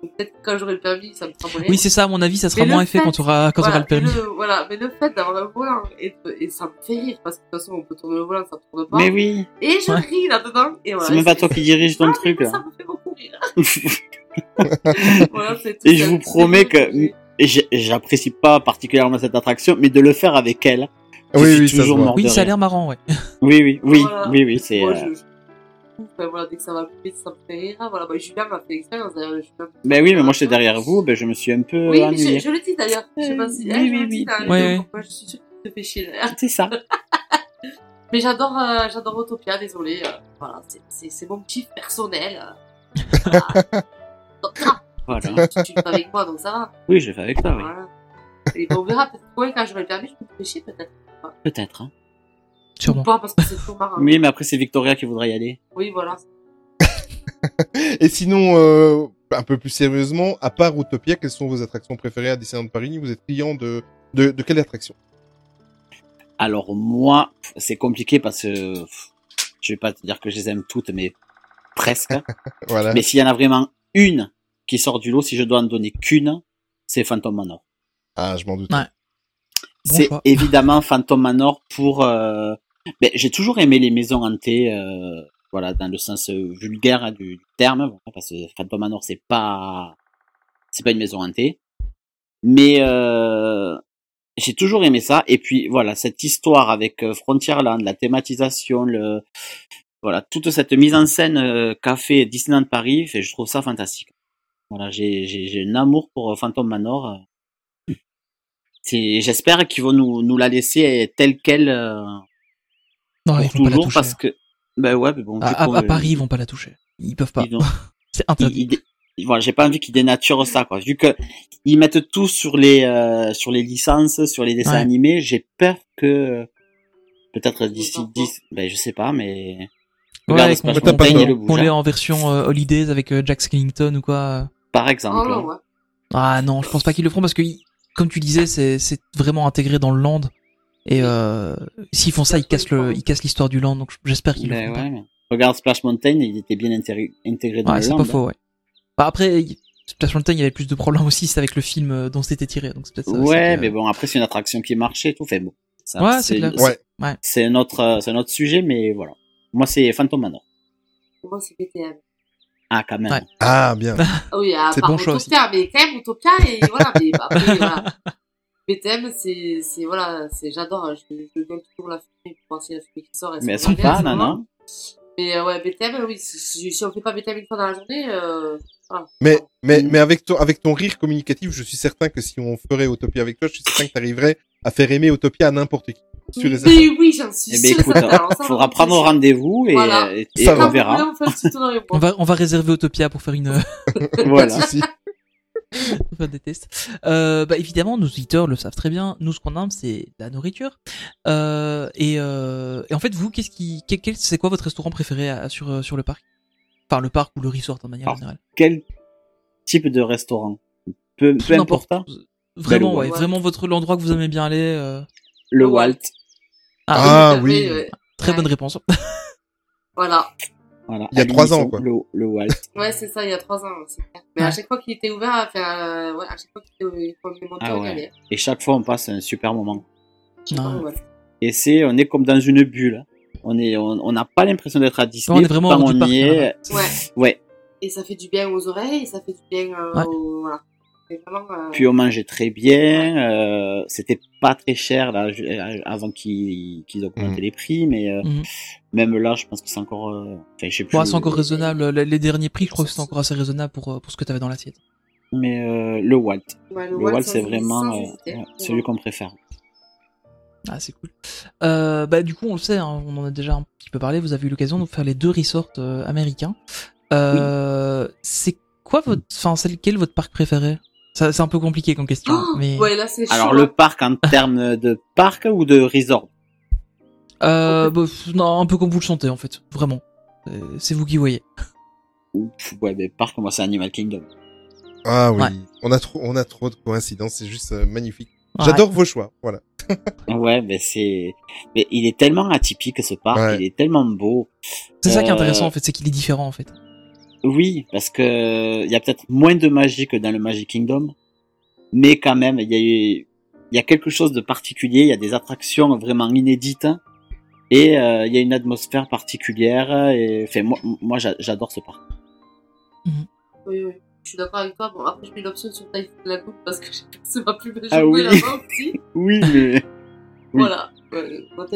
Donc, peut-être que quand j'aurai le permis, ça me fera moins Oui, c'est ça, à mon avis, ça sera Mais le moins effet fait- quand tu auras, quand voilà, t'auras le permis. mais voilà, mais le fait d'avoir un volant, et, ça me fait rire, parce que de toute façon, on peut tourner le volant, ça tourne pas. Mais oui, Et je Ouais. ris là-dedans, et voilà. c'est même pas toi qui dirige ton Ah, truc. là. Ça me fait beaucoup rire. (laughs) (laughs) voilà, c'est tout. Et je vous promets que- j'apprécie pas particulièrement cette attraction, mais de le faire avec elle, je Oui, suis oui, ça toujours de Oui, ça a l'air marrant, ouais. (laughs) Oui, oui, oui, Voilà. oui, oui, c'est. Moi, euh, je, je... Enfin, voilà, dès que ça va plus vite, ça me fait rire. Voilà, bah, Julien m'a fait l'expérience d'ailleurs. Ben oui, mais moi j'étais derrière vous, ben je me suis un peu Oui, mais ennuyé. je, je le dis d'ailleurs. Je sais pas si. Oui, eh, je oui, le oui. la Ouais, vidéo, ouais. pourquoi je suis sûre que tu te fais chier d'ailleurs. C'est ça. (laughs) Mais j'adore, euh, j'adore Autopia, désolé. euh, voilà, c'est- mon kiff personnel. euh. (laughs) Voilà. tu, tu le fais avec moi, donc ça va. Oui, je le fais avec toi, oui. Voilà. Et on verra, peut-être ouais, quand j'aurai le permis, je peux pêcher, peut-être. Peut-être. Hein. Sûrement. Ou pas, parce que c'est trop marrant. Oui, mais après, c'est Victoria qui voudrait y aller. Oui, voilà. (laughs) Et sinon, euh, un peu plus sérieusement, à part Utopia, quelles sont vos attractions préférées à Disneyland Paris? Vous êtes client de, de, de quelle attraction? Alors, moi, c'est compliqué parce que je vais pas te dire que je les aime toutes, mais presque. (laughs) Voilà. mais s'il y en a vraiment une qui sort du lot, si je dois en donner qu'une, c'est Phantom Manor. Ah, je m'en doute. Ouais. Bon c'est évidemment Phantom Manor pour. Euh... ben, j'ai toujours aimé les maisons hantées, euh, voilà, dans le sens euh, vulgaire hein, du, terme, voilà, parce que Phantom Manor c'est pas, c'est pas une maison hantée, mais euh, j'ai toujours aimé ça. Et puis voilà, cette histoire avec euh, Frontierland, la thématisation, le, voilà, toute cette mise en scène euh, qu'a fait Disneyland Paris, fait, je trouve ça fantastique. Voilà, j'ai j'ai j'ai un amour pour euh, Phantom Manor. euh, c'est- J'espère qu'ils vont nous, nous la laisser telle qu'elle euh, Non, pour ils vont pas la toucher. parce que ben ouais mais bon À, à euh, Paris, ils vont pas la toucher. Ils peuvent pas. (laughs) C'est interdit. ils voilà j'ai pas envie qu'ils dénaturent ça quoi vu que ils mettent tout sur les euh, sur les licences sur les dessins Ouais. animés j'ai peur que peut-être d'ici Pourquoi 10 ben je sais pas mais Ouais, regarde qu'on qu'on bouge l'ait en version euh, Holidays avec euh, Jack Skellington ou quoi. Par Oh exemple ouais. Ah non, je pense pas qu'ils le feront parce que, comme tu disais, c'est c'est vraiment intégré dans le land. Et euh, s'ils font ça, ils cassent le, ils cassent l'histoire du land. Donc j'espère qu'ils le Ben feront pas. ouais, mais regarde Splash Mountain il était bien intégré, intégré dans Ouais, le c'est land, pas hein. faux, ouais. Bah après, Splash Mountain, il y avait plus de problèmes aussi, c'est avec le film euh, dont c'était tiré. Donc c'est peut-être ouais mais bon après c'est une attraction qui marchait et tout fait bon ça, Ouais, c'est clair. Ouais. c'est un autre euh, c'est un autre sujet mais voilà moi c'est Phantom Manor moi, c'est BTM. Ah quand même Ouais. Ah, bien. (laughs) Oui, à C'est part bon choix mais quand même, Utopia, et voilà, mais après, (laughs) voilà. BTM, c'est, c'est, voilà, c'est, j'adore, je, je gueule toujours la fumée pour voir si la fumée qui sort. elle mais elles sont pas non non Mais euh, ouais, BTM, oui, si, si- on fait pas BTM une fois dans la journée, euh, voilà. Mais, mais, mais avec ton, avec ton rire communicatif, je suis certain que si on ferait Utopia avec toi, je suis certain que tu arriverais à faire aimer Utopia à n'importe qui. Sûr et. Mais oui, j'en suis Eh ben écoute, alors ça, faudra on prendre rendez-vous et, Voilà. et, et Ça on verra. on. On va, on va réserver Utopia pour faire une, (laughs) Voilà. (laughs) Des tests. Euh, bah évidemment, nos auditeurs le savent très bien. Nous, ce qu'on aime, c'est la nourriture. Euh, et, euh, et en fait, vous, qu'est-ce qui, quel, quel- c'est quoi votre restaurant préféré à- sur euh, sur le parc? Enfin, le parc ou le resort de manière Alors, générale. Quel type de restaurant? Peu, peu importe. hein. Vraiment, ouais, vraiment votre l'endroit que vous aimez bien aller. euh. Le Walt. Ah, à oui. fait. Très Ouais. bonne réponse. (laughs) Voilà. Voilà. Il y a trois ans, quoi. Le, le Walt. (laughs) Ouais, c'est ça, il y a trois ans. Mais à chaque fois qu'il était ouvert, enfin, euh, ouais, à chaque fois qu'il était ouvert, Ah ouais. Et chaque fois, on passe un super moment. Ouais. ouais. Et c'est, on est comme dans une bulle. On est, on n'a pas l'impression d'être à Disney. on est vraiment on y est. Ouais. Ouais. Et ça fait du bien aux oreilles, et ça fait du bien, euh, Ouais. aux, voilà. Vraiment, euh, Puis on mangeait très bien. Euh, c'était pas très cher là euh, avant qu'ils qu'ils augmentent Mhm. les prix, mais euh, Mhm. même là, je pense que c'est encore. euh, Enfin, je sais plus. Ouais, c'est encore raisonnable. Les, les derniers prix, je crois que c'est encore assez raisonnable pour pour ce que t'avais dans l'assiette. Mais euh, le Walt. ouais, Le Walt, c'est vraiment euh, ouais, celui qu'on préfère. Ah, c'est cool. Euh, bah, du coup, on le sait, hein, on en a déjà un petit peu parlé. Vous avez eu l'occasion de faire les deux resorts euh, américains. Euh, C'est quoi votre, enfin, c'est lequel votre parc préféré? Ça, C'est un peu compliqué comme question, Oh, mais Ouais, là, c'est chaud. Alors hein. le parc en termes de parc ou de resort euh, bah, non, un peu comme vous le sentez en fait, vraiment. Euh, C'est vous qui voyez. Ouf, Ouais, mais parc, moi c'est Animal Kingdom. Ah oui. Ouais. On a trop, on a trop de coïncidences. C'est juste euh, magnifique. Ouais. J'adore vos choix. Voilà. (laughs) Ouais, mais c'est, mais il est tellement atypique ce parc, Ouais. il est tellement beau. C'est ça qui est intéressant en fait, c'est qu'il est différent en fait. Oui, parce que il y a peut-être moins de magie que dans le Magic Kingdom, mais quand même, il y a eu- il y a quelque chose de particulier, il y a des attractions vraiment inédites et euh, il y a une atmosphère particulière et enfin moi moi j'a- j'adore ce parc. Oui, oui. Je suis d'accord avec toi. Bon, après, je mets l'option sur Typhoon Lagoon parce que (laughs) c'est ma plus belle Ah journée oui. là-bas aussi. (laughs) Oui, mais Oui. Voilà. Moi,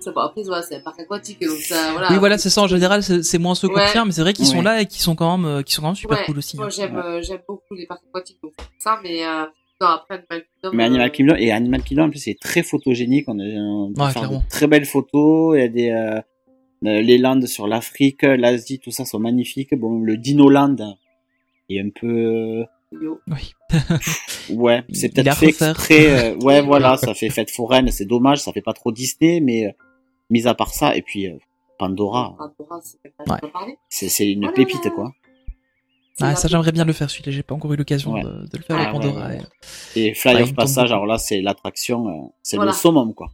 ça va. Après, voilà, c'est un parc aquatique, donc ça, voilà. oui, voilà, c'est ça. En général, c'est c'est moins ceux qu'on Ouais. tient, mais c'est vrai qu'ils sont là et qu'ils sont quand même, euh, qui sont quand même super Ouais, cool aussi. Moi, hein. j'aime, Ouais. euh, j'aime beaucoup les parcs aquatiques, donc ça, mais, euh, non, après, Animal Kingdom. mais euh, Animal Kingdom et Animal Kingdom en plus c'est très photogénique, on, a, on peut Ouais, faire de très belles photos, il y a des euh, Euh, les landes sur l'Afrique, l'Asie, tout ça sont magnifiques. Bon, le Dinoland est un peu. Oui. (laughs) ouais, c'est peut-être fait exprès. euh, (laughs) ouais, voilà, ça fait fête foraine, c'est dommage, ça fait pas trop Disney, mais euh, mis à part ça, et puis euh, Pandora, Pandora, c'est Ouais. une Oh pépite quoi. Ah, ça j'aimerais bien le faire celui-là, j'ai pas encore eu l'occasion Ouais. de, de le faire Ah, avec Pandora. ouais, et- Et Fly Ouais, il of Passage, tombe alors là, c'est l'attraction, euh, c'est Voilà. le summum quoi.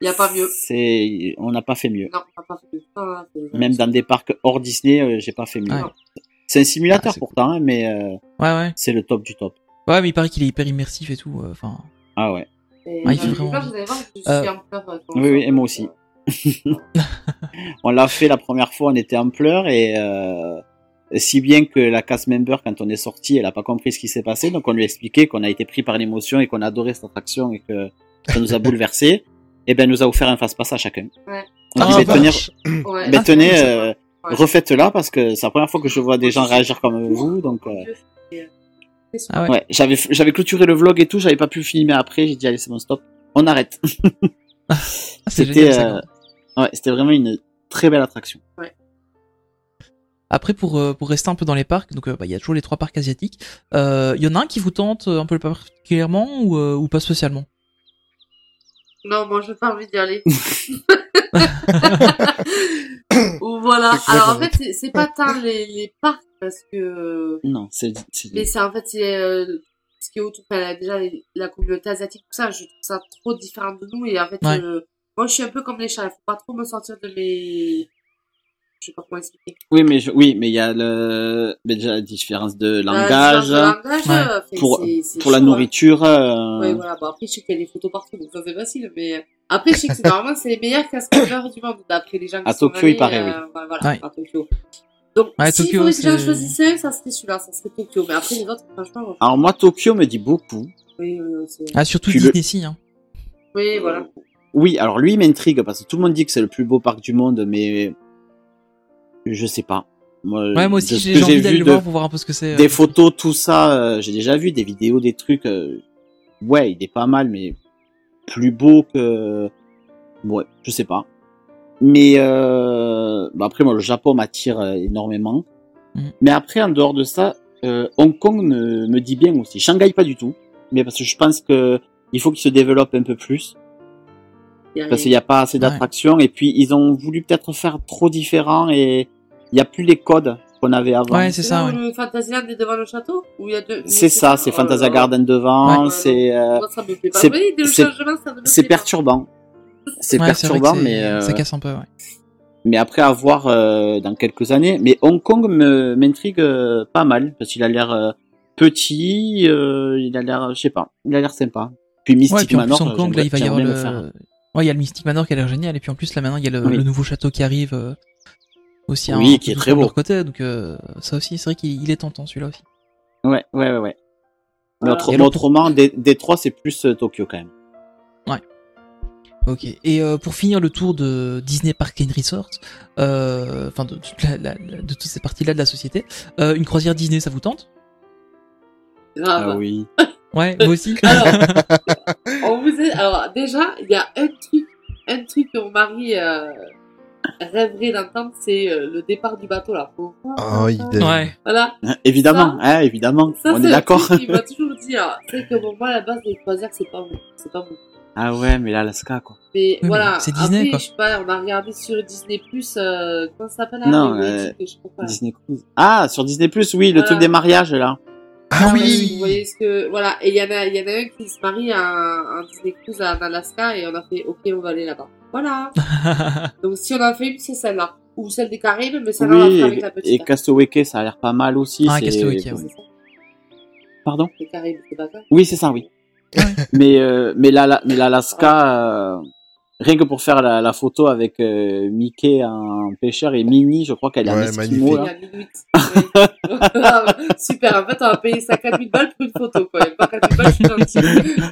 Il y a pas mieux. On n'a pas fait mieux. Non, on n'a pas fait mieux. C'est- Même dans des parcs hors Disney, euh, j'ai pas fait mieux. C'est un simulateur Ah, pourtant, hein, mais euh, Ouais, ouais. c'est le top du top. Ouais, mais il paraît qu'il est hyper immersif et tout. euh, Enfin, Ah ouais. Et Ah, il fait vraiment vous allez voir, je suis Euh, en pleurs, euh, quand Oui, et moi aussi. (laughs) on l'a fait la première fois, on était en pleurs et euh, si bien que la cast member, quand on est sorti, elle a pas compris ce qui s'est passé, donc on lui a expliqué qu'on a été pris par l'émotion et qu'on a adoré cette attraction et que ça nous a (laughs) bouleversé. Et ben, elle nous a offert un face-passe à chacun. Ouais. On Ah, dit, mais bah. tenez, Ouais. mais Ah, tenez, euh, Ouais. refaites-la parce que c'est la première fois que je vois des gens réagir comme vous, donc. euh, Ah ouais. Ouais, j'avais j'avais clôturé le vlog et tout, j'avais pas pu filmer après, j'ai dit allez c'est bon stop, on arrête. (laughs) Ah, C'était euh, ouais, c'était vraiment une très belle attraction. Après, pour, euh, pour rester un peu dans les parcs, donc euh, bah, il y a toujours les trois parcs asiatiques. Euh, Il y en a un qui vous tente euh, un peu particulièrement ou, euh, ou pas spécialement? Non, moi, je pas envie d'y aller. (laughs) Ou voilà. Alors, en fait, c'est- pas tant les, les parcs parce que. Non, c'est c'est- Mais c'est en fait, c'est. euh, ce qui est autour, enfin, déjà, les- la communauté asiatique, tout ça, je trouve ça trop différent de nous. Et en fait, Ouais. euh, moi, je suis un peu comme les chats. Il faut pas trop me sortir de mes. Je sais pas comment expliquer. Oui, mais je- oui, mais il y a le mais déjà la différence de La langage différence de langage, Ouais. euh, pour pour la hein. nourriture. euh, Ouais, voilà. Bon, après, je sais qu'il y a des photos partout, donc ça c'est facile. Mais euh, après, je sais que c'est normalement, c'est les meilleurs cascadeurs du monde, d'après les gens qui À sont Tokyo, il paraît, euh, oui. bah, Voilà, Ouais. à Tokyo. Donc, Ouais, s'il Tokyo, que j'en choisissais ça serait celui-là, ça serait Tokyo. Mais après, les autres, franchement, Alors moi Tokyo me dit beaucoup. oui, Ah, surtout Puis le- Disney, si. Hein. oui, voilà. Oui, alors lui il m'intrigue parce que tout le monde dit que c'est le plus beau parc du monde, mais je sais pas. Moi, Ouais, moi aussi, j'ai envie vu d'aller le voir pour voir un peu ce que c'est. euh. des photos, tout ça, euh, j'ai déjà vu des vidéos, des trucs. euh, ouais, il est pas mal, mais plus beau que. Ouais, je sais pas. Mais euh, bah après, moi, le Japon m'attire euh, énormément. Mhm. Mais après, en dehors de ça, euh, Hong Kong me, me dit bien aussi. Shanghai, pas du tout. Mais parce que je pense que il faut qu'il se développe un peu plus. Parce qu'il n'y a pas assez d'attractions. Et puis, ils ont voulu peut-être faire trop différent et il n'y a plus les codes qu'on avait avant. Ouais, c'est ça, ouais. est devant le château Où il y a deux? C'est ça, c'est Oh Fantasia là. Garden devant, Ouais, c'est euh, c'est- perturbant. C'est perturbant, mais euh, ça casse un peu, ouais. mais après à voir euh, dans quelques années. Mais Hong Kong me m'intrigue euh, pas mal parce qu'il a l'air euh, petit, euh, il a l'air, je sais pas, il a l'air sympa. Puis Mystic Ouais, puis en Manor, plus, Hong Kong, là, il va y j'aimerais avoir bien le... Ouais, il y a le Mystic Manor qui a l'air génial, et puis en plus, là, maintenant, il y a le, Oui. le nouveau château qui arrive euh, aussi. Oui, un qui est très de beau. leur côté, donc euh, ça aussi, c'est vrai qu'il il est tentant, celui-là aussi. Ouais, ouais, ouais, ouais. Mais alors, autrement, des, des trois, c'est plus euh, Tokyo quand même. Ok. Et euh, pour finir le tour de Disney Park and Resort, euh, enfin de, toutes ces parties-là de la société, euh, une croisière Disney, ça vous tente? Grave. Ah oui. Ouais, moi aussi? (laughs) Alors, on vous est... Alors, déjà, il y a un truc, un truc que mon mari euh, rêverait d'entendre, c'est euh, le départ du bateau, là. Ah, idem. ouais. Voilà. Hein, évidemment, hein, évidemment, Ça, on est d'accord. qu'il m'a toujours dit. alors, C'est que bon, moi, à la base, les croisières, c'est pas bon. C'est pas bon. Ah ouais, mais l'Alaska quoi. Mais voilà. c'est Disney, Après, quoi. je sais pas, on a regardé sur Disney+, euh, comment ça s'appelle, là Non, euh. Disney Cruise. Ah, sur Disney Plus, oui, le truc des mariages là. Ah Vous oui voyez ce que voilà et il y en a il y en a un qui se marie en, en Disney Cruise en Alaska et on a fait ok on va aller là-bas. Voilà. (laughs) Donc si on en fait une c'est celle-là ou celle des Caraïbes mais celle-là on la Oui, fera avec et, la et petite. Castaway Cay, ça a l'air pas mal aussi. Ah, c'est- Castaway Cay, ça, Pardon? Les Caraïbes c'est pas ça? Oui, c'est ça, oui. mais euh, mais la, la- mais l'Alaska, euh, rien que pour faire la, la photo avec euh, Mickey en pêcheur et Minnie, je crois qu'elle est Ouais, esquimau là. a minuit. Oui. (laughs) Super en fait on va payer ça 4000 balles pour une photo quoi. Pas 4000 balles je suis Non,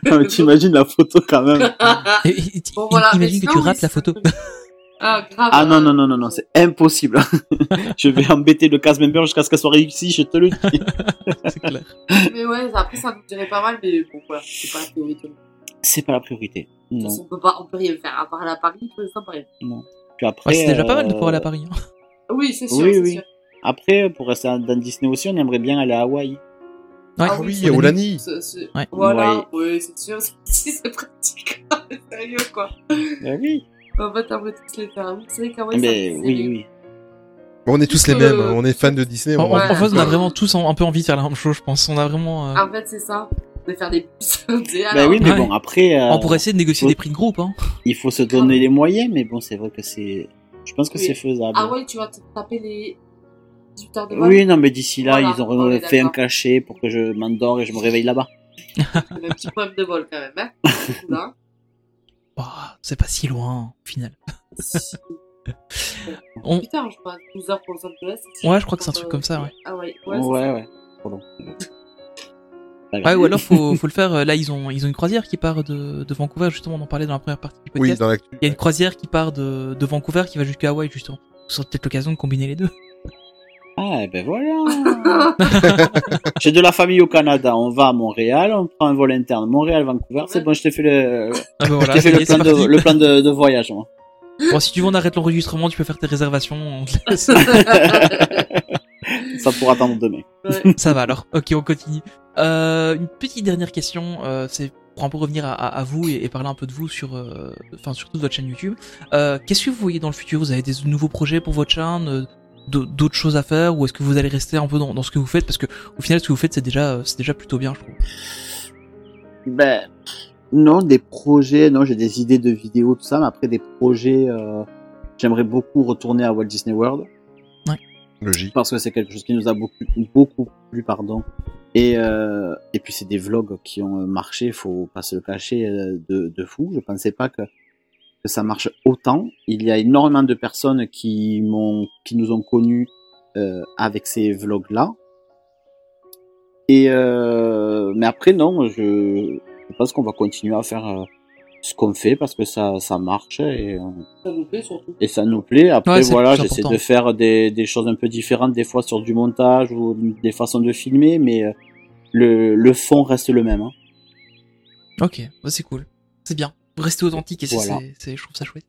mais gentil. T'imagines la photo quand même. (laughs) Bon, voilà, mais imagine que tu rates la photo? Ah grave. Ah non non non non non, c'est impossible. (laughs) je vais embêter le cast member jusqu'à ce qu'elle soit réussie, je te le dis. c'est clair. Mais ouais après ça nous dirait pas mal mais bon voilà c'est pas la priorité. C'est pas la priorité. Non. façon, On peut pas, on peut rien faire. À part aller à Paris, pour l'instant, pas rien. Puis après, Ouais, c'est déjà pas mal de euh, pouvoir aller à Paris. hein. (laughs) Oui, c'est sûr. Oui, c'est oui. sûr. Après, pour rester dans Disney aussi, on aimerait bien aller à Hawaï. Ouais, Ah Ah oui, c'est- Ouais. Voilà, oui, c'est sûr. (laughs) Si c'est pratique. (laughs) Sérieux, quoi. Ben oui. En fait, on va tous les faire. Oui, C'est vrai qu'à Ben oui, oui. Bon, on est tous les mêmes, hein. on est fans de Disney. En, on en- fait, on a vraiment tous un, un peu envie de faire la même chose, je pense. On a vraiment. euh, En fait, c'est ça. De faire des puces. (laughs) Ben alors, oui, mais Ouais. bon, après, euh, On pourrait essayer de négocier faut- des prix de groupe, hein. il faut se donner les moyens, mais bon, c'est vrai que c'est. Je pense que Oui. c'est faisable. Ah ouais, tu vas te taper les 18 heures de vol. Oui, non, mais d'ici là, Voilà, ils ont on fait un cachet pour que je m'endors et je me réveille là-bas. C'est (laughs) un petit problème de vol, quand même, hein. (laughs) Là. Bah, c'est pas si loin, au final. On- 8 heures, je crois. 12 heures pour Los Angeles. Ouais, je crois que c'est un truc comme ça, ouais. Ah ouais, Ouais, ouais. ouais. Pardon. Ouais, ou alors faut, (laughs) faut le faire. euh, Là, ils ont, ils ont une croisière qui part de, de Vancouver, justement, on en parlait dans la première partie du Oui, podcast. dans l'actu. Il y a une croisière qui part de, de Vancouver qui va jusqu'à Hawaï, justement. Ce serait peut-être l'occasion de combiner les deux. Ah, ben voilà. (laughs) J'ai de la famille au Canada. On va à Montréal, on prend un vol interne. Montréal-Vancouver. C'est bon, je t'ai fait le, Ah je voilà, t'ai ça fait le plan, de, le plan de, de voyage. moi. Bon, si tu veux, on arrête l'enregistrement, tu peux faire tes réservations. on te laisse. (laughs) Ça pourra attendre demain. Ouais. (laughs) Ça va alors. Ok, on continue. Euh, une petite dernière question, euh, c'est pour un peu revenir à, à- à vous et, et parler un peu de vous sur, euh, enfin surtout de votre chaîne YouTube. Euh, Qu'est-ce que vous voyez dans le futur? Vous avez des nouveaux projets pour votre chaîne euh, d'au- D'autres choses à faire ou est-ce que vous allez rester un peu dans, dans ce que vous faites? Parce que au final ce que vous faites c'est déjà c'est déjà plutôt bien je trouve. Ben, non, des projets, non, j'ai des idées de vidéos, tout ça, mais après des projets, euh, j'aimerais beaucoup retourner à Walt Disney World. Logique. parce que c'est quelque chose qui nous a beaucoup, beaucoup plu, pardon. Et, euh, et puis c'est des vlogs qui ont marché, faut pas se le cacher, euh, de, de fou. Je pensais pas que, que ça marche autant. Il y a énormément de personnes qui m'ont, qui nous ont connus euh, avec ces vlogs-là. Et euh, mais après non, je, je pense qu'on va continuer à faire euh, ce qu'on fait parce que ça, ça marche et euh, Ça vous plaît, surtout. et ça nous plaît. Après, Ouais, voilà, j'essaie de faire des, des choses un peu différentes, des fois sur du montage ou des façons de filmer, mais euh, le, le fond reste le même. Hein. Ok, c'est cool, c'est bien. Rester authentique et c'est, Voilà. c'est, c'est- je trouve ça chouette.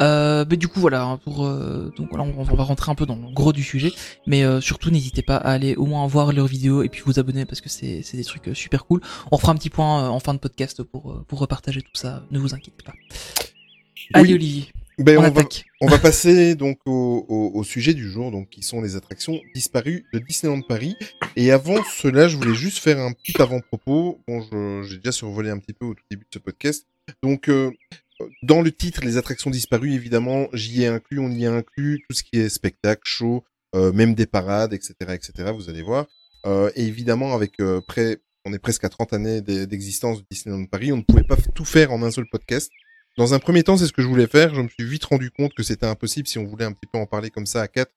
Euh, mais du coup voilà hein, pour euh, donc voilà on, on va rentrer un peu dans le gros du sujet, mais euh, surtout n'hésitez pas à aller au moins voir leurs vidéos et puis vous abonner parce que c'est c'est des trucs euh, super cool. On refera un petit point en fin de podcast pour pour repartager tout ça. Ne vous inquiétez pas. Allez Olivier, Ben, on, on, va, on va passer donc au, au, au sujet du jour, donc qui sont les attractions disparues de Disneyland Paris. Et avant cela, je voulais juste faire un petit avant-propos. Bon, j'ai déjà survolé un petit peu au tout début de ce podcast. Donc, euh, dans le titre, les attractions disparues, évidemment, j'y ai inclus, on y a inclus tout ce qui est spectacle, show, euh, même des parades, etc., etc. Vous allez voir. Euh, et évidemment, avec euh, près, on est presque à 30 années d'e- d'existence de Disneyland Paris, on ne pouvait pas tout faire en un seul podcast. Dans un premier temps, c'est ce que je voulais faire. Je me suis vite rendu compte que c'était impossible si on voulait un petit peu en parler comme ça à quatre,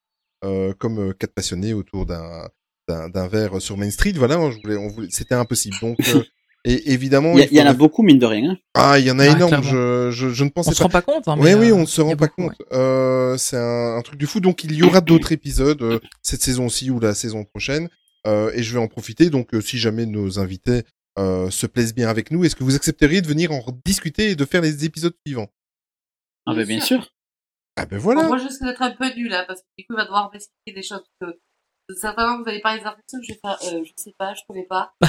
euh, comme euh, quatre passionnés autour d'un d'un d'un verre sur Main Street. Voilà, je voulais, on voulait, c'était impossible. Donc, euh, (laughs) et évidemment, Il y, a- il y en a beaucoup, mine de rien. hein. Ah, il y en a Ah, énorme. Je, je, je ne On pensais se pas. rend pas compte. Hein, Oui, mais, oui, euh, on ne se rend a pas beaucoup, compte. Euh, c'est un, un truc du fou. Donc, il y aura d'autres (clears throat) épisodes euh, cette saison-ci ou la saison prochaine. Euh, et je vais en profiter. Donc, euh, si jamais nos invités euh, se plaisent bien avec nous, est-ce que vous accepteriez de venir en discuter et de faire les épisodes suivants? Ah, ben, Bien sûr. sûr. Ah ben Bon, voilà. moi, je risque d'être un peu nul, là, parce que du coup, il va devoir m'expliquer des choses que. Certainement, vous allez parler des attractions, je vais faire, euh, je sais pas, je connais pas. (laughs) Mais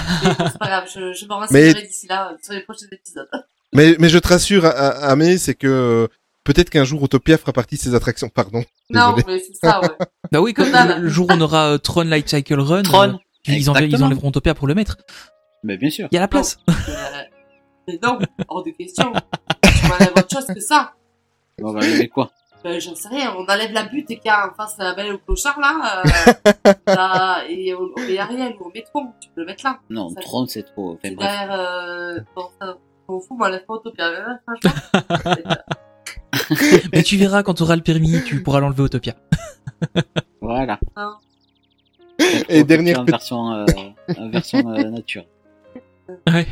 c'est pas grave, je, je m'en renseignerai d'ici là, euh, sur les prochains épisodes. (laughs) Mais, mais je te rassure, Amé, c'est que peut-être qu'un jour Autopia fera partie de ces attractions. Pardon. Non, Désolé. mais c'est ça, ouais. Bah oui, comme Total. le jour où on aura euh, Tron Light Cycle Run, Tron. euh, ils, enlèveront- ils Exactement. enlèveront Topia pour le mettre. Mais bien sûr. Il y a la place. (laughs) Mais non, hors de question. tu m'enlèves autre chose que ça. On va lever quoi? Euh, J'en sais rien, on enlève la butte et qu'il y a en face la belle au clochard, là. Euh, (laughs) là et on, on met Ariel ou on met Tron, tu peux le mettre là. Non, Ça- Tron, c'est trop. Enfin, derrière, euh, bon, ça, on fout, puis, euh, franchement. (laughs) Mais tu verras quand tu auras le permis, tu pourras l'enlever Autopia. Voilà. Non. Et dernière en petite- version, euh, en version euh, nature. Ouais.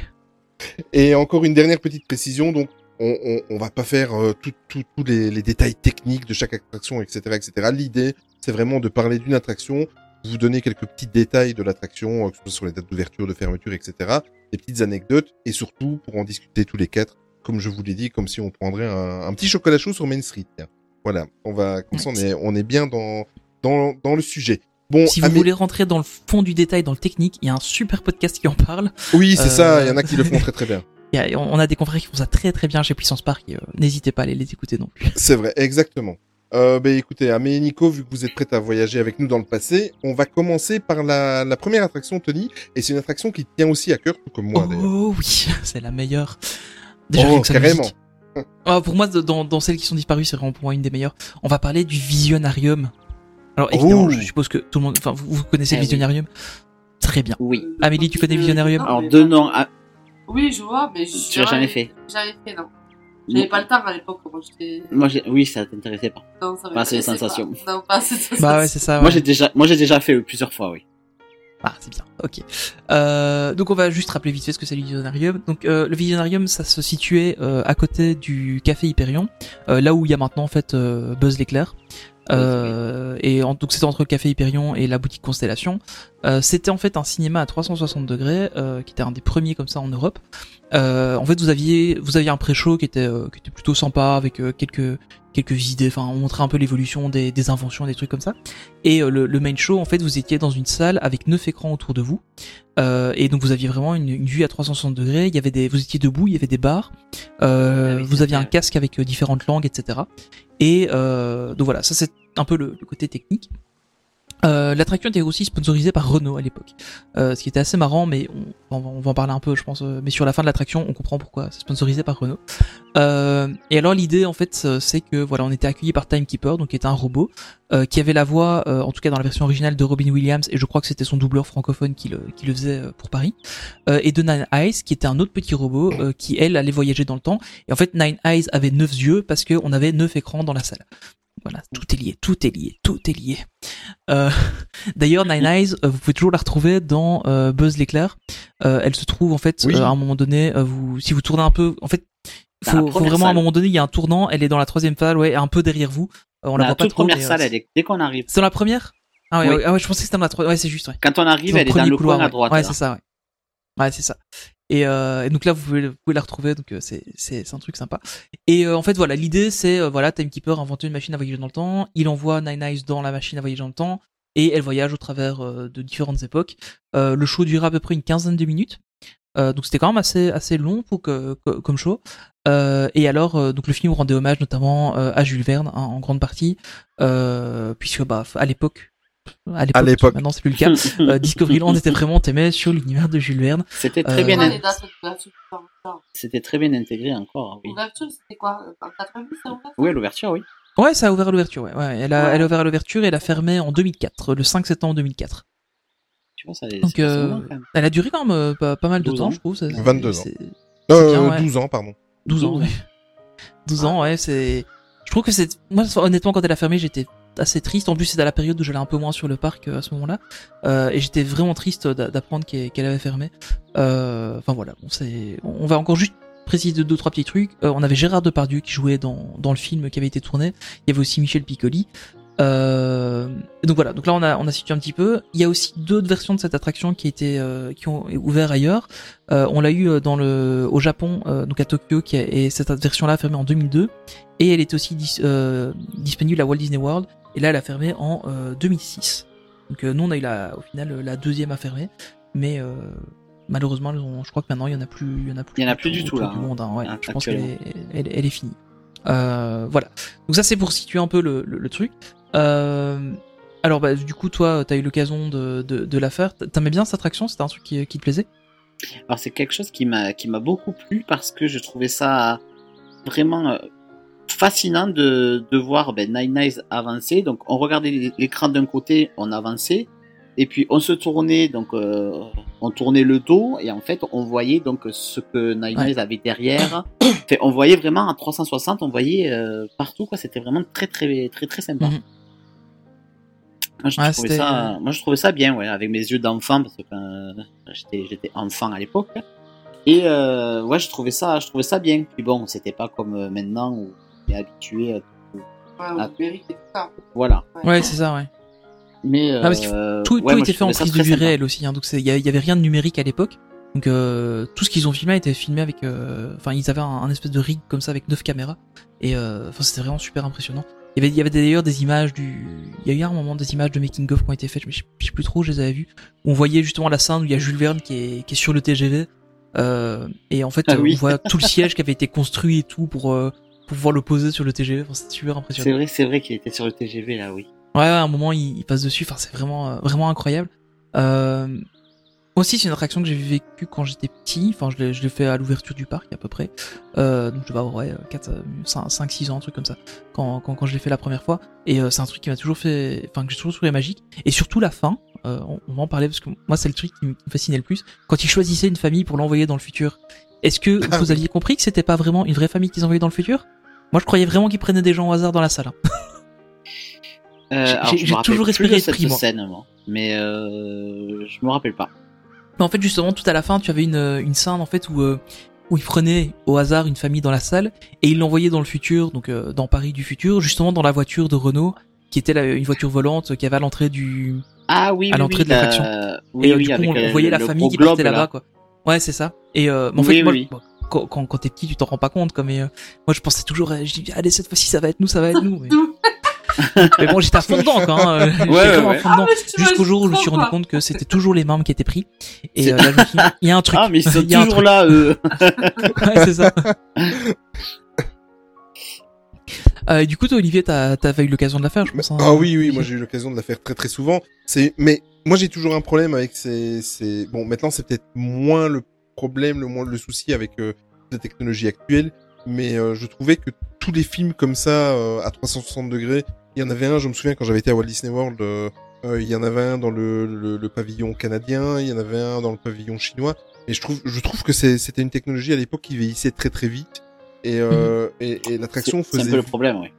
Et encore une dernière petite précision, donc on, on, on va pas faire euh, tous les, les détails techniques de chaque attraction, etc., etc. L'idée, c'est vraiment de parler d'une attraction, vous donner quelques petits détails de l'attraction, euh, que ce soit sur les dates d'ouverture, de fermeture, etc. Des petites anecdotes et surtout pour en discuter tous les quatre, comme je vous l'ai dit, comme si on prendrait un, un petit chocolat chaud sur Main Street. Voilà, on va, comme ça on est, on est bien dans, dans, dans le sujet. Bon, Si vous voulez rentrer dans le fond du détail, dans le technique, il y a un super podcast qui en parle. oui, c'est euh, ça, il y en a qui le font très très bien. (laughs) A- on a des confrères qui font ça très très bien chez Puissance Park. euh, N'hésitez pas à aller les écouter non plus. C'est vrai, exactement. Euh, ben écoutez, Amé et Nico, vu que vous êtes prêts à voyager avec nous dans le passé, on va commencer par la, la première attraction, Tony, et c'est une attraction qui tient aussi à cœur, tout comme moi d'ailleurs. oh oui, (laughs) c'est la meilleure. Déjà, Oh, carrément. Ah, pour moi, dans, dans celles qui sont disparues, c'est vraiment pour moi une des meilleures. On va parler du Visionarium. Alors évidemment, Oh. je suppose que tout le monde, enfin, vous, vous connaissez Eh le oui. Visionarium. Très bien. Oui. Amélie, tu connais Visionarium Alors, mais deux noms. ah, Oui, je vois, mais je tu l'as jamais fait. Jamais fait, non. J'avais pas le temps à l'époque, moi j'étais. Moi, j'ai- oui, ça t'intéressait pas. Non, ça Pas assez de sensations. pas. Non, pas assez de sensations. Bah ouais, c'est ça. Moi, ouais. j'ai déjà, moi, j'ai déjà fait plusieurs fois, oui. Ah, c'est bien. Ok. Euh, donc on va juste rappeler vite fait ce que c'est le Visionarium. Donc euh, le Visionarium, ça se situait euh, à côté du café Hyperion, euh, là où il y a maintenant en fait euh, Buzz l'éclair. Euh, et en- donc c'était entre café Hyperion et la boutique Constellation. Euh, c'était en fait un cinéma à 360 degrés, euh, qui était un des premiers comme ça en Europe. Euh, en fait, vous aviez vous aviez un pré-show qui était euh, qui était plutôt sympa avec euh, quelques quelques idées. Enfin, on montrait un peu l'évolution des, des inventions, des trucs comme ça. Et euh, le, le main show, en fait, vous étiez dans une salle avec neuf écrans autour de vous. Euh, et donc vous aviez vraiment une, une vue à 360 degrés. Il y avait des, vous étiez debout, il y avait des bars. Euh, Ah oui, vous aviez un casque avec différentes langues, etc. Et euh, donc voilà, ça c'est un peu le, le côté technique. Euh, L'attraction était aussi sponsorisée par Renault à l'époque, euh, ce qui était assez marrant, mais on, va- en parler un peu, je pense. euh, Mais sur la fin de l'attraction, on comprend pourquoi c'est sponsorisé par Renault. Et alors l'idée, en fait, c'est que voilà, on était accueilli par Timekeeper, donc qui était un robot qui avait la voix, en tout cas dans la version originale de Robin Williams, et je crois que c'était son doubleur francophone qui le, qui le faisait pour Paris, et de Nine Eyes, qui était un autre petit robot qui elle allait voyager dans le temps. Et en fait, Nine Eyes avait neuf yeux parce qu'on avait neuf écrans dans la salle. Voilà, tout est lié, tout est lié, tout est lié. Euh, (laughs) D'ailleurs, Nine Eyes, euh, vous pouvez toujours la retrouver dans euh, Buzz l'éclair. Euh, elle se trouve en fait Oui. euh, à un moment donné, euh, vous, si vous tournez un peu, en fait, faut, faut vraiment à un moment donné, il y a un tournant. Elle est dans la troisième salle, ouais, un peu derrière vous. Euh, on la, la voit pas toute trop. première mais, salle, elle est, dès qu'on arrive. C'est dans la première? Ah ouais, Oui. ah ouais, je pensais que c'était dans la troisième. Ouais, c'est juste. Ouais. Quand on arrive, elle est dans le couloir, coin à droite. Ouais, c'est ça. Ouais, ouais c'est ça. Et, euh, et donc là, vous pouvez, la retrouver. Donc euh, c'est un truc sympa. Et euh, en fait, voilà, l'idée c'est voilà, Timekeeper a inventé une machine à voyager dans le temps. Il envoie Nine Eyes dans la machine à voyager dans le temps et elle voyage au travers de différentes époques. Le show dure à peu près une quinzaine de minutes. Donc c'était quand même assez assez long pour que, comme show. Et alors donc le film rendait hommage notamment à Jules Verne hein, en grande partie, puisque bah à l'époque à l'époque, l'époque. maintenant c'est plus le cas. (laughs) Euh, Discoveryland était vraiment aimé sur l'univers de Jules Verne. C'était très Euh, bien, dates d'ouverture putain, c'était très bien intégré encore. Oui, L'ouverture, c'était quoi En 90, c'est ouvert oui l'ouverture, oui. Ouais, ça a ouvert à l'ouverture. Ouais. ouais, elle a, Ouais. elle a ouvert à l'ouverture et elle a fermé en 2004, le 5 septembre 2004. Tu vois, ça. Donc, c'est- c'est euh, long, quand même. Elle a duré quand même euh, pas, pas mal de 12 temps, ans. je trouve. ça- 22 ans. Euh, bien, ouais. 12 ans, pardon. 12 ans, 12 ouais. 12 ans, ouais, c'est. Je trouve que c'est. Moi, honnêtement, quand elle a fermé, j'étais assez triste. En plus, c'était à la période où j'allais un peu moins sur le parc euh, à ce moment-là, euh, et j'étais vraiment triste d'a- d'apprendre qu'elle qu'elle avait fermé. Euh, Enfin voilà, bon, c'est. On va encore juste préciser deux trois petits trucs. Euh, on avait Gérard Depardieu qui jouait dans dans le film qui avait été tourné. Il y avait aussi Michel Piccoli. Euh, donc voilà, donc là on a on a situé un petit peu. Il y a aussi d'autres versions de cette attraction qui étaient euh, qui ont ouvert ailleurs. Euh, on l'a eu euh, dans le au Japon, euh, donc à Tokyo, qui a, et cette version-là a fermé en 2002. Et elle est aussi dis- euh, disponible à Walt Disney World. Et là, elle a fermé en euh, 2006. Donc euh, nous, on a eu la, au final la deuxième à fermer, mais euh, malheureusement, je crois que maintenant il y en a plus, il y en a plus. Il y en a plus du tout, là, Du hein. monde, hein, ouais. Ah, je pense qu'elle actuellement. est, elle, elle est finie. Euh, voilà. Donc ça, c'est pour situer un peu le, le, le truc. Euh, alors, bah, du coup, toi, t'as eu l'occasion de, de, la faire. T'aimais bien cette attraction? C'était un truc qui, qui te plaisait? Alors c'est quelque chose qui m'a qui m'a beaucoup plu parce que je trouvais ça vraiment euh, fascinant de, de voir ben, Nine Eyes avancer. Donc on regardait l'écran d'un côté, on avançait, et puis on se tournait, donc euh, on tournait le dos, et en fait on voyait donc ce que Nine Ouais. Avait derrière. (coughs) On voyait vraiment à 360, on voyait euh, partout quoi. C'était vraiment très très très très sympa. Mhm. Moi, je Ouais, trouvais ça, moi je trouvais ça bien, ouais, avec mes yeux d'enfant parce que euh, j'étais j'étais enfant à l'époque. Et euh, ouais, je trouvais ça, je trouvais ça bien. Puis bon, c'était pas comme maintenant où on est habitué. à- Ouais, au Ah. tout ça. Voilà. Ouais, c'est ça, ouais. Mais Ah, parce que euh, Tout, ouais, tout était fait en prise de vue réelle aussi, hein, donc c'est- il y, avait rien de numérique à l'époque. Donc euh, tout ce qu'ils ont filmé été filmé avec, euh, enfin ils avaient un, un espèce de rig comme ça avec neuf caméras et euh, enfin c'était vraiment super impressionnant. Il y avait, avait d'ailleurs des images du, il y a eu un moment des images de making of qui ont été faites, mais je sais- plus trop, je les avais vues. On voyait justement la scène où il y a Jules Verne qui est, qui est sur le TGV euh, et en fait Ah euh, on voit (laughs) tout le siège qui avait été construit et tout pour, euh, pour pouvoir le poser sur le TGV. Enfin, c'était super impressionnant. C'est vrai, c'est vrai qu'il était sur le TGV là, oui. Ouais, ouais, à un moment, il, il passe dessus. Enfin, c'est vraiment, euh, vraiment incroyable. Euh, aussi, c'est une attraction que j'ai vécue quand j'étais petit. Enfin, je l'ai, je l'ai fait à l'ouverture du parc, à peu près. Euh, donc, je vais avoir, ouais, 4, 5, 6 ans, un truc comme ça, quand, quand, quand je l'ai fait la première fois. Et euh, c'est un truc qui m'a toujours fait, enfin, que j'ai toujours trouvé magique. Et surtout la fin, euh, on, on va en parler parce que moi, c'est le truc qui me fascinait le plus. Quand ils choisissaient une famille pour l'envoyer dans le futur, est-ce que Ah vous oui. aviez compris que c'était pas vraiment une vraie famille qu'ils envoyaient dans le futur? Moi, je croyais vraiment qu'ils prenaient des gens au hasard dans la salle. hein. (laughs) Euh, J'ai- toujours plus espéré de être cette pris, moi. scène, moi. Mais euh, je me rappelle pas. Mais en fait, justement, tout à la fin, tu avais une, une scène en fait où euh, où ils prenaient au hasard une famille dans la salle et ils l'envoyaient dans le futur, donc euh, dans Paris du futur, justement dans la voiture de Renault, qui était la- une voiture volante qui avait à l'entrée du. Ah oui, À oui, l'entrée oui, de l'attraction. la- Oui, et euh, oui, du coup, on, le- voyait la le famille qui globe, partait là-bas, là. quoi. Ouais, c'est ça. Et euh, mais en Oui, fait, moi, oui, bon, quand, quand, quand t'es petit, tu t'en rends pas compte, quoi. Mais euh, moi, je pensais toujours, euh, je dis, allez, cette fois-ci, ça va être nous, ça va être nous. Mais, mais bon, j'étais à fond dedans. Hein. Ouais, ouais. dedans. Ah, Jusqu'au jour où je me suis rendu compte que c'était toujours les membres qui étaient pris. Et euh, là, je me suis dit, il y a un truc. Ah, mais ils sont (laughs) Il y a un toujours truc. là, eux. (laughs) Ouais, c'est ça. Euh, du coup, toi, Olivier, t'as t'avais eu l'occasion de la faire, je pense. hein. Ah oui, oui, moi j'ai eu l'occasion de la faire très très souvent. C'est, mais moi j'ai toujours un problème avec ces, ces... bon maintenant c'est peut-être moins le problème, le moins le souci avec euh, les technologies actuelles, mais euh, je trouvais que tous les films comme ça euh, à 360 degrés, il y en avait un, je me souviens quand j'avais été à Walt Disney World, euh, euh, il y en avait un dans le, le, le pavillon canadien, il y en avait un dans le pavillon chinois, et je trouve, je trouve que c'était une technologie à l'époque qui vieillissait très très vite. Et, euh, et, et l'attraction C'est c'est un faisait peu le problème, oui.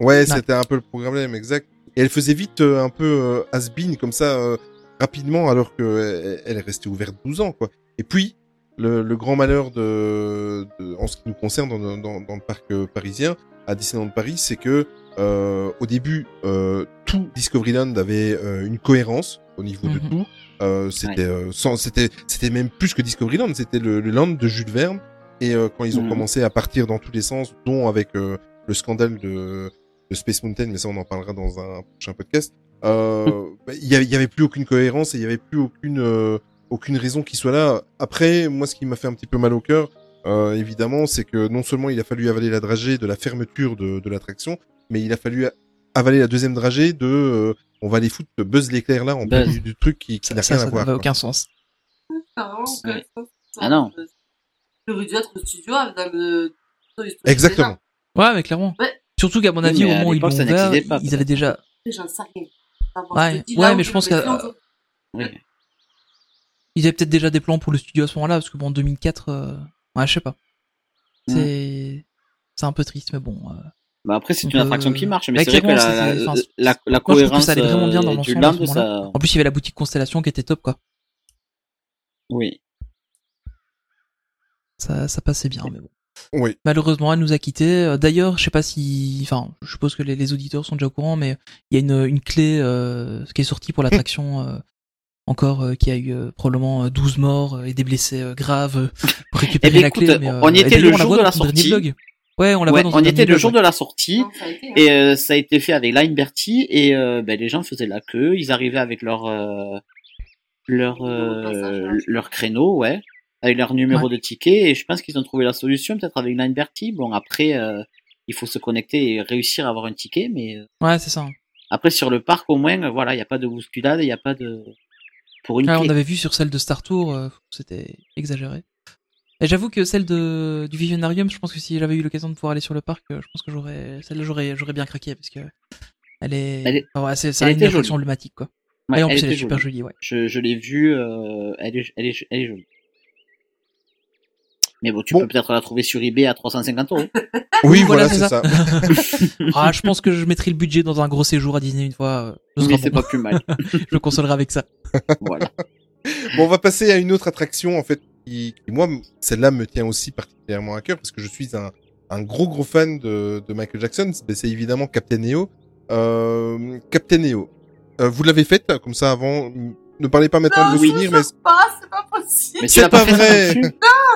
Ouais, c'était un peu le problème, exact. Et elle faisait vite euh, un peu euh, has-been, comme ça, euh, rapidement, alors que euh, elle est restée ouverte 12 ans, quoi. Et puis, le, le grand malheur de, de- en ce qui nous concerne dans, dans, dans le parc euh, parisien, à Disneyland Paris, c'est que euh, au début, euh, tout Discoveryland avait euh, une cohérence au niveau de Mhm. tout. Euh, c'était euh, sans- c'était c'était même plus que Discoveryland, c'était le, le land de Jules Verne. Et euh, quand ils ont Mhm. commencé à partir dans tous les sens, dont avec euh, le scandale de, de Space Mountain, mais ça on en parlera dans un prochain podcast. Euh, (laughs) bah, Il y, avait, il y avait plus aucune cohérence et il y avait plus aucune euh, aucune raison qu'il soit là. Après, moi, ce qui m'a fait un petit peu mal au cœur, euh, évidemment, c'est que non seulement il a fallu avaler la dragée de la fermeture de, de l'attraction, mais il a fallu avaler la deuxième dragée de euh, on va aller foutre Buzz l'éclair là en plein du, du truc qui, qui Ça, n'a ça, rien ça à voir. n'avait quoi. aucun sens. Ah, Ouais. Ah non. Il aurait dû être au studio avec le. Exactement. Ouais, mais clairement. Ouais. Surtout qu'à mon Oui, avis, au moment où ils l'ont ça ouvert, n'existait pas, ils avaient déjà. J'en sais rien. Enfin, bon, Ouais, mais je pense on- Oui. Ils avaient peut-être déjà des plans pour le studio à ce moment-là, parce que bon, en 2004, euh... ouais, je sais pas. C'est, c'est un peu triste, mais bon. euh, Bah après, c'est une attraction euh, qui marche, mais bah, c'est vrai que la, c'était- la, enfin, la, la moi, je trouve que cohérence ça allait vraiment bien dans euh, l'ensemble du land, moment-là. ça... En plus, il y avait la boutique Constellation qui était top, quoi. Oui. Ça, ça passait bien, mais bon. Oui. Malheureusement, elle nous a quittés. Euh, D'ailleurs, je sais pas si, enfin, je suppose que les, les auditeurs sont déjà au courant, mais il y a une, une clé euh, qui est sortie pour l'attraction (laughs) euh, encore, euh, qui a eu euh, probablement euh, 12 morts euh, et des blessés euh, graves euh, pour récupérer Eh ben, la écoute, clé. Mais, euh, on y était le on la jour de la sortie. Ouais, on la Ouais, on était le jour de la sortie. Non, ça a été, hein. Et euh, ça a été fait avec Line Bertie et euh, ben, les gens faisaient la queue, ils arrivaient avec leur euh, leur euh, leur créneau, ouais, avec leur numéro de ticket et je pense qu'ils ont trouvé la solution peut-être avec Line Bertie. Bon après euh, il faut se connecter et réussir à avoir un ticket mais Ouais, c'est ça. après sur le parc au moins voilà, il y a pas de bousculade, il y a pas de pour une Ouais, clé. on avait vu sur celle de Star Tour, euh, c'était exagéré. J'avoue que celle de du Visionarium, je pense que si j'avais eu l'occasion de pouvoir aller sur le parc, euh, je pense que j'aurais celle-là j'aurais j'aurais bien craqué parce que elle est, Elle est- enfin, ouais, c'est c'est elle une attraction emblématique quoi. Ouais, et en elle plus elle est super jolie. jolie, ouais. Je, je l'ai vue, euh, elle, est, elle, est, elle est jolie. Mais bon, tu Bon. peux peut-être la trouver sur eBay à 350 euros. Oui, Voilà, voilà, c'est c'est ça. (laughs) ah, je pense que je mettrai le budget dans un gros séjour à Disney une fois. euh, ce Mais sera c'est bon. pas plus mal. (laughs) je me consolerai avec ça. voilà. Bon, on va passer à une autre attraction, en fait, qui, qui, moi, celle-là me tient aussi particulièrement à cœur, parce que je suis un, un gros, gros fan de, de Michael Jackson. C'est- C'est évidemment Captain EO. Euh, Captain EO. Euh, vous l'avez faite comme ça avant. Ne parlez pas maintenant Non, de vos souvenirs, je mais sais pas, c'est pas possible. Mais C'est pas pas vrai. non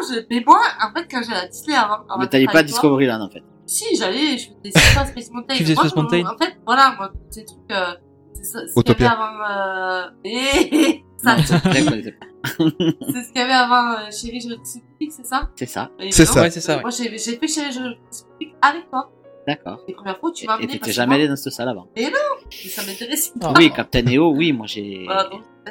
je- Mais moi, en fait, quand j'allais à Disney avant. avant Mais t'allais pas à Discoveryland en fait. Si, j'allais, je faisais Space Space Mountain. Tu faisais Space Mountain En fait, voilà, moi, ces trucs, euh, c'est ça, avant, euh, (laughs) eh, ça, c'est ce qu'il y avait avant, euh, Chérie, je suis public, c'est ça? C'est ça, Et C'est non, ça. Ouais, c'est ça, ouais. Moi, j'ai, fait Chérie, je suis public avec toi. d'accord. Les premières fois, tu m'as Et amené. t'étais parce que jamais allé dans cette salle avant? Ça m'intéresse pas. Oui, Captain EO, oui, moi j'ai. (laughs) Voilà.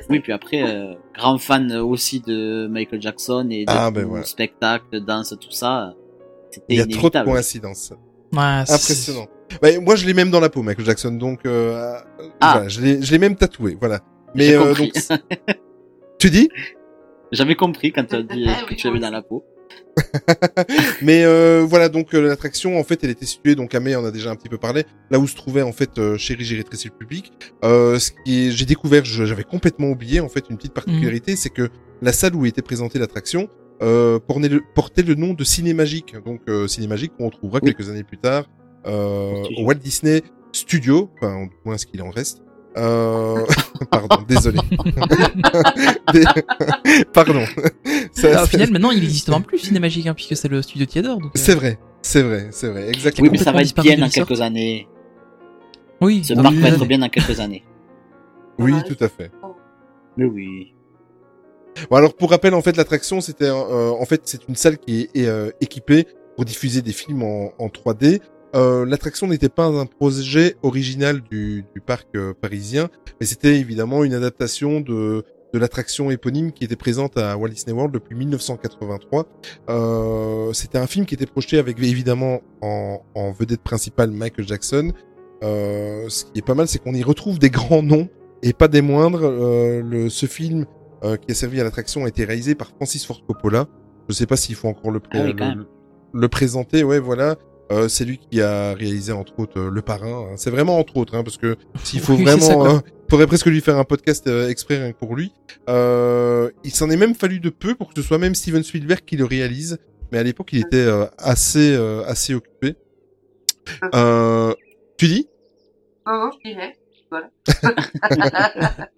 Oui, puis après, euh, grand fan aussi de Michael Jackson et de Ah, ben voilà. spectacle, danse, tout ça. Il y a trop de coïncidences. Ouais, c'est- Impressionnant. Bah, moi, je l'ai même dans la peau, Michael Jackson. Donc, euh, Ah. voilà, je l'ai, je l'ai même tatoué. Voilà. Mais J'ai euh, compris. donc, (laughs) tu dis? J'avais compris quand tu as dit (laughs) Ah que tu l'avais moi dans la peau. (laughs) Mais euh, voilà, donc euh, l'attraction, en fait, elle était située, donc à May, on a déjà un petit peu parlé, là où se trouvait en fait euh, Chérie, j'ai rétréci le public. Euh, ce qui est- j'ai découvert, j'avais complètement oublié, en fait, une petite particularité, c'est que la salle où était présentée l'attraction euh, portait, le, portait le nom de Cinémagique. Donc euh, Cinémagique, qu'on retrouvera Oui. quelques années plus tard euh, au Walt Disney Studio, enfin, au moins ce qu'il en reste. Euh... (laughs) Pardon, désolé. (laughs) Dé- Pardon. Ça- Ah, au final, maintenant, il existe même plus Cinémagique, hein, puisque c'est le studio Theodore. Donc, euh, C'est vrai, c'est vrai, c'est vrai, exactement. Oui, mais ça va être bien dans quelques années. Oui, Ce ah parc oui, va être bien dans quelques années. (laughs) Oui, tout à fait. Mais oui. Bon, alors pour rappel, en fait, l'attraction, c'était, euh, en fait, c'est une salle qui est euh, équipée pour diffuser des films en, en 3D. Euh, l'attraction n'était pas un projet original du, du parc euh, parisien, mais c'était évidemment une adaptation de, de l'attraction éponyme qui était présente à Walt Disney World depuis 1983. Euh, c'était un film qui était projeté avec évidemment en, en vedette principale Michael Jackson. Euh, ce qui est pas mal, c'est qu'on y retrouve des grands noms et pas des moindres. Euh, le, ce film euh, qui a servi à l'attraction a été réalisé par Francis Ford Coppola. Je sais pas s'il faut encore le, pré- Ah oui, le, le présenter. Ouais, voilà. Euh, c'est lui qui a réalisé entre autres euh, Le Parrain. hein. C'est vraiment entre autres, hein, parce que s'il faut Oui, vraiment, euh, faudrait presque lui faire un podcast euh, exprès rien que pour lui. Euh, il s'en est même fallu de peu pour que ce soit même Steven Spielberg qui le réalise. Mais à l'époque, il était euh, assez euh, assez occupé. Euh, tu dis? Non, non, je dirais. Voilà. (laughs)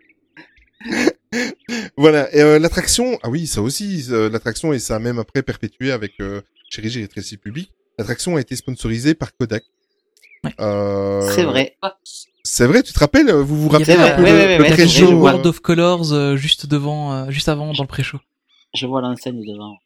Voilà, et euh, l'attraction, ah oui, ça aussi, euh, l'attraction, et ça a même après perpétué avec euh, Chérie, j'ai rétréci public. L'attraction a été sponsorisée par Kodak. Ouais. Euh, C'est vrai. C'est vrai, tu te rappelles Vous vous rappelez un peu ouais, le, ouais, le pré-show, le euh, World of Colors euh, juste devant, euh, juste avant dans le pré-show. Je vois l'enseigne devant.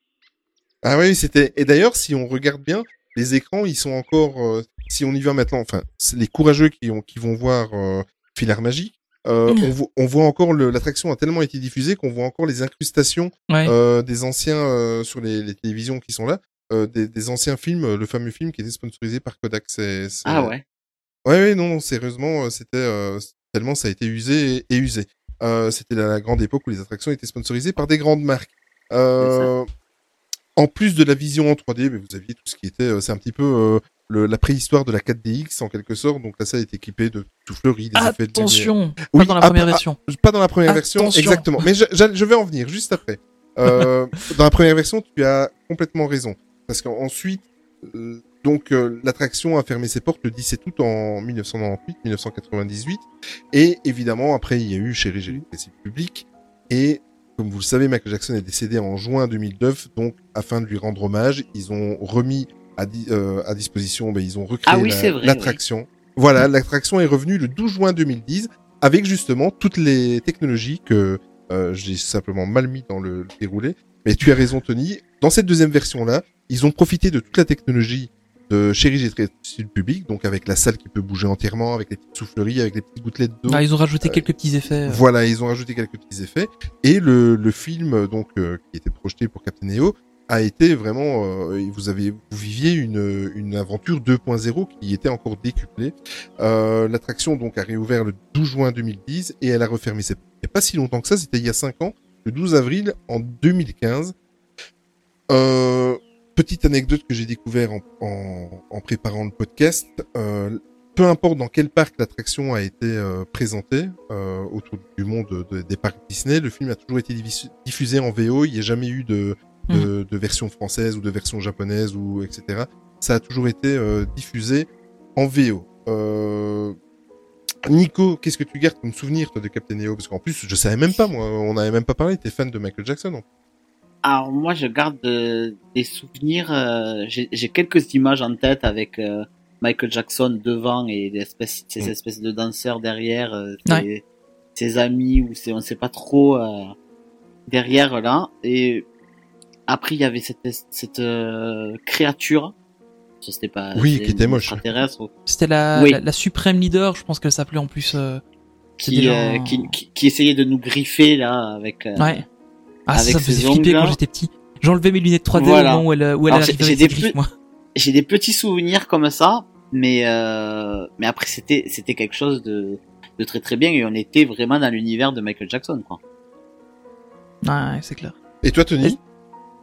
Ah oui, c'était. Et d'ailleurs, si on regarde bien, les écrans, ils sont encore. euh, si on y va maintenant, enfin, les courageux qui ont, qui vont voir euh, Filaire Magique, euh, on, vo- on voit encore l'attraction a tellement été diffusée qu'on voit encore les incrustations Ouais. euh, des anciens euh, sur les, les télévisions qui sont là, euh, des, des anciens films, euh, le fameux film qui était sponsorisé par Kodak. C'est, c'est- Ah ouais. Ouais, ouais, non, non, sérieusement, euh, c'était euh, tellement ça a été usé et, et usé. Euh, c'était la, la grande époque où les attractions étaient sponsorisées par des grandes marques. En plus de la vision en 3D, mais vous aviez tout ce qui était, c'est un petit peu le, la préhistoire de la 4DX en quelque sorte. Donc là, ça est équipé de tout fleuri, des effets de. Attention, Oui, pas dans la ah, première ah, version. Pas dans la première version, Attention. exactement. Mais je, je- je vais en venir juste après. Euh, (laughs) dans la première version, tu as complètement raison. Parce qu'ensuite, euh, donc euh, l'attraction a fermé ses portes le 17 août en 1998-1998. Et évidemment, après, il y a eu Chérie, j'ai rétréci le public. Et comme vous le savez, Michael Jackson est décédé en juin 2009. Donc, afin de lui rendre hommage, ils ont remis à, di- euh, à disposition, ben, ils ont recréé Ah oui, la- l'attraction. Voilà, l'attraction est revenue le 12 juin 2010 avec justement toutes les technologies que euh, j'ai simplement mal mis dans le déroulé. Mais tu as raison, Tony. Dans cette deuxième version-là, ils ont profité de toute la technologie de traité le public, donc avec la salle qui peut bouger entièrement, avec les petites souffleries, avec les petites gouttelettes d'eau. Ah, ils ont rajouté quelques petits effets. euh. Voilà, ils ont rajouté quelques petits effets. Et le, le film donc euh, qui était projeté pour Captain EO a été vraiment, euh, vous avez, vous viviez une, une aventure 2.0 qui était encore décuplée. Euh, L'attraction donc a réouvert le 12 juin 2010 et elle a refermé ses. Il n'y a pas si longtemps que ça, c'était il y a 5 ans, le 12 avril en 2015. Euh, petite anecdote que j'ai découvert en, en, en préparant le podcast. Euh, peu importe dans quel parc l'attraction a été euh, présentée euh, autour du monde de- des parcs Disney, le film a toujours été diffusé en VO. Il n'y a jamais eu de, de, de version française ou de version japonaise ou etc. Ça a toujours été euh, diffusé en VO. Euh, Nico, qu'est-ce que tu gardes comme souvenir toi de Captain EO Parce qu'en plus, je savais même pas, moi, on n'avait même pas parlé. T'es fan de Michael Jackson en Alors moi, je garde euh, des souvenirs. euh, J'ai j'ai quelques images en tête avec euh, Michael Jackson devant et des espèces, ces Mm. espèces de danseurs derrière, euh, Ouais. ses, ses amis ou c'est on sait pas trop euh, derrière là. Et après, il y avait cette cette euh, créature. Ça, C'était pas. Oui, qui était moche. C'était la, Oui. la, la suprême leader, je pense qu'elle s'appelait en plus. euh, qui, déjà euh, un- qui, qui qui essayait de nous griffer là avec. euh, Ouais. Ah, ça, avec ça me faisait flipper quand j'étais petit. J'enlevais mes lunettes 3D Voilà. au moment où elle, où elle Alors, arrivait j'ai- des griffes, moi. (laughs) j'ai des petits souvenirs comme ça, mais euh, mais après c'était c'était quelque chose de de très très bien et on était vraiment dans l'univers de Michael Jackson quoi. Ouais, c'est clair. Et toi, Tony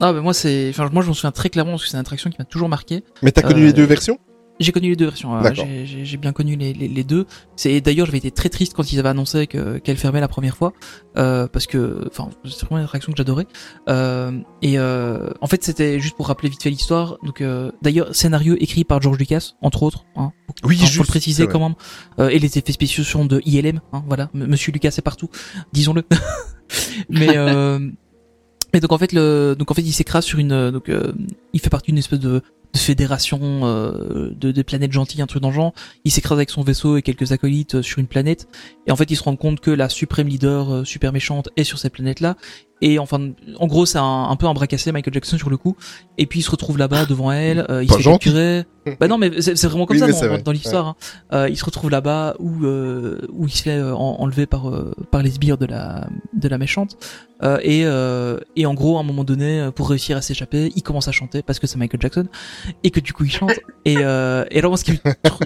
Ah, bah moi, c'est, enfin, moi, je m'en souviens très clairement parce que c'est une attraction qui m'a toujours marqué. Mais t'as connu Euh, les deux versions J'ai connu les deux versions. D'accord. j'ai- bien connu les, les, les deux. C'est d'ailleurs j'avais été très triste quand ils avaient annoncé que qu'elle fermait la première fois euh, parce que enfin c'est vraiment une attraction que j'adorais. Euh, et euh, en fait c'était juste pour rappeler vite fait l'histoire. Donc euh, d'ailleurs scénario écrit par George Lucas entre autres. Hein, Oui, Enfin, faut juste, le préciser quand même. Euh, et les effets spéciaux sont de ILM. Hein, voilà, Monsieur Lucas c'est partout, disons-le. (laughs) Mais euh, (laughs) et donc en fait le donc en fait il s'écrase sur une donc euh, il fait partie d'une espèce de, de fédération euh, de, planètes gentilles un truc dans le genre. Il s'écrase avec son vaisseau et quelques acolytes euh, sur une planète et en fait il se rend compte que la suprême leader euh, super méchante est sur cette planète là et enfin en gros c'est un, un peu un bras cassé Michael Jackson sur le coup. Et puis il se retrouve là-bas devant elle euh, il Pas se fait capturer. (laughs) Bah non mais c'est vraiment comme Oui, ça dans, vrai, dans l'histoire hein. Euh, il se retrouve là-bas où euh, où il se fait euh, en- enlever par euh, par les sbires de la de la méchante. Euh, et euh, et en gros à un moment donné pour réussir à s'échapper il commence à chanter parce que c'est Michael Jackson et que du coup il chante. (laughs) Et euh, et alors moi ce qui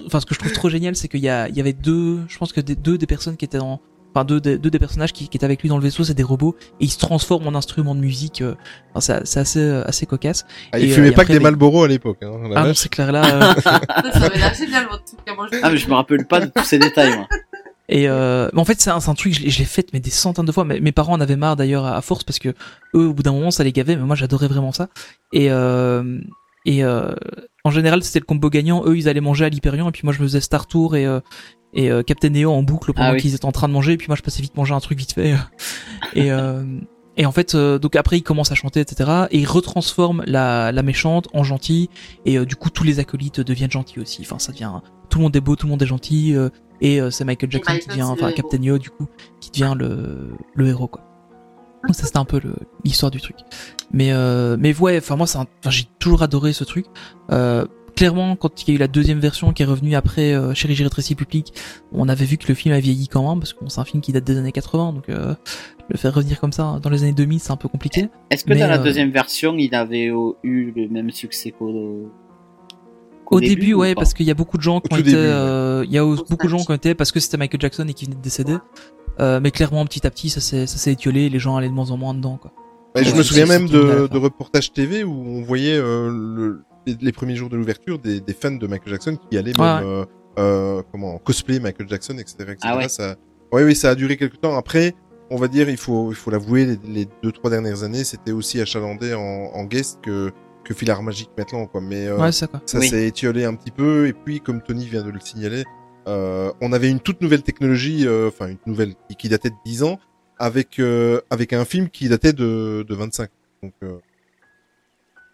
enfin ce que je trouve trop génial c'est qu'il y a il y avait deux je pense que des, deux des personnes qui étaient dans enfin deux, des- deux des personnages qui, qui étaient avec lui dans le vaisseau c'est des robots et ils se transforment en instruments de musique euh, enfin, c'est assez euh, assez cocasse Ah, il Et, euh, fumait et pas après, que des des- Malboro à l'époque. Hein, ah non c'est clair là (laughs) euh, Ça avait l'air génial votre truc à manger. Ah mais je me rappelle pas de tous ces détails moi. (laughs) Et euh, mais en fait, c'est un, truc, je l'ai- je l'ai fait mais des centaines de fois. Mais, mes parents en avaient marre d'ailleurs à, à force parce que eux, au bout d'un moment, ça les gavait. Mais moi, j'adorais vraiment ça. Et euh, et euh, en général, c'était le combo gagnant. Eux, ils allaient manger à l'Hyperion et puis moi, je me faisais Star Tour et euh, et euh, Captain Neo en boucle pendant Ah oui. qu'ils étaient en train de manger. Et puis moi, je passais vite manger un truc vite fait. (laughs) et euh, et en fait, euh, donc après, il commence à chanter, etc. Et il retransforme la, la méchante en gentille. Et euh, du coup, tous les acolytes deviennent gentils aussi. Enfin, ça devient tout le monde est beau, tout le monde est gentil. euh, et euh, c'est Michael Jackson qui devient, enfin Captain Neo du coup, qui devient le le héros quoi. Donc ça c'était un peu le- l'histoire du truc. Mais euh, mais ouais, enfin moi c'est un- enfin j'ai toujours adoré ce truc. Euh, clairement quand il y a eu la deuxième version qui est revenue après euh, Chérie j'ai rétréci public, on avait vu que le film a vieilli quand même parce que bon, c'est un film qui date des années 80 donc euh, le faire revenir comme ça dans les années 2000 c'est un peu compliqué. Est-ce que Mais, dans la euh, deuxième version il avait euh, eu le même succès qu'au qu'au Au début, ou ouais, parce qu'il y a beaucoup de gens qui Au ont été, début, ouais. euh, il y a Au beaucoup de gens qui ont été parce que c'était Michael Jackson et qui venait de décéder. Euh, mais clairement, petit à petit, ça s'est, ça s'est étiolé, les gens allaient de moins en moins dedans, quoi. Je Ouais, me souviens même de, de reportages TV où on voyait euh, le, les, premiers jours de l'ouverture des, des fans de Michael Jackson qui allaient Ouais, même euh, euh, comment cosplay Michael Jackson, etc. etc. Ah ouais. Ça, ouais, oui, ça a duré quelques temps. Après, on va dire, il faut, il faut l'avouer, les, les deux trois dernières années, c'était aussi achalandé en, en guest que que Filar Magique maintenant, quoi. Mais euh, Ouais, ça, quoi. ça Oui. s'est étiolé un petit peu. Et puis, comme Tony vient de le signaler, euh, on avait une toute nouvelle technologie, euh, enfin une nouvelle qui, qui datait de 10 ans, avec euh, avec un film qui datait de, de 25. Donc euh,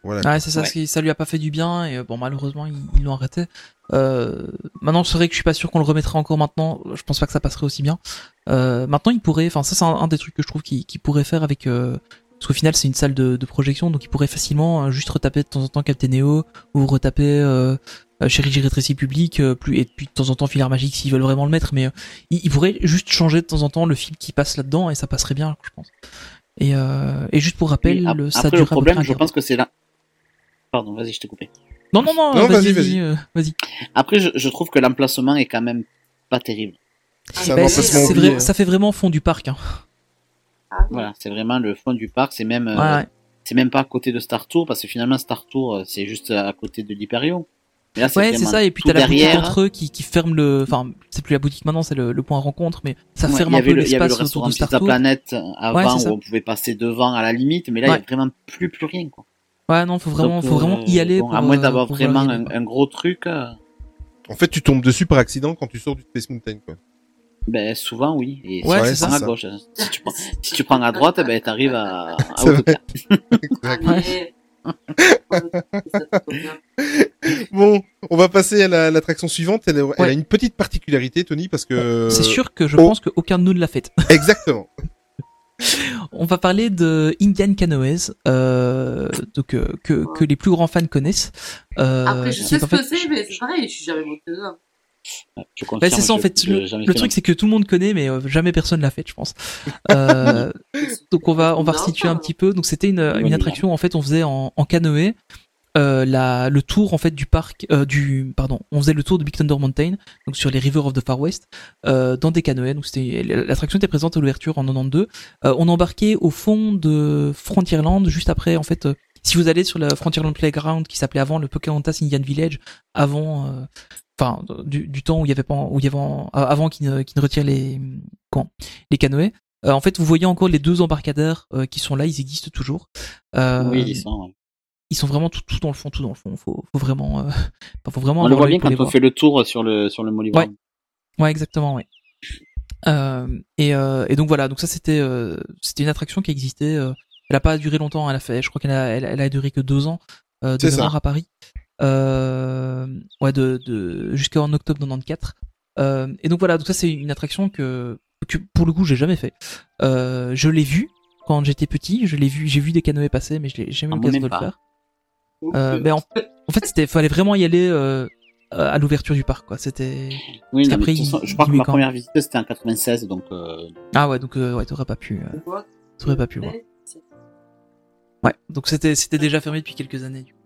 voilà. Ouais, c'est ça, Ouais. ça lui a pas fait du bien et euh, bon, malheureusement, ils, ils l'ont arrêté. Euh, maintenant, c'est vrai que je suis pas sûr qu'on le remettrait encore maintenant. Je pense pas que ça passerait aussi bien. Euh, maintenant, il pourrait, enfin, ça, c'est un, un des trucs que je trouve qu'il pourrait faire avec, euh, parce qu'au final, c'est une salle de, de projection, donc il pourrait facilement euh, juste retaper de temps en temps Captain Neo ou retaper euh, euh, Chérie j'ai rétréci public, euh, plus et puis de temps en temps Filar Magique s'ils veulent vraiment le mettre, mais euh, il, il pourrait juste changer de temps en temps le film qui passe là-dedans et ça passerait bien, je pense. Et, euh, et juste pour rappel, Oui, ap- le- ça Après dure le à peu problème, près un je pense que c'est là. Pardon, vas-y, je t'ai coupé. non, non, non, Non, vas-y, vas-y, vas-y. vas-y. euh, vas-y. Après, je, je trouve que l'emplacement est quand même pas terrible. C'est un Bah, vrai, hein. ça fait vraiment fond du parc. Hein. Ah. Voilà, c'est vraiment le fond du parc. C'est même, euh, Ouais, c'est même pas à côté de Star Tour parce que finalement Star Tour, euh, c'est juste à côté de l'Hyperion. Ouais, c'est ça. Et puis t'as la boutique entre eux qui, qui ferme le. Enfin, c'est plus la boutique maintenant, c'est le, le point rencontre, mais ça Ouais, ferme il y un avait peu le, il y avait le l'espace autour restaurant de Star Pizza Tour. Planet euh, avant ça. où on pouvait passer devant à la limite, mais là il y a vraiment plus plus rien quoi. Ouais, non, faut vraiment, Donc, faut vraiment y aller. bon, pour, à moins euh, d'avoir pour vraiment un, gros truc. euh, En fait, tu tombes dessus par accident quand tu sors du Space Mountain, quoi. Ben, souvent, oui. Et Ouais, c'est ça. à gauche, si tu prends, si tu prends à droite, ben, t'arrives à, à. (laughs) (laughs) Bon, on va passer à la- l'attraction suivante. Elle, a- elle a une petite particularité, Tony, parce que... C'est sûr que je oh. pense qu'aucun de nous ne l'a fait. Exactement. (laughs) On va parler de Indian Canoës, euh, donc euh, que, que les plus grands fans connaissent. Euh, Après, je sais ce fait- que c'est, mais c'est pareil, je suis jamais monté dedans. Bah, c'est ça en fait. Le, truc c'est que tout le monde connaît, mais euh, jamais personne l'a fait, je pense. Euh, (laughs) donc on va on va resituer un petit peu. Donc c'était une, attraction en fait on faisait en, en canoë. Euh, la, le tour en fait du parc euh, du pardon on faisait le tour de Big Thunder Mountain donc sur les Rivers of the Far West euh, dans des canoës. L'attraction était présente à l'ouverture en 92 euh, on embarquait au fond de Frontierland juste après en fait si vous allez sur le Frontierland Playground qui s'appelait avant le Pocahontas Indian Village avant enfin du, temps où il y avait pas où il y avait avant qu'ils ne, retirent les canoës. En fait vous voyez encore les deux embarcadères qui sont là ils existent toujours. Oui, ils sont. Ils sont vraiment tout, tout dans le fond, tout dans le fond. Faut, faut vraiment, euh, (laughs) faut vraiment. On le voit bien quand on voir. fait le tour sur le, sur le Ouais. Ouais, exactement, ouais. Euh, et, euh, et donc voilà, donc ça c'était, euh, c'était une attraction qui existait. euh, elle a pas duré longtemps, elle a fait, je crois qu'elle a, elle, elle a duré que deux ans euh, de mémoire à Paris. Euh, ouais, de, de jusqu'en octobre 94. Euh, et donc voilà, donc ça c'est une attraction que, que pour le coup j'ai jamais fait. Euh, je l'ai vue quand j'étais petit, je l'ai vu, j'ai vu des canoës passer, mais je l'ai jamais eu Ah, l'occasion de le faire. Euh, mais en, en fait, c'était, fallait vraiment y aller euh, à l'ouverture du parc, quoi. C'était. Oui, non, façon, il- je crois il que ma quand première visite c'était en 96, donc euh, Ah ouais, donc euh, ouais, t'aurais pas pu, euh, t'aurais pas pu voir. Ouais, donc c'était, c'était déjà fermé depuis quelques années. du coup.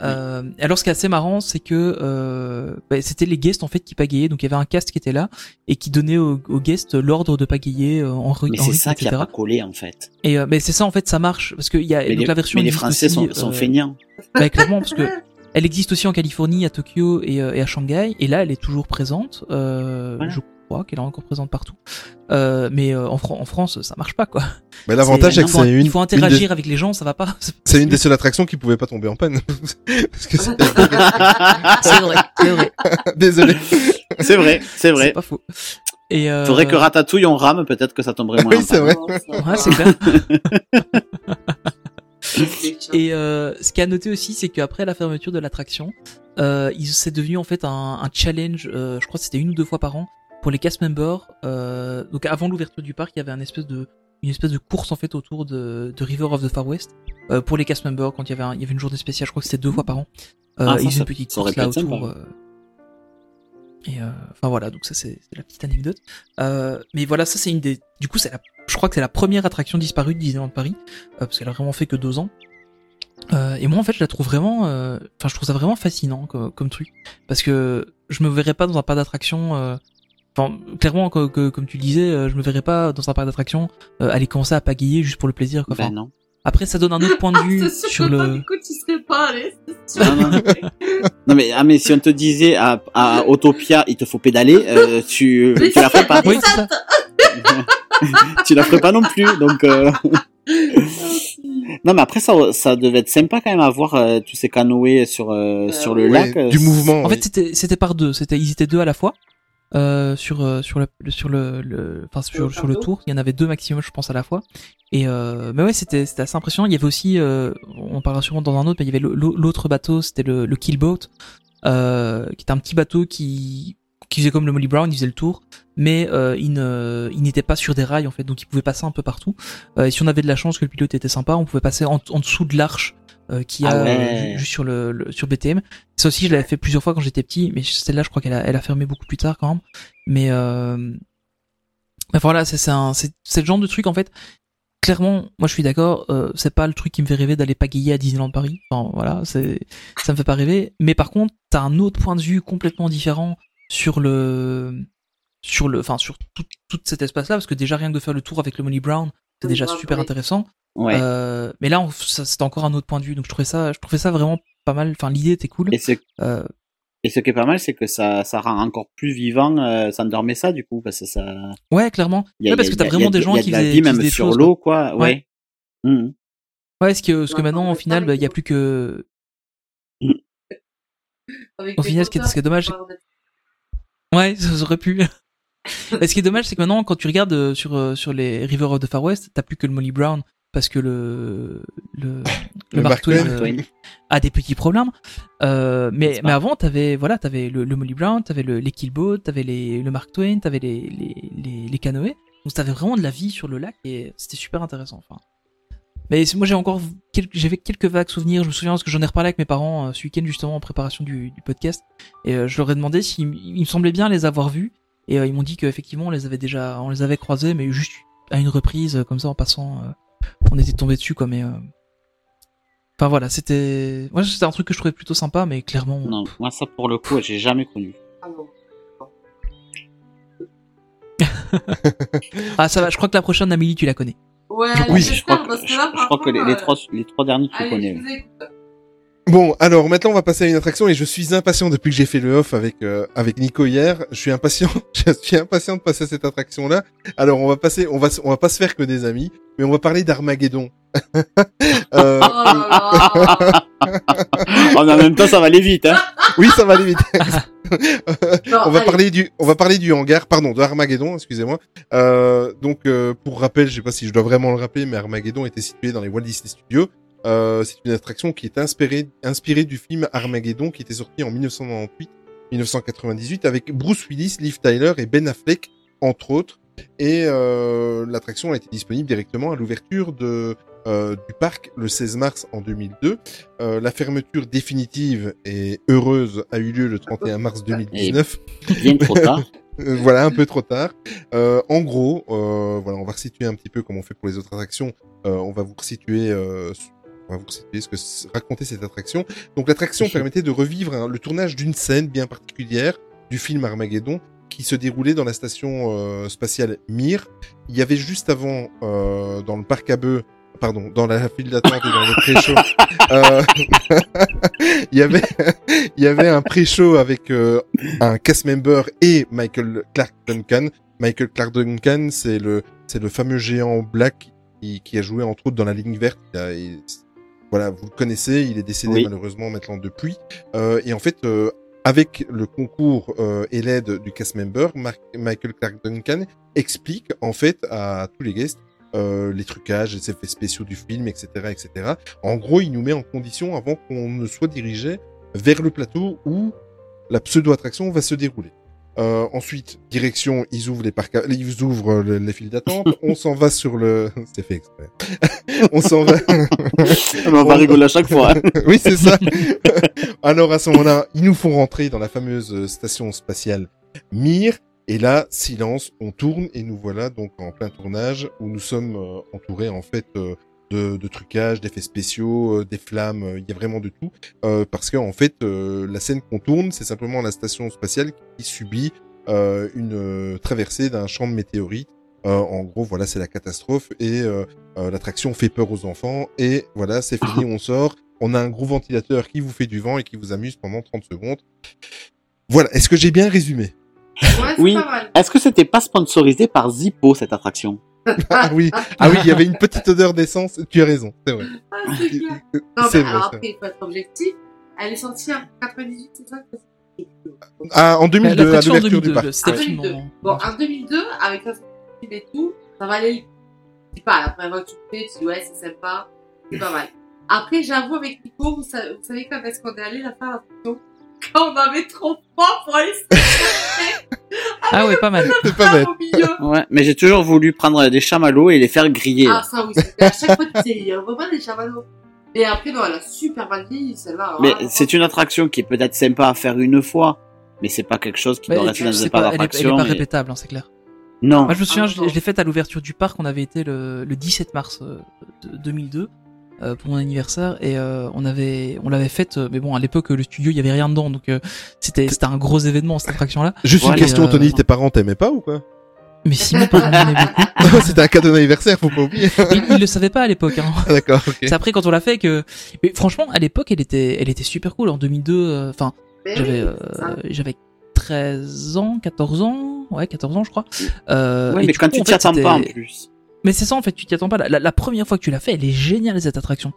Euh, alors, ce qui est assez marrant, c'est que euh, bah, c'était les guests en fait qui pagayaient. Donc, il y avait un cast qui était là et qui donnait aux, aux guests l'ordre de pagayer euh, en, mais c'est ça qui a etc. pas collé en fait. Et euh, mais c'est ça en fait, ça marche parce que il y a Mais, donc les, la version mais les Français aussi, sont, sont euh, feignants. bah, clairement parce que Elle existe aussi en Californie, à Tokyo et, euh, et à Shanghai. Et là, elle est toujours présente. Voilà. Je crois qu'elle est encore présente partout. Euh, mais euh, en, Fran- en France, ça marche pas quoi. Mais l'avantage, c'est que faut, c'est une, il faut une interagir des- avec les gens, ça va pas. (laughs) c'est une des seules attractions qui pouvait pas tomber en panne. (laughs) (laughs) C'est vrai, c'est vrai, Désolé. c'est vrai, c'est c'est vrai. pas faux. Et euh, Faudrait que Ratatouille on rame, peut-être que ça tomberait moins. Oui, en c'est vrai. Ouais, c'est clair. Et euh, ce qui a noté aussi, c'est qu'après la fermeture de l'attraction, euh, c'est devenu en fait un, un challenge. euh, je crois que c'était une ou deux fois par an pour les cast members. Euh, donc avant l'ouverture du parc, il y avait un espèce de une espèce de course en fait autour de, de River of the Far West euh, pour les cast members quand il y avait un- il y avait une journée spéciale. Je crois que c'était deux fois par an. Euh, Ah, ça, ils faisaient une petite course là autour. euh, et euh, enfin voilà, donc ça c'est la petite anecdote. Euh, mais voilà, ça c'est une des. Du coup, c'est la. Je crois que c'est la première attraction disparue de Disneyland Paris euh, parce qu'elle a vraiment fait que deux ans. Euh, et moi en fait je la trouve vraiment, euh, enfin je trouve ça vraiment fascinant comme, comme truc parce que je me verrais pas dans un parc d'attraction. euh, Enfin clairement que- que- comme tu disais, euh, je me verrais pas dans un parc d'attraction euh, aller commencer à pagayer juste pour le plaisir. Quoi. Enfin, Ben non. Après ça donne un autre point de (laughs) vue sûr sur que toi, le. du coup, tu serais pas allé. sûr. Non, non. Non mais ah mais si on te disait à, à Autopia il te faut pédaler, euh, tu Mais tu la ferais pas. Oui ça. (laughs) tu la ferais pas non plus. Donc euh, non mais après ça ça devait être sympa quand même à voir euh, tous ces canoës sur euh, Euh, sur le Ouais, lac. du mouvement. En oui. fait, c'était c'était par deux. C'était ils étaient deux à la fois euh, sur euh, sur le sur le, le enfin sur, sur le tour. Il y en avait deux maximum, je pense, à la fois. Et euh, mais ouais, c'était c'était assez impressionnant. Il y avait aussi, euh, on parlera sûrement dans un autre, mais il y avait l'autre bateau, c'était le le Killboat, euh, qui était un petit bateau qui qui faisait comme le Molly Brown, il faisait le tour, mais euh, il ne il n'était pas sur des rails en fait, donc il pouvait passer un peu partout. Euh, et si on avait de la chance que le pilote était sympa, on pouvait passer en, en dessous de l'arche euh, qui a Ah euh, ouais. juste sur le, le- sur BTM. Ça aussi, je l'avais fait plusieurs fois quand j'étais petit, mais celle-là, je crois qu'elle a, elle a fermé beaucoup plus tard quand même. Mais, euh... mais voilà, c'est c'est le genre de truc en fait. Clairement, moi je suis d'accord, euh, c'est pas le truc qui me fait rêver d'aller pagayer à Disneyland Paris. Enfin voilà, c'est ça me fait pas rêver. Mais par contre, t'as un autre point de vue complètement différent sur le sur le, enfin sur tout, tout cet espace-là, parce que déjà rien que de faire le tour avec le Molly Brown, c'est déjà super intéressant. Ouais. Euh, mais là, c'était encore un autre point de vue. Donc je trouvais ça, je trouvais ça vraiment pas mal. Enfin, l'idée était cool. Et ce Euh, et ce qui est pas mal c'est que ça ça rend encore plus vivant euh, ça endormait ça du coup parce que ça ouais, clairement. a, Ouais, parce que a- t'as a- vraiment des a gens de qui la faisaient, vie même des sur l'eau quoi. Ouais. Mhm. Ouais, ce que, ce que Ouais, maintenant, au final, bah, il y a avec plus que, Au final, ce qui est- ce qui est dommage, ouais, (laughs) ça aurait pu. Mais ce qui est dommage, c'est que maintenant, quand tu regardes euh, sur euh, sur les River of the Far West, t'as plus que le Molly Brown parce que le le, (laughs) Le Mark Mark Twain, Twain. euh, a des petits problèmes. Euh, mais mais avant, t'avais voilà, t'avais le, le Molly Brown, t'avais le les Killboat, t'avais les le Mark Twain, t'avais les les les, les canoës. Donc t'avais vraiment de la vie sur le lac et c'était super intéressant. Enfin. Mais moi j'ai encore quelques, j'avais quelques vagues souvenirs. Je me souviens parce que j'en ai reparlé avec mes parents euh, ce week-end justement en préparation du, du podcast et euh, je leur ai demandé s'il il me semblait bien les avoir vus et euh, ils m'ont dit qu'effectivement on les avait déjà on les avait croisés mais juste à une reprise euh, comme ça en passant euh, on était tombé dessus quoi mais euh, enfin voilà c'était moi c'était un truc que je trouvais plutôt sympa mais clairement Non, moi ça pour le coup, j'ai jamais connu. Ah non. (laughs) ah ça va je crois que la prochaine Amélie tu la connais Ouais, Oui, je crois que, parce je, là, je crois que les, trois, les trois derniers, tu allez, connais. je vous écoute. Bon, alors maintenant on va passer à une attraction et je suis impatient depuis que j'ai fait le off avec euh, avec Nico hier. Je suis impatient, (laughs) je suis impatient de passer à cette attraction là. Alors on va passer, on va on va pas se faire que des amis, mais on va parler d'Armageddon. (laughs) Euh, Oh en même temps, ça va aller vite, hein. oui, ça va aller vite. (laughs) Non, on va allez. parler du, on va parler du hangar, pardon, de Armageddon, excusez-moi. Euh, donc, euh, pour rappel, je sais pas si je dois vraiment le rappeler, mais Armageddon était situé dans les Walt Disney Studios. Euh, c'est une attraction qui est inspirée, inspirée du film Armageddon qui était sorti en 1998-1998 avec Bruce Willis, Liv Tyler et Ben Affleck, entre autres. Et euh, l'attraction a été disponible directement à l'ouverture de euh, du parc le 16 mars en 2002. Euh, la fermeture définitive et heureuse a eu lieu le 31 mars 2019. Bien trop tard. (laughs) Euh, voilà, un peu trop tard. Euh, en gros, euh, voilà, on va resituer un petit peu comme on fait pour les autres attractions. Euh, on va vous resituer, euh, on va vous resituer ce que racontait cette attraction. Donc l'attraction permettait de revivre hein, le tournage d'une scène bien particulière du film Armageddon qui se déroulait dans la station euh, spatiale Mir. Il y avait juste avant, euh, dans le parc à bœufs, pardon, dans la file d'attente et dans le pré-show, (laughs) euh, (laughs) il y avait, il y avait un pré-show avec euh, un cast member et Michael Clark Duncan. Michael Clark Duncan, c'est le, c'est le fameux géant black qui, qui a joué entre autres dans la ligne verte. Il a- il- voilà, vous le connaissez, il est décédé Oui. malheureusement maintenant depuis. Euh, et en fait, euh, avec le concours euh, et l'aide du cast member, Mark- Michael Clark Duncan explique en fait à tous les guests euh, les trucages, les effets spéciaux du film, etc., etc. En gros, il nous met en condition avant qu'on ne soit dirigé vers le plateau où la pseudo-attraction va se dérouler. Euh, ensuite, direction, ils ouvrent les parcs, ils ouvrent le- les files d'attente. (laughs) on s'en va sur le, (laughs) c'est fait exprès. (laughs) on s'en va. on va rigoler à chaque fois. hein. oui, c'est ça. Alors à ce moment-là, ils nous font rentrer dans la fameuse euh, station spatiale Mir. Et là, silence, on tourne et nous voilà donc en plein tournage où nous sommes euh, entourés en fait euh, de, de trucages, d'effets spéciaux, euh, des flammes, euh, il y a vraiment de tout. Euh, parce qu'en fait, euh, la scène qu'on tourne, c'est simplement la station spatiale qui subit euh, une euh, traversée d'un champ de météorites. Euh, en gros, voilà, c'est la catastrophe et euh, euh, l'attraction fait peur aux enfants. Et voilà, c'est fini, on sort. On a un gros ventilateur qui vous fait du vent et qui vous amuse pendant 30 secondes. Voilà, est-ce que j'ai bien résumé? Ouais, Oui. Est-ce que c'était pas sponsorisé par Zippo, cette attraction? (laughs) Ah oui, ah oui, il y avait une petite odeur d'essence. Tu as raison, c'est vrai. Ah, c'est (laughs) clair. Non, C'est mais vrai, alors c'est après, il faut être objectif. Elle est sortie en 98, c'est ça Ah, en 2002, à L'attraction en l'ouverture du 2002, parc. c'était le film 2002. en- Bon, en 2002, avec un film et tout, ça valait le Je sais pas, la première fois que tu fais, tu dis ouais, c'est sympa, c'est pas mal. Après, j'avoue, avec Nico, vous savez, vous savez quand est-ce qu'on est allé la faire l'attraction Quand on avait trop froid pour aller se Ah ouais, pas mal. C'est pas bête. au milieu. Ouais, mais j'ai toujours voulu prendre des chamallows et les faire griller. Ah, ça oui, c'était à chaque fois, tu sais, il y a vraiment des chamallows. Et après, non, elle a super mal vieilli, celle-là. mais hein. c'est une attraction qui est peut-être sympa à faire une fois, mais c'est pas quelque chose qui doit rester dans c'est un parc pas, elle, est, elle est d'attraction. pas répétable, hein, c'est clair. Non. Moi, je me souviens, Ah, je, l'ai- je l'ai faite à l'ouverture du parc. On avait été le, le 17 mars euh, de 2002 euh, pour mon anniversaire et euh, on avait, on l'avait faite. euh, mais bon, à l'époque, le studio, il y avait rien dedans, donc euh, c'était, c'était un gros événement cette attraction-là. Juste Voilà, une question, euh, Tony, tes parents t'aimaient pas ou quoi? Mais si mes parents m'aimaient beaucoup, (laughs) C'était un cadeau d'anniversaire, faut pas oublier. (laughs) ils, ils le savaient pas à l'époque. Hein. Ah, D'accord, ok. C'est après quand on l'a fait que. Mais franchement, à l'époque, elle était, elle était super cool. En 2002, euh, enfin, Mais j'avais, euh, j'avais 13 ans, 14 ans, ouais, 14 ans, je crois. Euh, Ouais, et mais quand coup, tu t'y attends pas en plus. Mais c'est ça en fait, tu t'y attends pas. La, la- la première fois que tu l'as fait, elle est géniale cette attraction.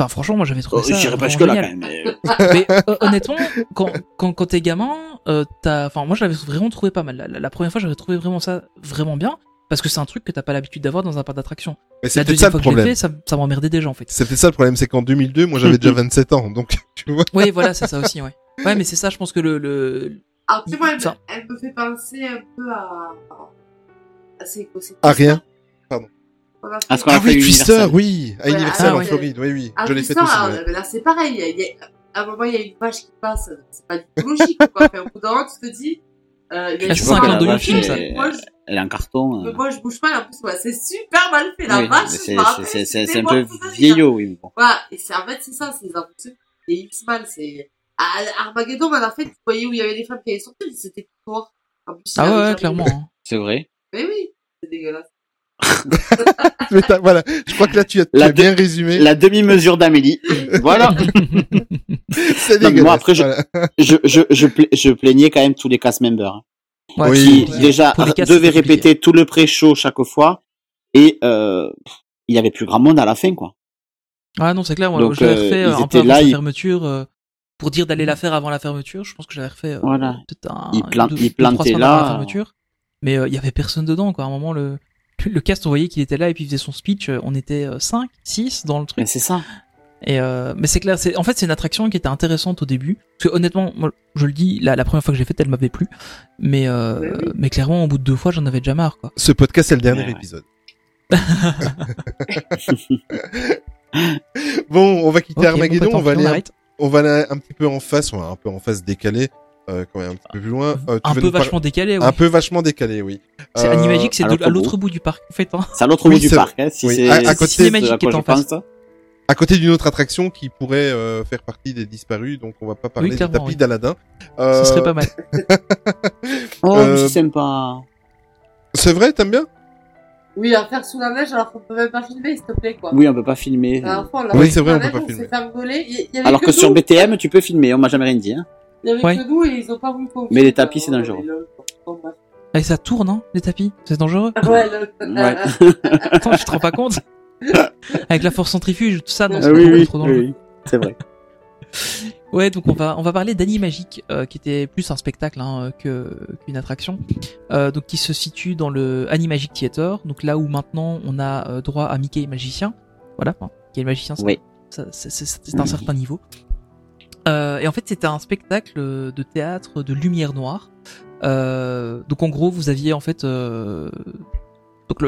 Enfin franchement, moi j'avais trouvé Oh, ça. J'irai vraiment presque là génial. quand même. mais- (laughs) Mais euh, honnêtement, quand quand quand t'es gamin, euh, t'as, enfin, moi, je l'avais vraiment trouvé pas mal. La, la- la première fois, j'avais trouvé vraiment ça vraiment bien. Parce que c'est un truc que t'as pas l'habitude d'avoir dans un parc d'attraction. Mais c'est peut-être ça deuxième fois le que je l'ai problème. fait, ça, ça m'emmerdait déjà en fait. C'est peut-être ça le problème, c'est qu'en 2002, moi j'avais déjà 27 ans, donc (laughs) tu vois. Oui, voilà, c'est ça aussi, ouais. Ouais, mais c'est ça, je pense que le, le... Alors, tu sais, moi, elle, elle me fait penser un peu à. à c'est À rien. À fait- ce qu'on a Ah fait oui, Twister, Universal. oui, à Ouais, Universal ah en ouais. Floride, oui, oui, Ah, je l'ai fait ça, aussi. alors, ouais. mais là, c'est pareil. il y a- il y a- à un moment, il y a une vache qui passe. C'est pas du tout logique, quoi. Enfin, au bout d'un moment, tu te dis. Euh, il y a Ah, une c'est Tu vois un que clin la d'œil au vache film, ça. est- Moi, je, Elle est en carton. mais euh. moi, je bouge pas, en plus, ouais, c'est super mal fait, la Oui, vache. je c'est- c'est- c'est- c'était c'est un peu vieillot, oui. mais bon. Voilà, et c'est, en fait, c'est ça, c'est les impressions. Les X-Man, c'est, à Armageddon, à la fin, tu voyais où il y avait les femmes qui allaient sortir, c'était tout noir. Ah ouais, clairement. hein. C'est vrai? Mais oui, c'est dégueulasse. Mais t'as- voilà, je crois que là tu as, tu La as bien résumé. La demi-mesure d'Amélie. voilà. (laughs) C'est Non, dégueulasse. moi, après, je- voilà. je, je, je, pla- je plaignais quand même tous les cast members. hein, Ouais, Oui. Qui, déjà, devaient répéter tout le pré-show chaque fois. Et, euh, il y avait plus grand monde à la fin, quoi. Ah non, c'est clair, moi, Donc, je l'avais euh, refait euh, un peu avant la fermeture, euh, pour dire d'aller la faire avant la fermeture, je pense que j'avais refait euh, Voilà. peut-être un, Ils plan- deux, ils avant là, la fermeture. Mais euh, il y avait personne dedans, quoi. À un moment, le, le cast, on voyait qu'il était là et puis il faisait son speech, euh, on était 5, 6 dans le truc. Mais c'est ça. Et euh, mais c'est clair, c'est en fait c'est une attraction qui était intéressante au début. Parce que honnêtement, moi, je le dis, la, la première fois que j'ai faite, elle m'avait plu. Mais euh, Ouais, oui. mais clairement, au bout de deux fois, j'en avais déjà marre, quoi. Ce podcast, c'est le dernier Ouais, ouais. épisode. (laughs) Bon, on va quitter Armageddon, bah, on va pis, aller, on va aller un petit peu en face, ouais, un peu en face décalé, euh, quand même un petit peu plus loin. Euh, un peu par- vachement décalé. Ouais. Un peu vachement décalé, oui. C'est Euh, Animagic, c'est à l'autre bout du parc, en fait. Hein. C'est à l'autre Oui, bout du parc, hein, si oui, c'est à- côté- Cinémagique qui est en face. à côté d'une autre attraction qui pourrait euh, faire partie des disparus, donc on va pas parler Oui, du tapis oui. d'Aladin. Ce Euh, serait pas mal. (laughs) Oh, mais c'est sympa. C'est vrai, t'aimes bien? Oui, à faire sous la neige alors qu'on peut même pas filmer, s'il te plaît, quoi. Oui, on peut pas filmer. Oui, c'est vrai, on peut pas filmer. Il y- y Alors que sur nous. BTM, tu peux filmer, on m'a jamais rien dit. Hein. Il y avait Ouais. que nous et ils ont pas voulu qu'on Mais les tapis, c'est euh, dangereux. Et ça tourne, hein, les tapis. C'est dangereux. Ouais, le- Ouais. (laughs) Attends, je te rends pas compte. (laughs) Avec la force centrifuge, tout ça, non, c'est Ah oui, oui, trop dangereux. oui, c'est vrai. (laughs) Ouais, donc on va on va parler d'Animagic, euh, qui était plus un spectacle hein, que qu'une attraction, euh, donc qui se situe dans le Animagic Theater, donc là où maintenant on a euh, droit à Mickey et magicien, voilà, Mickey et magicien, Oui. c'est c'est- c'est un certain niveau. Euh, et en fait, c'était un spectacle de théâtre de lumière noire. Euh, donc en gros, vous aviez en fait euh, donc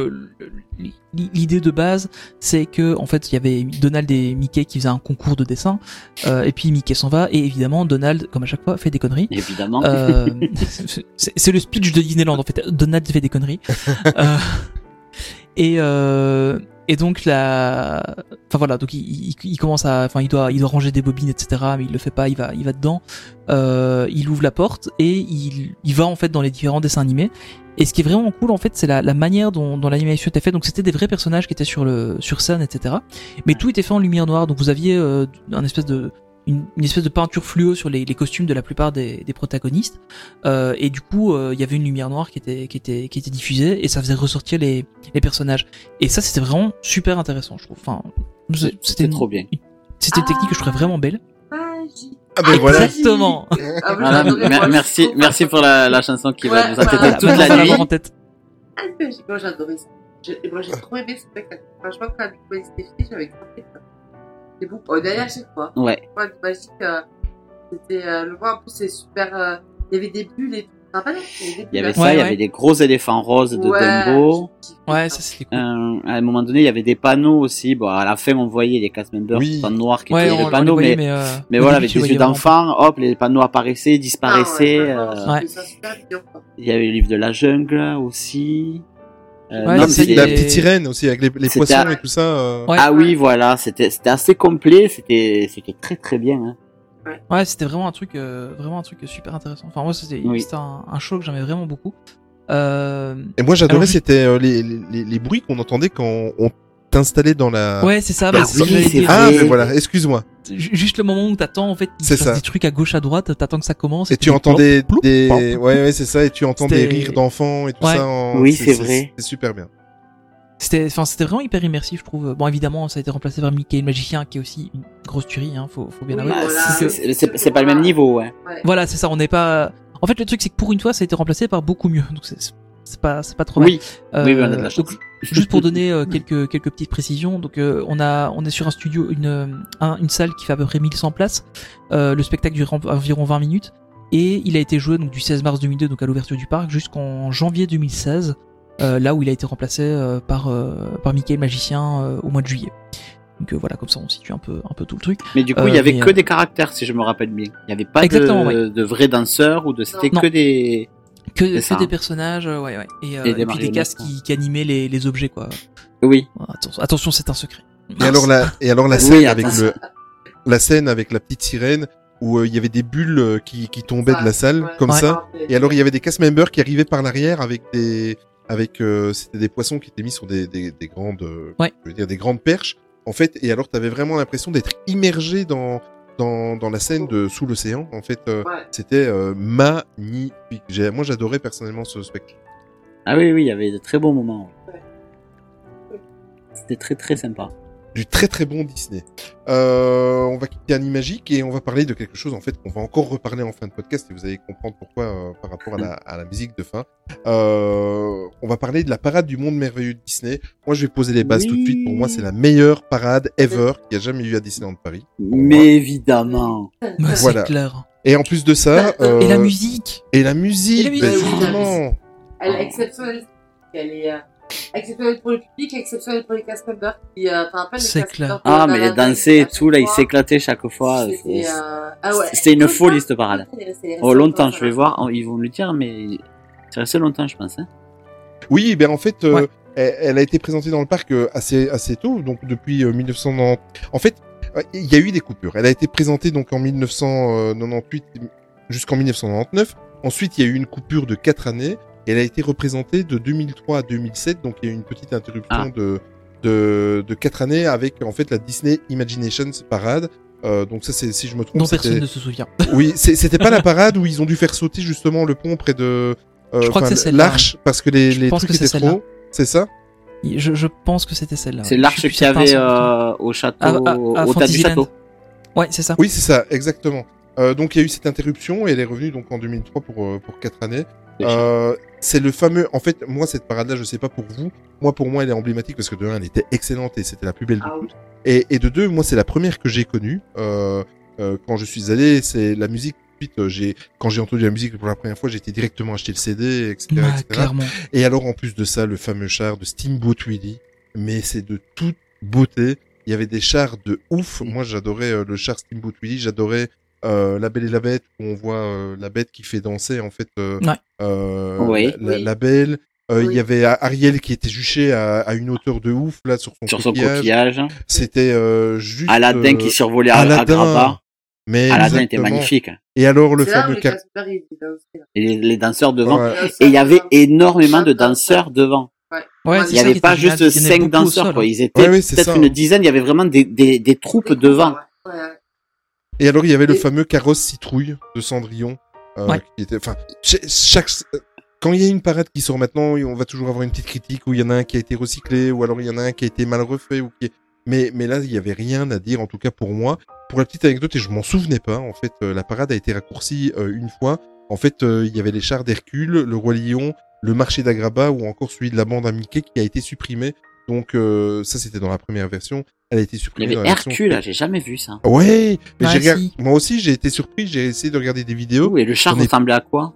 l'idée de base, c'est que en fait il y avait Donald et Mickey qui faisaient un concours de dessin, euh, et puis Mickey s'en va et évidemment Donald, comme à chaque fois, fait des conneries. Évidemment. Euh, (laughs) c'est c'est le speech de Disneyland en fait. Donald fait des conneries. (laughs) Euh, et euh, et donc la, enfin voilà, donc il, il, il commence à, enfin il doit il doit ranger des bobines etc. Mais il le fait pas, il va il va dedans. Euh, il ouvre la porte et il il va en fait dans les différents dessins animés. Et ce qui est vraiment cool en fait, c'est la, la manière dont, dont l'animation était faite. Donc c'était des vrais personnages qui étaient sur le sur scène etc. Mais tout était fait en lumière noire. Donc vous aviez euh, un espèce de une, une espèce de peinture fluo sur les, les costumes de la plupart des, des protagonistes euh, et du coup euh, il y avait une lumière noire qui était qui était qui était diffusée et ça faisait ressortir les les personnages et ça c'était vraiment super intéressant je trouve enfin C'était une- trop bien. c'était une technique que je trouvais vraiment belle Magie. Ah ben voilà. exactement Ah, Voilà, merci, merci pour la, la chanson qui va Ouais, nous voilà. entêter toute la va nuit. en tête Ah, Moi, j'adorais ça. Moi, j'ai trop aimé ce spectacle. Franchement, quand Nicolas était fini, j'avais grave On est allé à chaque fois. Ouais. Moi, du magique, euh, c'était, euh, le mois, en plus, c'est super, euh, il y avait des bulles et tout. Rappelles? Il Il y avait ça, Ouais, il y ouais. avait des gros éléphants roses de Ouais, Dumbo. ouais ça. ça c'était cool Euh, à un moment donné, il y avait des panneaux aussi. Bon, à la fin, on voyait les cast members Oui. en noir qui ouais étaient le les panneau, voyait, mais, mais, euh, mais voilà, avec des les yeux d'enfant, hop, les panneaux apparaissaient, disparaissaient. Ah ouais, vraiment, euh, ça super. Il y avait le livre de la jungle aussi. Euh, Ouais, non, c'est La Et- petite sirène aussi avec les, poissons un- et tout ça. euh. Ouais. Ah oui, voilà, c'était c'était assez complet, c'était c'était très très bien. Hein. ouais c'était vraiment un truc euh, vraiment un truc super intéressant enfin moi c'était Oui. c'était un, un show que j'aimais vraiment beaucoup euh, Et moi j'adorais c'était euh, les, les, les bruits qu'on entendait quand on t'installait dans la. ouais c'est ça bah, Ah c'est ce que oui, j'allais c'est dire. Ah mais voilà, excuse-moi. Ju- juste le moment où t'attends en fait C'est ça. des trucs à gauche à droite t'attends que ça commence Et tu entends des, plop, des... plop, ouais ouais c'est ça et tu entends des rires d'enfants et tout Ouais. ça. en- Oui, c'est vrai. C'est super bien. C'était, enfin, c'était vraiment hyper immersif, je trouve. Bon, évidemment, ça a été remplacé par Mickey le magicien, qui est aussi une grosse tuerie, hein, faut, faut bien Oui, avouer. voilà. C'est- c'est- C'est c'est pas le même niveau, ouais. Ouais. Voilà, c'est ça. On n'est pas, En fait, le truc, c'est que pour une fois, ça a été remplacé par beaucoup mieux. Donc, c'est c'est pas, c'est pas trop mal. Oui, Euh, oui, oui, on a de la donc, chance. Juste pour donner euh, quelques quelques petites précisions, donc euh, on a on est sur un studio, une euh, un- une salle qui fait à peu près 1100 places. Euh, le spectacle dure en- environ 20 minutes et il a été joué donc du 16 mars 2002 donc à l'ouverture du parc jusqu'en janvier 2016, euh, là où il a été remplacé euh, par euh, par Mickey le magicien euh, au mois de juillet. Donc euh, voilà, comme ça on situe un peu un peu tout le truc. Mais du coup, il y avait mais, que des caractères, si je me rappelle bien. Il y avait pas Exactement, de, ouais. de vrais danseurs ou de, c'était que des, Que, C'est que ça. des personnages, euh, ouais ouais, et, euh, Et des et puis des casques qui, qui animaient les, les objets quoi. oui. Attention, attention c'est un secret. Et alors la, et alors la Oui, scène avec le, la scène avec la petite sirène où euh, il y avait des bulles qui, qui tombaient de la salle Ouais. comme Ouais. ça. Et alors il y avait des cast members qui arrivaient par l'arrière avec des, avec euh, c'était des poissons qui étaient mis sur des, des, des grandes, Ouais. je veux dire des grandes perches en fait. Et alors t'avais vraiment l'impression d'être immergé dans dans dans la scène de sous l'océan. En fait, euh, Ouais. c'était euh, magnifique. J'ai, moi j'adorais personnellement ce spectacle. Ah oui, oui, il y avait de très bons moments. Ouais. C'était très très sympa. Du très très bon Disney. Euh, on va quitter Animagique et on va parler de quelque chose en fait qu'on va encore reparler en fin de podcast et vous allez comprendre pourquoi euh, par rapport à la, à la musique de fin. Euh, on va parler de la parade du monde merveilleux de Disney. Moi je vais poser les bases Oui. tout de suite. Pour moi c'est la meilleure parade ever qu'il y a jamais eu à Disneyland Paris. Mais évidemment. Bah, Voilà. C'est clair. Et en plus de ça, euh, Et la musique. et la musique, Et la ben, musique. justement. Elle est exceptionnelle. Elle est exceptionnelle pour le public, exceptionnelle pour les cast members qui, euh, C'est clair. Ah, mais les Aladdin, danser et tout, là, fois, s'éclataient chaque fois. C'était, euh, ah ouais. C'était une folie, cette parade. Oh, longtemps, je vais ça. voir. Oh, Ils vont me le dire, mais c'est resté longtemps, je pense. Hein. Oui, ben en fait, euh, Ouais. elle, elle a été présentée dans le parc assez assez tôt, donc depuis euh, 1990. En fait, il y a eu des coupures. Elle a été présentée donc en 1998 jusqu'en 1999. Ensuite, il y a eu une coupure de quatre années. Et elle a été représentée de 2003 à 2007, donc il y a eu une petite interruption Ah. de de de quatre années avec en fait la Disney Imaginations Parade. Euh, donc ça, c'est si je me trompe, dont c'était- personne ne se souvient. (laughs) oui, c'était pas la (laughs) parade où ils ont dû faire sauter justement le pont près de euh, l'arche parce que les, Je les pense trucs que étaient trop. C'est ça? Je, je pense que c'était celle-là. C'est l'arche qu'il y avait euh, au château, À- à- à au tas du château. Ouais, c'est ça. Oui, c'est ça, exactement. Euh, donc il y a eu cette interruption et elle est revenue donc en 2003 pour pour quatre années. Euh, c'est le fameux. En fait, moi cette parade-là, je sais pas pour vous. Moi, pour moi, elle est emblématique parce que de un, elle était excellente et c'était la plus belle de Ah oui. toutes. Et, et de deux, moi, c'est la première que j'ai connue. Euh, euh, quand je suis allé, c'est la musique. Ensuite, euh, j'ai quand j'ai entendu la musique pour la première fois, j'étais directement acheté le CD, etc., etc. clairement. Et alors, en plus de ça, le fameux char de Steamboat Willie. Mais c'est de toute beauté. Il y avait des chars de ouf. Moi, j'adorais euh, le char Steamboat Willie. J'adorais euh, La Belle et la Bête, où on voit euh, la bête qui fait danser, en fait, euh, Ouais. euh, Oui. la, Oui. la Belle. Euh, Il Oui. y avait Ariel qui était juché à, à une hauteur de ouf, là, sur son Sur son coquillage. coquillage. C'était euh, juste... Aladdin euh, qui survolait à, à Aladdin. Graba. Mais Aladdin était magnifique. Et alors, le fameux... car- les, les danseurs devant. Ouais. Et il y avait énormément de danseurs devant. Ouais, Il c'est Il n'y avait pas juste cinq danseurs, quoi. hein. Ils étaient Ouais, ouais, c'est peut-être une dizaine. Il y avait vraiment des, des, des troupes devant. Ouais. Et alors, il y avait le fameux carrosse citrouille de Cendrillon. Euh, Ouais. qui était, enfin, chaque, quand il y a une parade qui sort maintenant, on va toujours avoir une petite critique où il y en a un qui a été recyclé, ou alors il y en a un qui a été mal refait, ou qui est... mais, mais là, il y avait rien à dire, en tout cas pour moi. Pour la petite anecdote, et je m'en souvenais pas, en fait, euh, la parade a été raccourcie euh, une fois. En fait, euh, il y avait les chars d'Hercule, le roi lion, le marché d'Agraba, ou encore celui de la bande à Mickey qui a été supprimé. Donc, euh, ça, c'était dans la première version. Elle a été Il y supprimée dans la version Hercule, j'ai jamais vu ça. Ouais, mais Ouais, j'ai regard- si. moi aussi j'ai été surpris, j'ai essayé de regarder des vidéos. Oh, et le char ai- ressemblait à quoi?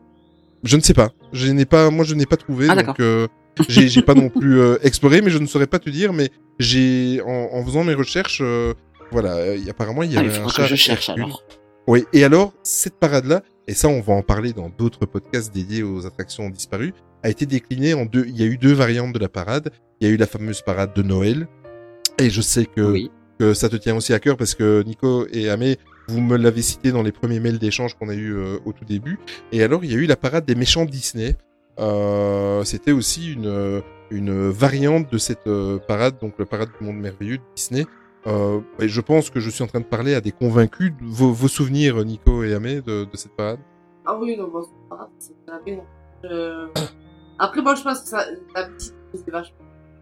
Je ne sais pas, je n'ai pas, moi je n'ai pas trouvé, Ah, donc d'accord. euh, j'ai pas non plus euh, exploré, mais je ne saurais pas te dire, mais j'ai en, en faisant mes recherches, euh, voilà, euh, y- apparemment il y Ah, avait il un que je cherche Hercule. alors. Oui, et alors cette parade là, et ça on va en parler dans d'autres podcasts dédiés aux attractions disparues, a été déclinée en deux. Il y a eu deux variantes de la parade. Il y a eu la fameuse parade de Noël, et je sais que Oui. que ça te tient aussi à cœur parce que Nico et Amé, vous me l'avez cité dans les premiers mails d'échange qu'on a eu euh, au tout début. Et alors, il y a eu la parade des méchants Disney. Euh, C'était aussi une, une variante de cette euh, parade, donc la parade du monde merveilleux de Disney. Euh, et je pense que je suis en train de parler à des convaincus. Vos, vos souvenirs, Nico et Amé, de, de cette parade? Ah oui, non, bon, c'est c'est bien. Euh, Après, moi, je pense que ça, la musique, c'est vachement.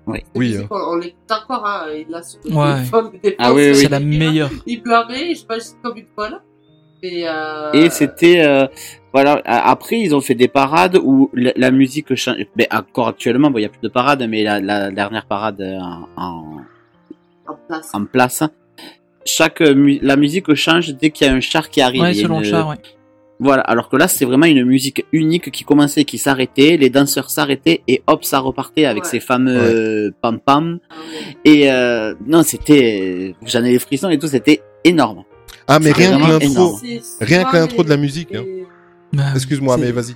Oui. La Oui, musique, On, on l'écoute encore, hein, et Ouais. téléphone, des Ah fois, oui, c'est- oui. C'est la meilleure. Il pleurait, je sais pas, comme une folle. Mais, euh... Et c'était euh, voilà. a- Après, ils ont fait des parades où la, la musique change. Ben, encore actuellement, bon, il y a plus de parades, mais la, la dernière parade euh, en, en, en place. en place, chaque la musique change dès qu'il y a un char qui arrive. Ouais, Il a selon le une- char, ouais. Voilà. Alors que là, c'est vraiment une musique unique qui commençait, qui s'arrêtait, les danseurs s'arrêtaient et hop, ça repartait avec Ouais. ces fameux pam pam. Ah ouais. Et euh, non, c'était, j'en ai les frissons et tout, c'était énorme. Ah, mais rien que l'intro, rien que l'intro de la musique. Hein. Bah, Excuse-moi, mais vas-y.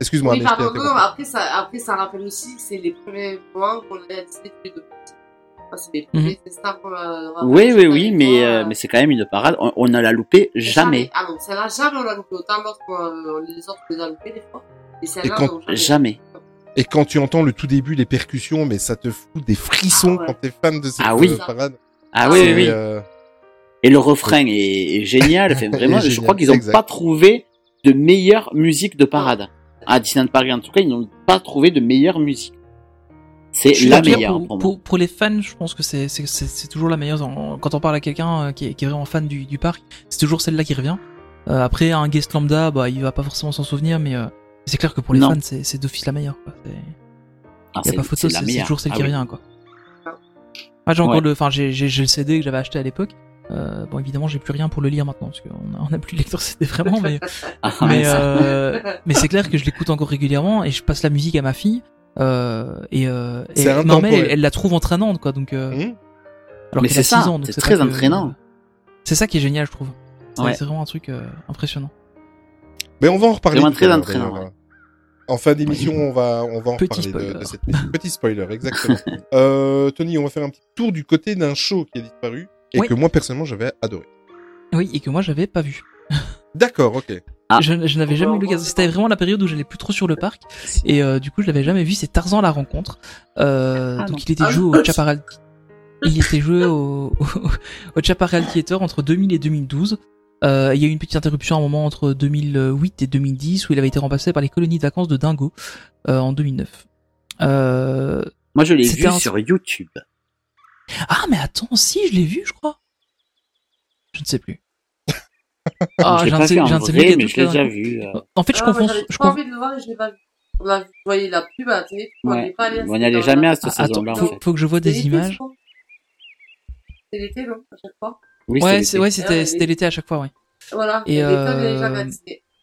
Excuse-moi, Oui, mais pardon, non, après ça, après ça rappelle aussi que c'est les premiers moments qu'on allait à Disney Mhm. a. Oui, oui, oui, mais euh, mais c'est quand même une parade. On, on ne l'a loupé jamais, Ah non, celle-là, jamais on l'a loupé. Autant l'autre, euh, les autres, on les a loupés des fois. Et celle-là, quand- non, jamais. jamais. Et quand tu entends le tout début, les percussions, mais ça te fout des frissons Ah ouais. quand t'es fan de cette Ah oui. euh, parade. Ah oui, oui, oui. euh, Et le refrain est, est génial. Enfin, (laughs) vraiment, je génial, crois qu'ils n'ont pas trouvé de meilleure musique de parade. À Disneyland Paris, en tout cas, ils n'ont pas trouvé de meilleure musique. C'est la meilleure pour, pour moi. pour, pour les fans, je pense que c'est c'est- c'est- c'est toujours la meilleure. Quand on parle à quelqu'un euh, qui, est, qui est vraiment fan du, du parc, c'est toujours celle-là qui revient. Euh, après, un guest lambda, bah, il va pas forcément s'en souvenir, mais euh, c'est clair que pour les Non. fans, c'est c'est d'office la meilleure. Quoi. C'est- Ah, Y a pas photo, c'est toujours celle Ah qui oui. revient, quoi. Moi, j'ai encore le, enfin, j'ai le CD que j'avais acheté à l'époque. Euh, bon, évidemment, j'ai plus rien pour le lire maintenant parce qu'on a, on a plus de lecteur CD vraiment, mais (laughs) Ah, mais euh, mais c'est clair que je l'écoute encore régulièrement et je passe la musique à ma fille. Euh, et euh, et elle, elle la trouve entraînante, quoi. Donc, euh, hum. alors Mais qu'elle a c'est ça, 6 ans, donc c'est très entraînant. C'est ça qui est génial, je trouve. C'est Ouais. c'est vraiment un truc euh, impressionnant. Mais on va en reparler. Vraiment très entraînant, d'ailleurs. En fin d'émission, on va, on va en Petit reparler de, spoiler. de cette petite- petit spoiler, exactement. (laughs) euh, Tony, on va faire un petit tour du côté d'un show qui a disparu et Oui. que moi personnellement j'avais adoré. Oui, et que moi j'avais pas vu. D'accord, ok. Ah. Je, je n'avais jamais eu l'occasion. C'était vraiment la période où j'allais plus trop sur le parc et euh, du coup je l'avais jamais vu. C'est Tarzan la rencontre. Euh, Ah, donc non. il était Ah, joué au Chaparral. Il était joué au, au, au Chaparral Theater entre 2000 et 2012. Euh, il y a eu une petite interruption à un moment entre 2008 et 2010 où il avait été remplacé par les colonies de vacances de Dingo euh, en 2009. Euh... Moi, je l'ai vu un- sur YouTube. Ah mais attends, si je l'ai vu, je crois. Je ne sais plus. (laughs) Ah, je l'ai j'ai un pas de ces- vu en j'ai un de ces vrai, méga mais je l'ai déjà vu. euh. En fait, je Ah, confonds. Trop confonds. envie de le voir et je l'ai pas vu. On a voyez la pub à la télé, on n'est pas allé n'y allait jamais à cette Ah, attends, saison-là, faut, que je vois C'était des l'été, images. C'était l'été, non À chaque fois. Oui, ouais, c'était c'est l'été. ouais, c'était Ouais, c'était l'été à chaque fois, ouais. Voilà. Et, Et, euh.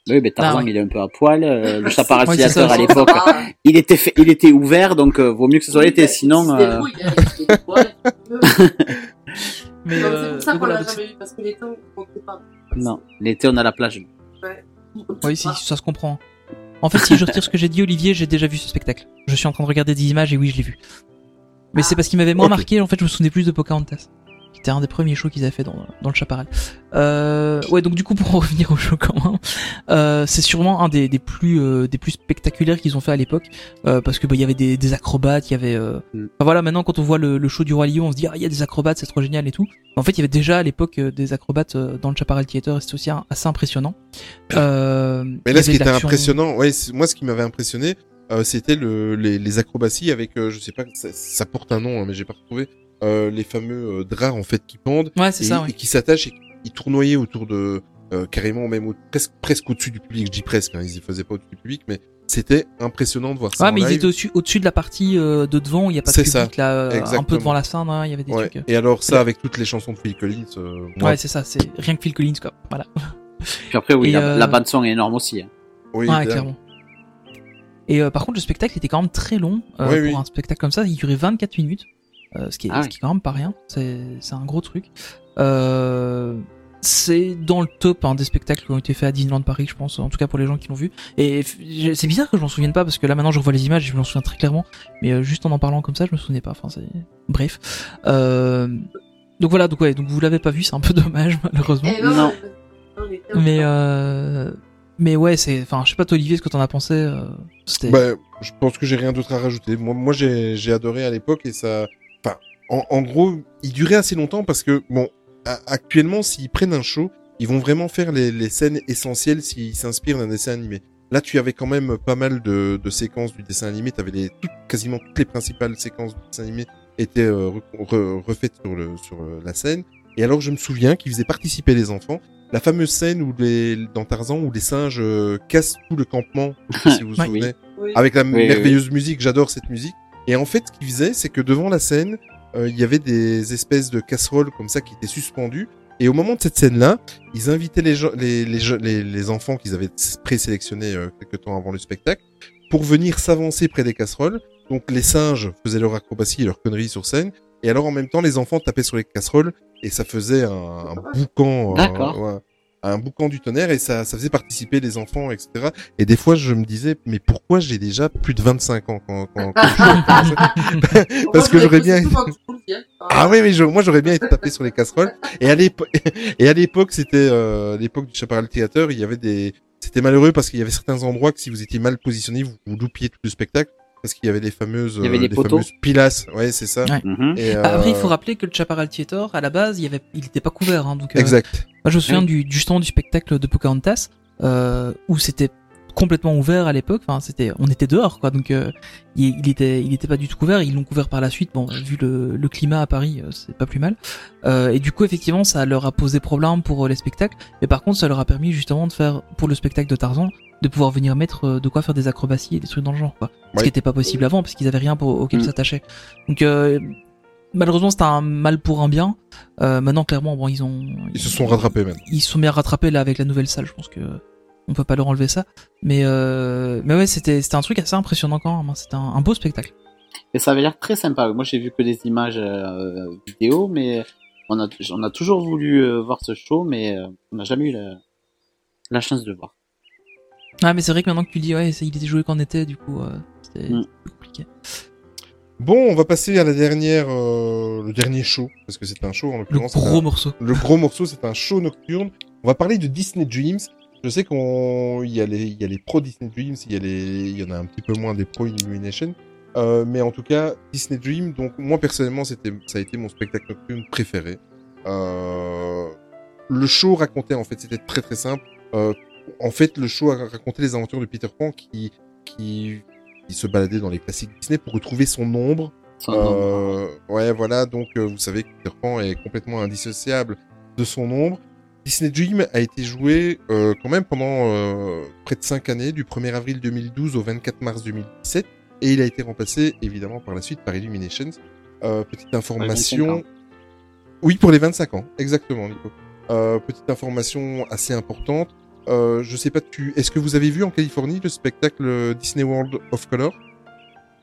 Oui, mais Tarzan, Ah, ouais. il est un peu à poil. euh, (laughs) le chaparral Ouais, c'est ça, à c'est l'époque, Ah, il était fait, il était ouvert, donc euh, vaut mieux que ce soit l'été. Sinon, euh, (laughs) Mais Non, euh, C'est pour ça qu'on l'a jamais eu, parce que l'été, on pas. non, l'été on a la plage. Oui, si, ça se comprend. En fait, si je retire ce que j'ai dit, Olivier, j'ai déjà vu ce spectacle. Je suis en train de regarder des images et oui, je l'ai vu. Mais c'est parce qu'il m'avait moins marqué, en fait, je me souvenais plus de Pocahontas. Qui était un des premiers shows qu'ils avaient fait dans, dans le Chaparral. Euh, ouais, donc du coup, pour en (laughs) revenir au show quand même, euh, c'est sûrement un des, des plus euh, des plus spectaculaires qu'ils ont fait à l'époque, euh, parce que bah il y avait des, des acrobates, il y avait. Euh... Mm. Enfin, voilà, maintenant quand on voit le, le show du roi lion, on se dit ah il y a des acrobates, c'est trop génial et tout. En fait, il y avait déjà à l'époque euh, des acrobates euh, dans le Chaparral Theater, et c'était aussi un- assez impressionnant. Euh, Mais là, ce qui était impressionnant, ouais, c'est- moi, ce qui m'avait impressionné, euh, c'était le, les, les acrobaties avec, euh, je sais pas, ça, ça porte un nom, hein, mais j'ai pas retrouvé, euh, les fameux euh, draps en fait qui pendent Ouais, c'est et, ça, et ouais. qui s'attachent et qui tournoyaient autour de, euh, carrément même au- presque presque au-dessus du public. Je dis presque, hein, ils y faisaient pas au-dessus du public, mais c'était impressionnant de voir ça. Ouais, en mais ils étaient au-dessus, au-dessus de la partie euh, de devant, il y a pas de public ça, là, euh, un peu exactement. devant la scène, hein, il y avait des Ouais. trucs. Et alors ça, avec toutes les chansons de Phil Collins, euh, moi, Ouais, c'est ça, c'est rien que Phil Collins quoi. Voilà. (laughs) Puis après, oui, Et, la, euh, la bande son est énorme aussi. hein. oui, ouais, clairement. Et euh, par contre, le spectacle était quand même très long euh, Oui, pour oui. un spectacle comme ça. Il durait 24 minutes, euh, ce qui est, Ah ce qui est quand même pas rien. C'est, c'est un gros truc. Euh, c'est dans le top hein, des spectacles qui ont été faits à Disneyland Paris, je pense. En tout cas pour les gens qui l'ont vu. Et c'est bizarre que je m'en souvienne pas parce que là maintenant je revois les images et je m'en souviens très clairement. Mais euh, juste en en parlant comme ça, je me souvenais pas. Enfin, c'est bref. Euh, donc voilà, donc ouais, donc vous l'avez pas vu, c'est un peu (laughs) dommage malheureusement. Et non, Non. Mais ensemble. euh, mais ouais, c'est, enfin, je sais pas toi Olivier, ce que t'en as pensé. euh, c'était. Bah, je pense que j'ai rien d'autre à rajouter. Moi, moi j'ai, j'ai adoré à l'époque et ça, enfin, en, en gros, il durait assez longtemps parce que, bon, a- actuellement, s'ils prennent un show, ils vont vraiment faire les, les scènes essentielles s'ils s'inspirent d'un dessin animé. Là, tu avais quand même pas mal de, de séquences du dessin animé. T'avais les, toutes, quasiment toutes les principales séquences du dessin animé étaient euh, re- re- refaites sur le, sur euh, la scène. Et alors, je me souviens qu'ils faisaient participer les enfants. la fameuse scène où les, dans Tarzan où les singes euh, cassent tout le campement, si vous vous (laughs) souvenez, Oui. avec la oui, merveilleuse musique. J'adore cette musique. Et en fait, ce qu'ils faisaient, c'est que devant la scène, euh, il y avait des espèces de casseroles comme ça qui étaient suspendues. Et au moment de cette scène-là, ils invitaient les, les, les, les, les enfants qu'ils avaient présélectionnés euh, quelques temps avant le spectacle pour venir s'avancer près des casseroles. Donc les singes faisaient leur acrobatie et leur conneries sur scène. Et alors en même temps, les enfants tapaient sur les casseroles et ça faisait un, un boucan, euh, D'accord. Un boucan du tonnerre et ça, ça faisait participer les enfants, etc. Et des fois, je me disais, mais pourquoi j'ai déjà plus de 25 ans quand, quand, quand je (laughs) parce que j'aurais bien- Ah oui, mais je- moi j'aurais bien été tapé sur les casseroles. Et à l'époque, (laughs) et à l'époque, c'était euh, l'époque du Chaparral Theater. Il y avait des, c'était malheureux parce qu'il y avait certains endroits que si vous étiez mal positionné, vous, vous loupiez tout le spectacle parce qu'il y avait les fameuses, Il y avait euh, des les poteaux. fameuses pilasses. Ouais, c'est ça. Ouais. Mhm. Et, Ah, Après, il euh, faut rappeler que le Chaparral Theater, à la base, il y avait, il était pas couvert, hein, donc. euh, Exact. Moi, je me souviens Oui. du, du stand du spectacle de Pocahontas, euh, où c'était complètement ouvert à l'époque. Enfin, c'était, on était dehors, quoi. Donc, euh, il, il était, il était pas du tout couvert. Ils l'ont couvert par la suite. Bon, vu le, le climat à Paris, euh, c'est pas plus mal. Euh, et du coup, effectivement, ça leur a posé problème pour euh, les spectacles. Mais par contre, ça leur a permis justement de faire, pour le spectacle de Tarzan, de pouvoir venir mettre euh, de quoi faire des acrobaties et des trucs dans le genre, quoi. Ce qui était pas possible avant, parce qu'ils avaient rien pour, auquel Mm. s'attacher. Donc, euh, malheureusement, c'était un mal pour un bien. Euh, maintenant, clairement, bon, ils ont, Ils se sont rattrapés même. ils se sont bien rattrapés là avec la nouvelle salle. Je pense que on peut pas leur enlever ça. Mais euh, mais ouais, c'était c'était un truc assez impressionnant quand même. hein. C'était un, un beau spectacle. Et ça avait l'air très sympa. Moi, j'ai vu que des images euh, vidéo, mais on a, on a toujours voulu euh, voir ce show, mais euh, on n'a jamais eu la, la chance de le voir. Ah mais c'est vrai que maintenant que tu le dis, ouais, il était joué quand on était, du coup, euh, c'était Mm. compliqué. Bon, on va passer à la dernière, euh, le dernier show parce que c'est un show en Le l'occurrence. c'est gros un- morceau. Le gros morceau, c'est un show nocturne. On va parler de Disney Dreams. Je sais qu'on, il y a les, il y a les pros Disney Dreams, il y a les, il y en a un petit peu moins des pros Illumination. Euh, mais en tout cas, Disney Dream. Donc moi personnellement, c'était, ça a été mon spectacle nocturne préféré. Euh, le show racontait en fait, c'était très très simple. Euh, en fait, le show a raconté les aventures de Peter Pan qui, qui, qui se baladait dans les classiques Disney pour retrouver son ombre euh, ouais, voilà. Donc, euh, vous savez que Peter Pan est complètement indissociable de son ombre. Disney Dream a été joué euh, quand même pendant euh, près de 5 années, du 1er avril 2012 au 24 mars 2017, et il a été remplacé évidemment par la suite par Illuminations. Euh, petite information. Oui, pour les 25 ans, exactement, Nico. Euh, petite information assez importante. Euh, je sais pas, tu, est-ce que vous avez vu en Californie le spectacle Disney World of Color?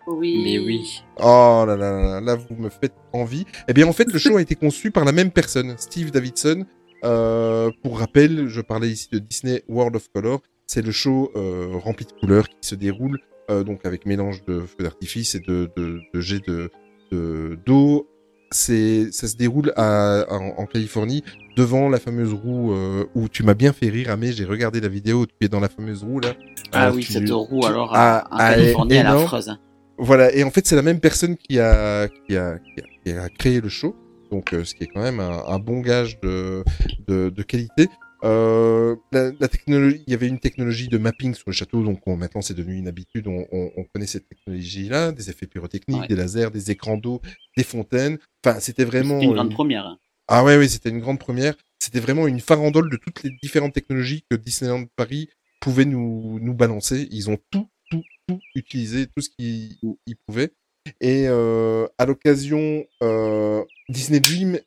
Oui. Mais oui. Oh là là là là, vous me faites envie. Eh bien en fait le (laughs) show a été conçu par la même personne, Steve Davidson. Euh, pour rappel, je parlais ici de Disney World of Color. C'est le show euh, rempli de couleurs qui se déroule euh, donc avec mélange de feux d'artifice et de, de, de jets de de- d'eau. C'est ça se déroule à, en, en Californie devant la fameuse roue euh, où tu m'as bien fait rire, Amé. J'ai regardé la vidéo où tu es dans la fameuse roue là. Ah oui, tu- cette roue, tu- alors, en ah, Californie, elle est affreuse. hein. Voilà, et en fait, c'est la même personne qui a, qui a, qui a, qui a créé le show. Donc, euh, ce qui est quand même un, un bon gage de, de, de qualité. Euh, la, la technologie, il y avait une technologie de mapping sur le château, donc on- maintenant c'est devenu une habitude. On, on, on connaît cette technologie-là, des effets pyrotechniques, Ouais. des lasers, des écrans d'eau, des fontaines. Enfin, c'était vraiment une grande une- première. hein. ah ouais, oui, c'était une grande première. C'était vraiment une farandole de toutes les différentes technologies que Disneyland Paris pouvait nous, nous balancer. Ils ont tout, tout, tout utilisé, tout ce qu'ils ils pouvaient. Et euh, à l'occasion, euh, Disney Dream,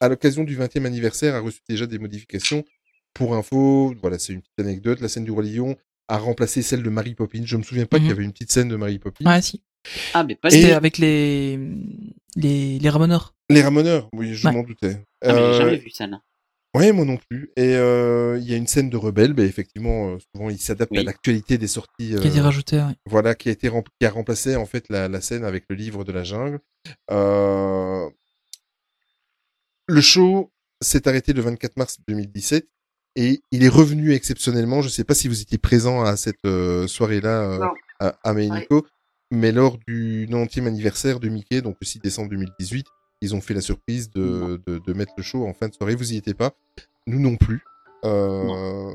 à l'occasion du 20e anniversaire, a reçu déjà des modifications. Pour info, voilà, c'est une petite anecdote. La scène du Roi Lion a remplacé celle de Mary Poppins. Je me souviens pas Mhm. qu'il y avait une petite scène de Mary Poppins. Ouais, si. Ah, mais pas C'était avec les les les ramoneurs. Les Ramoneurs, oui, je Ouais. m'en doutais. Ah, mais j'ai Euh, jamais vu ça, là. Ouais, moi non plus. Et euh, il y a une scène de rebelle, ben effectivement, euh, souvent il s'adapte à l'actualité des sorties. Qui a été euh, rajouté. Ouais. voilà, qui a été rem- qui a remplacé en fait la, la scène avec le livre de la jungle. Euh... Le show s'est arrêté le 24 mars 2017 et il est revenu exceptionnellement. Je sais pas si vous étiez présent à cette euh, soirée-là euh, Non. à, à Mexico, mais lors du 90e anniversaire de Mickey, donc le 6 décembre 2018, ils ont fait la surprise de, de, de mettre le show en fin de soirée. Vous y étiez pas, nous non plus. Euh...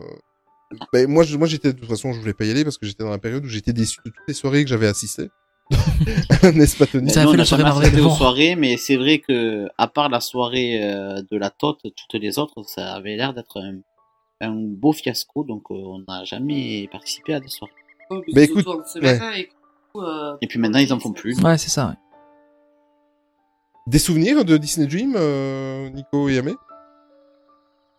Ben, moi, je- moi, j'étais de toute façon, je voulais pas y aller parce que j'étais dans la période où j'étais déçu de toutes les soirées que j'avais assistées. (laughs) N'est-ce pas, Tony? Ça a fait la soirée Marvel aux soirées, mais c'est vrai que, à part la soirée euh, de la Tote, toutes les autres, ça avait l'air d'être un, un beau fiasco, donc euh, on n'a jamais participé à des soirées. Bah, écoute, matin et, coup, euh, Et puis maintenant, ils en font plus. Ouais, c'est ça. ouais. Des souvenirs de Disney Dream, euh, Nico et Yamé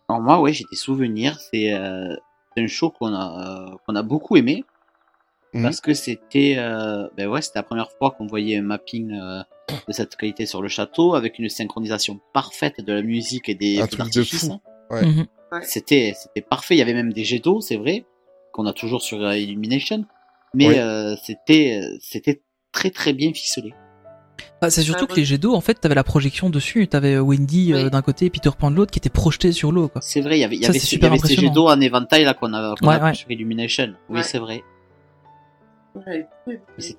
Alors moi, ouais, j'ai des souvenirs. C'est euh, un show qu'on a euh, qu'on a beaucoup aimé Mhm. parce que c'était euh, ben ouais, c'était la première fois qu'on voyait un mapping euh, de cette qualité sur le château avec une synchronisation parfaite de la musique et des Un truc de fou. Ouais. C'était c'était parfait. Il y avait même des jets d'eau, c'est vrai, qu'on a toujours sur euh, Illumination, mais euh, c'était euh, c'était très très bien ficelé. Bah, c'est surtout Ouais, que les jets d'eau, en fait, t'avais la projection dessus. T'avais euh, Wendy euh, d'un côté et Peter Pan de l'autre qui étaient projetés sur l'eau, quoi. C'est vrai, il y avait, il y avait, y avait ces jets d'eau en éventail là qu'on a, qu'on Ouais, a sur Illumination. Oui, Ouais. c'est vrai.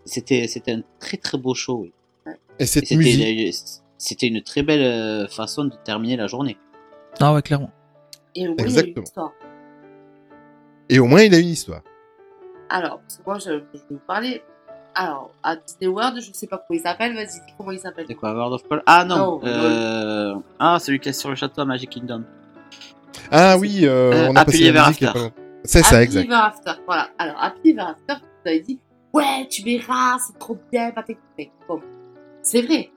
C'était, c'était un très très beau show. Oui. Et cette c'était, musique. c'était une très belle façon de terminer la journée. Ah ouais, clairement. Et au moins, il y a une Exactement. histoire. Et au moins, il a une histoire. Alors, parce que moi, je, je vais vous parler. Alors, à Disney World, je ne sais pas comment il s'appelle. Vas-y, dis comment il s'appelle. C'est quoi, World of Color? Ah non, Non, euh... Ah, celui qui est sur le château à Magic Kingdom. Ah oui, euh, Euh, on a Happy passé la musique il pas. C'est ça, Happy exact. Ever After. Voilà. Alors, Happy Ever After, vous avez dit, ouais, tu verras, c'est trop bien, pas t'écouter. Bon. C'est vrai.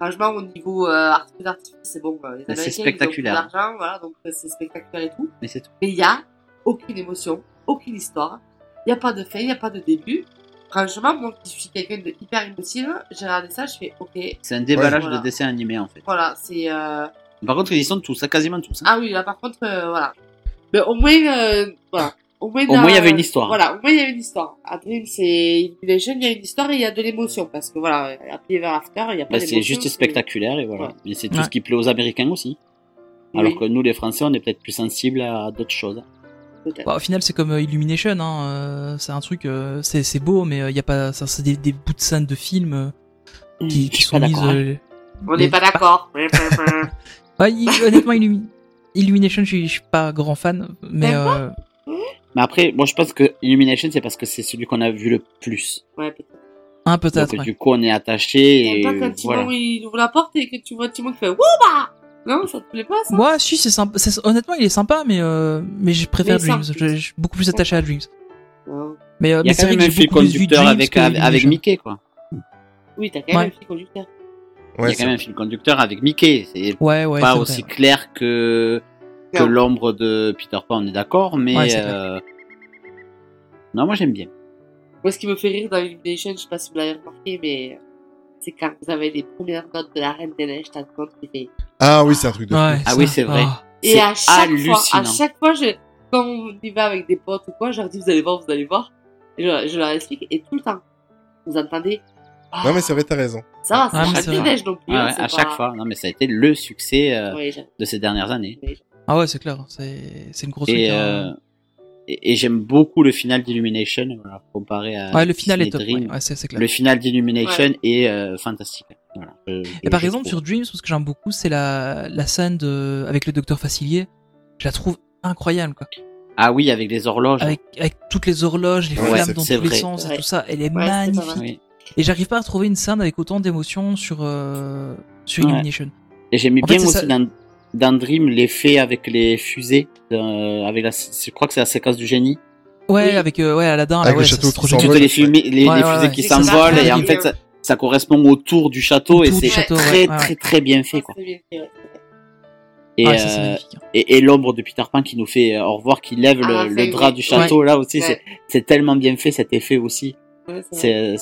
Franchement, au niveau euh, artifice c'est bon. euh, Les Mais c'est Américains, spectaculaire. Ils ont beaucoup d'argent, voilà, donc euh, c'est spectaculaire et tout. Mais c'est tout. Mais il y a aucune émotion, aucune histoire. Il n'y a pas de fin, il n'y a pas de début. Franchement, moi qui suis quelqu'un de hyper émotive, j'ai regardé ça, je fais ok. C'est un déballage voilà. de dessins animés en fait. Voilà, c'est. Euh... Par contre, ils y sont tous, hein, quasiment tous. hein. Ah oui, là par contre, euh, voilà. Mais au moins, euh, voilà. Au moins, Au dans- moins, il y avait une histoire. Voilà, au moins il y a une histoire. À Dream, c'est Illumination, il y a une histoire et il y a de l'émotion parce que voilà, Happy Ever After, il y a pas Bah, c'est juste spectaculaire et voilà. Ouais. Mais c'est tout Ouais. ce qui plaît aux Américains aussi. Oui. Alors que nous, les Français, on est peut-être plus sensibles à d'autres choses. Bah, au final, c'est comme euh, Illumination, hein. euh, c'est un truc, euh, c'est c'est beau, mais il y a pas, ça, c'est des, des bouts de scène de films euh, qui, sont d'accord, hein. On n'est pas d'accord. (laughs) Ouais, il- honnêtement, Illumi- Illumination, je suis, je suis pas grand fan, mais euh, Mais après, moi, je pense que Illumination, c'est parce que c'est celui qu'on a vu le plus. ouais, peut-être. un peut-être. Donc, ouais. du coup, on est attaché et pas quand Timon voilà. il ouvre la porte et que tu vois Timon qui fait Wouba Non, ça te plaît pas ça? Moi, si, c'est sympa. c'est- Honnêtement, il est sympa, mais euh, mais je préfère Mais Dreams. Je, je suis beaucoup plus attaché à Dreams. Non. Mais, euh, Il y a quand même un fil conducteur avec, avec, avec. Mickey, quoi. Oui, t'as quand même Ouais. un fil conducteur. Il y a quand même un fil conducteur avec Mickey. C'est Ouais, ouais. pas c'est aussi clair que, que l'ombre de Peter Pan, on est d'accord, mais Ouais, euh... non, moi j'aime bien. Moi, ce qui me fait rire dans Illumination, je sais pas si vous l'avez remarqué, mais c'est quand vous avez les premières notes de la Reine des Neiges, t'as le compte qui fait. Ah oui, c'est un truc de fou. Ouais, Ah ça. oui, c'est vrai. Ah. Et à chaque fois, à chaque fois, je, quand on y va avec des potes ou quoi, je leur dis, vous allez voir, vous allez voir. Et je, je leur explique, et tout le temps, vous entendez, ah, Non, mais c'est vrai, t'as raison. ça va, Ah, c'est mais la Reine c'est des. Neiges non plus. Ouais, hein, ouais, à pas- chaque fois. Non, mais ça a été le succès euh, Oui, de ces dernières années. Ah ouais, c'est clair. C'est c'est une grosse. Et, euh, et, et j'aime beaucoup le final d'Illumination, voilà, comparé à Ouais, le final est top. Dream. Ouais, ouais, c'est clair. Le final d'Illumination est euh, fantastique. Voilà, je- Et par exemple, trouve. sur Dreams, ce que j'aime beaucoup, c'est la, la scène de, avec le docteur Facilier. Je la trouve incroyable, quoi. Ah oui, avec les horloges. Avec, avec toutes les horloges, les Ouais, flammes dans tous les sens et tout ça. Elle est magnifique. Oui. Et j'arrive pas à trouver une scène avec autant d'émotion sur, euh, sur Ouais. Illumination. Et j'aimais bien aussi ça. dans, dans Dream l'effet avec les fusées, euh, avec la, je crois que c'est la séquence du génie. Ouais, Oui. avec, euh, ouais, Aladdin, Avec là, le ouais, château c'est trop les, fumées, les, Ouais, les ouais, fusées ouais. qui s'envolent et en fait ça, ça correspond autour du château et c'est château, très, ouais, ouais, très très bien fait quoi. Et, ça, euh, hein. et, et l'ombre de Peter Pan qui nous fait au revoir, qui lève Ah, le, le drap oui. du château là aussi, Ouais. c'est c'est tellement bien fait cet effet aussi. Ouais, c'est vrai.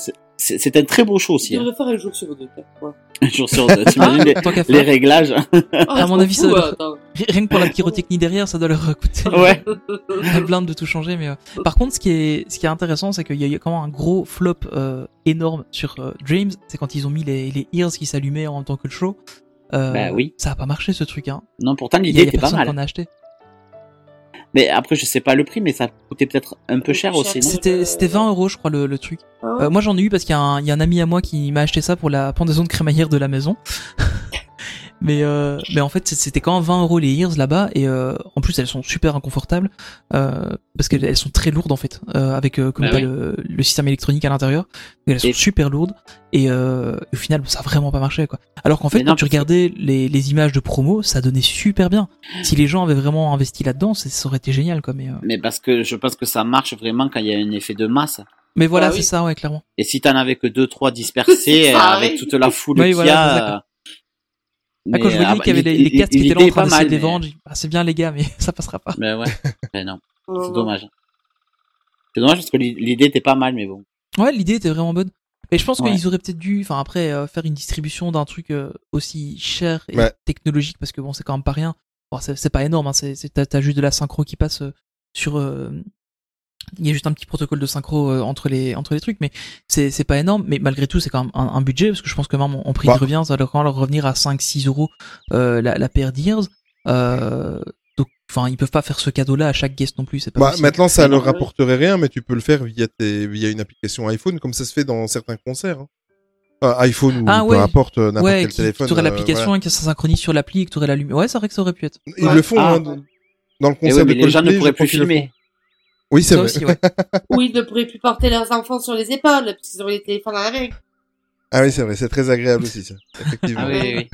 C'est un très beau show aussi. Tu Hein. faire un jour sur deux, quoi. Un jour sur deux, t'imagines les, Tant qu'à les faire. réglages. (laughs) à mon avis, ça doit- Rien que pour la pyrotechnie derrière, ça doit leur coûter Ouais. (laughs) la blinde de tout changer. Mais euh, par contre, ce qui est, ce qui est intéressant, c'est qu'il y a eu quand même un gros flop euh, énorme sur euh, Dreams. C'est quand ils ont mis les, les ears qui s'allumaient en même temps que le show. Euh, Bah oui. Ça a pas marché ce truc. Hein. Non, pourtant Il l'idée il y a était pas personne mal. qui en a acheté. Mais après, je sais pas le prix, mais ça coûtait peut-être un peu cher cher, aussi, C'était, c'était 20 euros, je crois, le, le truc. Ah. Euh, moi, j'en ai eu parce qu'il y a, un, il y a un ami à moi qui m'a acheté ça pour la pendaison de crémaillère de la maison. (laughs) mais euh, mais en fait c'était quand même 20 euros les ears là-bas et euh, en plus elles sont super inconfortables euh, parce qu'elles elles sont très lourdes en fait euh, avec euh, comme Bah oui. le, le système électronique à l'intérieur elles sont Et- super lourdes et euh, au final ça a vraiment pas marché quoi alors qu'en fait non, quand tu regardais les, les images de promo ça donnait super bien si les gens avaient vraiment investi là-dedans ça aurait été génial quoi mais euh, Mais parce que je pense que ça marche vraiment quand il y a un effet de masse. mais voilà Bah c'est oui. ça ouais clairement Et si t'en avais que deux, trois dispersés, (laughs) avec oui. toute la foule Oui, qu'il voilà, y a. euh, Ah, quand je mais, voyais ah, qu'il y avait les, les casques qui étaient là en train pas d'essayer mal, de les mais- vendre j'ai dit, ah, c'est bien les gars mais (laughs) ça passera pas Mais ouais, ben non, (laughs) c'est dommage. C'est dommage parce que l'i- l'idée était pas mal, mais bon. Ouais, l'idée était vraiment bonne. Mais je pense Ouais. qu'ils auraient peut-être dû, enfin après, euh, faire une distribution d'un truc euh, aussi cher et Ouais. technologique, parce que bon, c'est quand même pas rien. Bon, c'est pas énorme, hein, c'est t'as t'as juste de la synchro qui passe euh, sur. Euh, Il y a juste un petit protocole de synchro euh, entre les entre les trucs, mais c'est c'est pas énorme. Mais malgré tout, c'est quand même un, un budget, parce que je pense que même en, prix Bah. de revient, ça va quand même leur revenir à 5-6 euros euh, la, la paire d'ears. Euh, donc, enfin, ils peuvent pas faire ce cadeau-là à chaque guest non plus. C'est pas Bah, maintenant, ça leur rapporterait rien, mais tu peux le faire via, tes, via une application iPhone, comme ça se fait dans certains concerts. hein. IPhone ou Ah, peu ouais. importe euh, n'importe ouais, quel qui, téléphone. tu aurais euh, l'application voilà. et que ça synchronise sur l'appli et que tu aurais la lumière. Ouais, c'est vrai que ça aurait pu être. Ils Ouais. le font, Ah. hein, dans- le Et concert mais de les gens ne pourraient plus filmer. Oui, c'est vrai. aussi, ouais. (laughs) Ou ils ne pourraient plus porter leurs enfants sur les épaules, parce qu'ils auraient les téléphones à la main. Ah oui, c'est vrai, c'est très agréable aussi, ça. (laughs) Effectivement. Ah oui, oui, oui.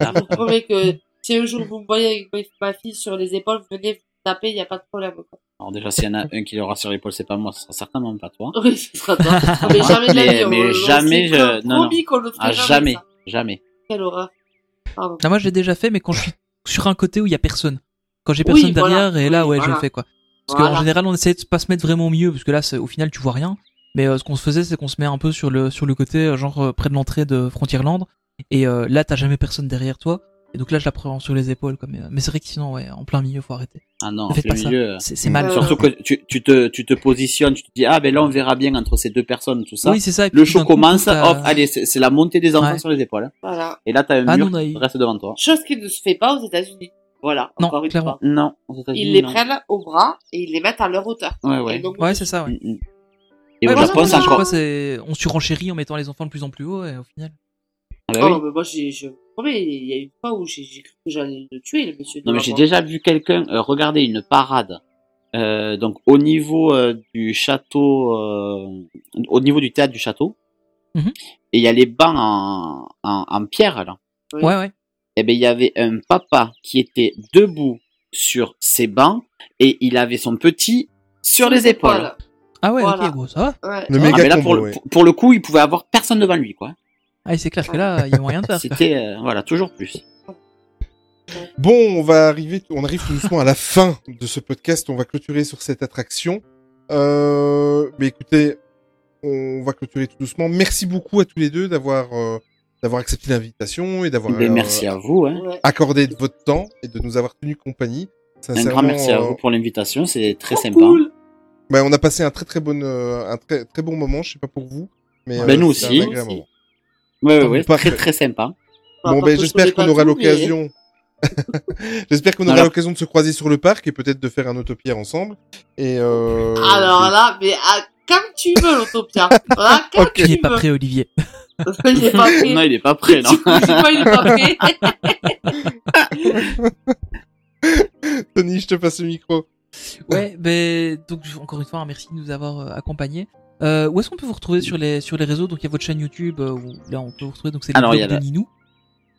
Je vous promets que si un jour vous me voyez avec ma fille sur les épaules, venez vous taper, il n'y a pas de problème. quoi. Alors déjà, s'il y en a un qui l'aura sur l'épaule, c'est pas moi, ce sera certainement pas toi. Oui, ce sera toi. (laughs) Mais jamais de la Mais- vie. on- mais on jamais je- non, non. qu'on le Ah, jamais. jamais, ça. jamais. Quelle horreur. Ah, moi, je l'ai déjà fait, mais quand je suis sur un côté où il y a personne. Quand j'ai Oui, personne voilà. derrière, et là, Oui, ouais, je voilà. le fais, quoi. Parce qu'en général, on essaie de pas se mettre vraiment au milieu, parce que là, c'est- au final, tu vois rien. Mais euh, ce qu'on se faisait, c'est qu'on se met un peu sur le sur le côté, euh, genre euh, près de l'entrée de Frontierland. Et euh, là, t'as jamais personne derrière toi. Et donc là, je la prends sur les épaules, quoi. Mais, euh, mais c'est vrai que sinon, ouais, en plein milieu, faut arrêter. Ah non, Ne en faites plein pas ça. milieu. C'est mal. Surtout que tu, tu te, tu te positionnes, tu te dis, ah ben là on verra bien entre ces deux personnes, tout ça. Oui, c'est ça. et puis le show coup, commence, hop, allez, c'est la montée des enfants Ouais. sur les épaules. hein. Voilà. Et là, t'as un Ah, mur nous, on a qui eu- reste devant toi. Chose qui ne se fait pas aux États-Unis. Voilà. Non, encore une clairement. fois. Non, Ils les non. prennent au bras et ils les mettent à leur hauteur. Ouais, ouais. donc, Ouais, c'est ça, ouais. Mm, mm. Et Ouais, au Japon, c'est encore. on surenchérit en mettant les enfants de plus en plus haut, et au final. Ah bah Oh, mais moi, j'ai, je promets, il y a une fois où j'ai, j'ai cru que j'allais le tuer, le monsieur. Non, mais j'ai moi. déjà vu quelqu'un euh, regarder une parade. Euh, donc au niveau euh, du château, euh, au niveau du théâtre du château, Mhm. et il y a les bancs en, en, en pierre là. Oui. Ouais, ouais. Et ben il y avait un papa qui était debout sur ses bancs et il avait son petit sur les épaules. Ah ouais, Voilà. ok, bon, ça va. Ouais. Le Ah, méga mais là, combo, pour, le, ouais. pour, le coup, il pouvait avoir personne devant lui, quoi. Ah, c'est clair que là, il y a moyen de faire. C'était, euh, voilà, toujours plus. Bon, on va arriver, on arrive tout doucement à la fin de ce podcast. On va clôturer sur cette attraction. Euh, mais écoutez, on va clôturer tout doucement. Merci beaucoup à tous les deux d'avoir euh, d'avoir accepté l'invitation et d'avoir Ben, euh, merci à vous. Hein. Accordé de votre temps et de nous avoir tenu compagnie. Un grand merci à euh, vous pour l'invitation, c'est très sympa. cool. bah, on a passé un très très bon, euh, un très très bon moment. Je sais pas pour vous, mais Ben, nous aussi. un agréable Aussi. moment. Ouais, ouais, Tant ouais, mieux, parfait. très très sympa. Bon, ben, je (laughs) j'espère qu'on aura l'occasion. j'espère qu'on aura l'occasion de se croiser sur le parc et peut-être de faire un autopia ensemble. Et euh... Alors là, mais ah, comme tu veux, l'Autopia. Voilà, comme Ok. Tu pas prêt, Olivier. Il est pas prêt. non, il est pas prêt, non. (laughs) Pas, il est pas prêt. (laughs) Tony, je te passe le micro. Ouais, ben donc encore une fois, merci de nous avoir euh, accompagnés. Euh, où est-ce qu'on peut vous retrouver sur les sur les réseaux? Donc il y a votre chaîne YouTube euh, où là on peut vous retrouver. Donc c'est les Alors, il y vlogs a de la- Ninou.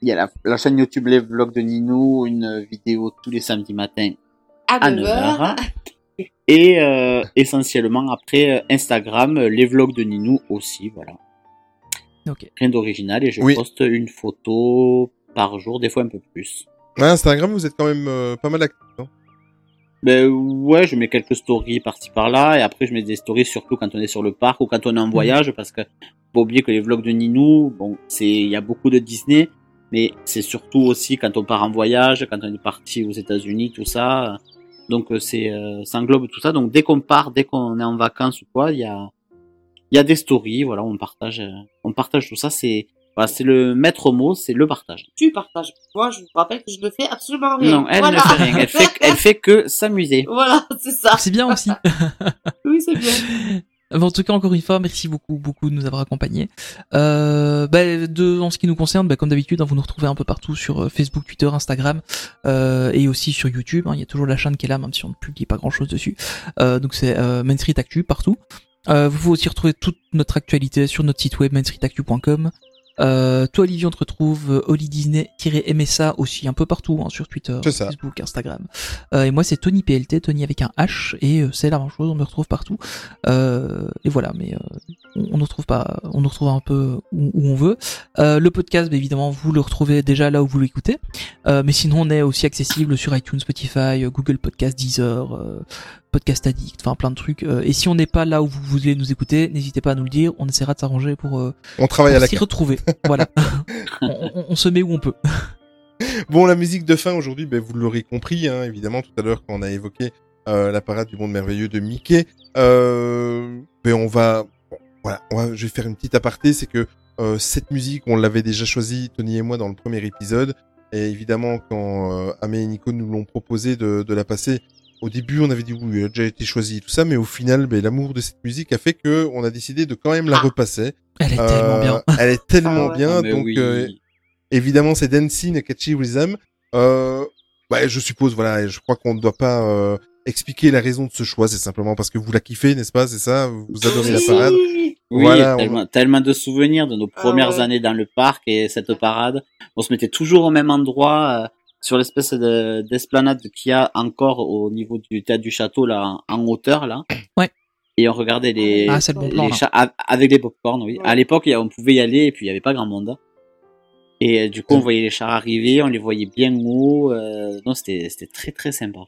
Il y a la, la chaîne YouTube Les Vlogs de Ninou, une vidéo tous les samedis matins À à 9 9h. heures. Et euh, essentiellement après Instagram, les vlogs de Ninou aussi, voilà. Ok. Rien d'original et je Oui. poste une photo par jour, des fois un peu plus. Ouais, Instagram, vous êtes quand même euh, pas mal actif. hein. Ben ouais, je mets quelques stories par-ci par-là et après je mets des stories surtout quand on est sur le parc ou quand on est en voyage parce que faut pas oublier que les vlogs de Ninou, bon, c'est il y a beaucoup de Disney, mais c'est surtout aussi quand on part en voyage, quand on est parti aux États-Unis, tout ça. Donc euh, c'est euh, ça englobe tout ça. Donc dès qu'on part, dès qu'on est en vacances ou quoi, il y a il y a des stories, voilà, on partage euh, on partage tout ça, c'est voilà, c'est le maître mot, c'est le partage. Tu partages. Moi, je vous rappelle que je ne fais absolument rien. Non, elle Voilà. ne fait rien, elle fait elle fait que s'amuser. (laughs) Voilà, c'est ça. C'est bien aussi. (laughs) Oui, c'est bien. Mais en tout cas, encore une fois, merci beaucoup, beaucoup de nous avoir accompagnés. Euh, bah, de, en ce qui nous concerne, bah, comme d'habitude, hein, vous nous retrouvez un peu partout sur euh, Facebook, Twitter, Instagram, euh, et aussi sur YouTube. hein. Il y a toujours la chaîne qui est là, même si on ne publie pas grand-chose dessus. Euh, donc c'est euh, Main Street Actu partout. Euh, vous pouvez aussi retrouver toute notre actualité sur notre site web mainstreetactu.com. Euh, toi Olivier on te retrouve euh, Oli Disney-MSA aussi un peu partout hein, sur Twitter. Facebook, Instagram. Euh, et moi c'est Tony PLT, Tony avec un H et euh, c'est la même chose, on me retrouve partout. Euh, et voilà, mais euh, on, on nous retrouve pas, on nous retrouve un peu où, où on veut. Euh, le podcast, bah, évidemment, vous le retrouvez déjà là où vous l'écoutez. Euh, mais sinon, on est aussi accessible sur iTunes, Spotify, euh, Google Podcast, Deezer, euh, Podcast Addict, enfin plein de trucs. Euh, et si on n'est pas là où vous voulez nous écouter, n'hésitez pas à nous le dire. On essaiera de s'arranger pour, euh, On travaille à la s'y retrouver. (laughs) voilà. on, on- on se met où on peut. (laughs) Bon, la musique de fin aujourd'hui, ben, vous l'aurez compris, hein, évidemment, tout à l'heure quand on a évoqué euh, la parade du monde merveilleux de Mickey. Euh, ben, on va, bon, voilà, on va, je vais faire une petite aparté, c'est que euh, cette musique, on l'avait déjà choisie, Tony et moi, dans le premier épisode. Et évidemment, quand Amé et Nico nous l'ont proposé de, de la passer, au début, on avait dit oui, elle a déjà été choisie, tout ça, mais au final, ben, l'amour de cette musique a fait que on a décidé de quand même la Ah. repasser. Elle est Euh, tellement bien. Elle est tellement Ah ouais. bien, Mais donc. oui. euh, Évidemment, c'est Dancing Catchy Rhythm. Euh, ouais, je suppose, voilà, je crois qu'on ne doit pas euh, expliquer la raison de ce choix. C'est simplement parce que vous la kiffez, n'est-ce pas C'est ça Vous adorez la parade Oui, Voilà, on- tellement, tellement de souvenirs de nos Ah premières ouais. années dans le parc et cette parade. On se mettait toujours au même endroit, euh, sur l'espèce de- d'esplanade qu'il y a encore au niveau du théâtre du château, là, en, hauteur, là. (clears throat) Ouais. Et on regardait les, Ah, c'est le bon plan, les chats av- avec des popcorn, oui. Ouais. À l'époque, on pouvait y aller et puis il y avait pas grand monde. Et euh, du coup, on voyait les chars arriver, on les voyait bien haut. Euh, non, c'était c'était très très sympa.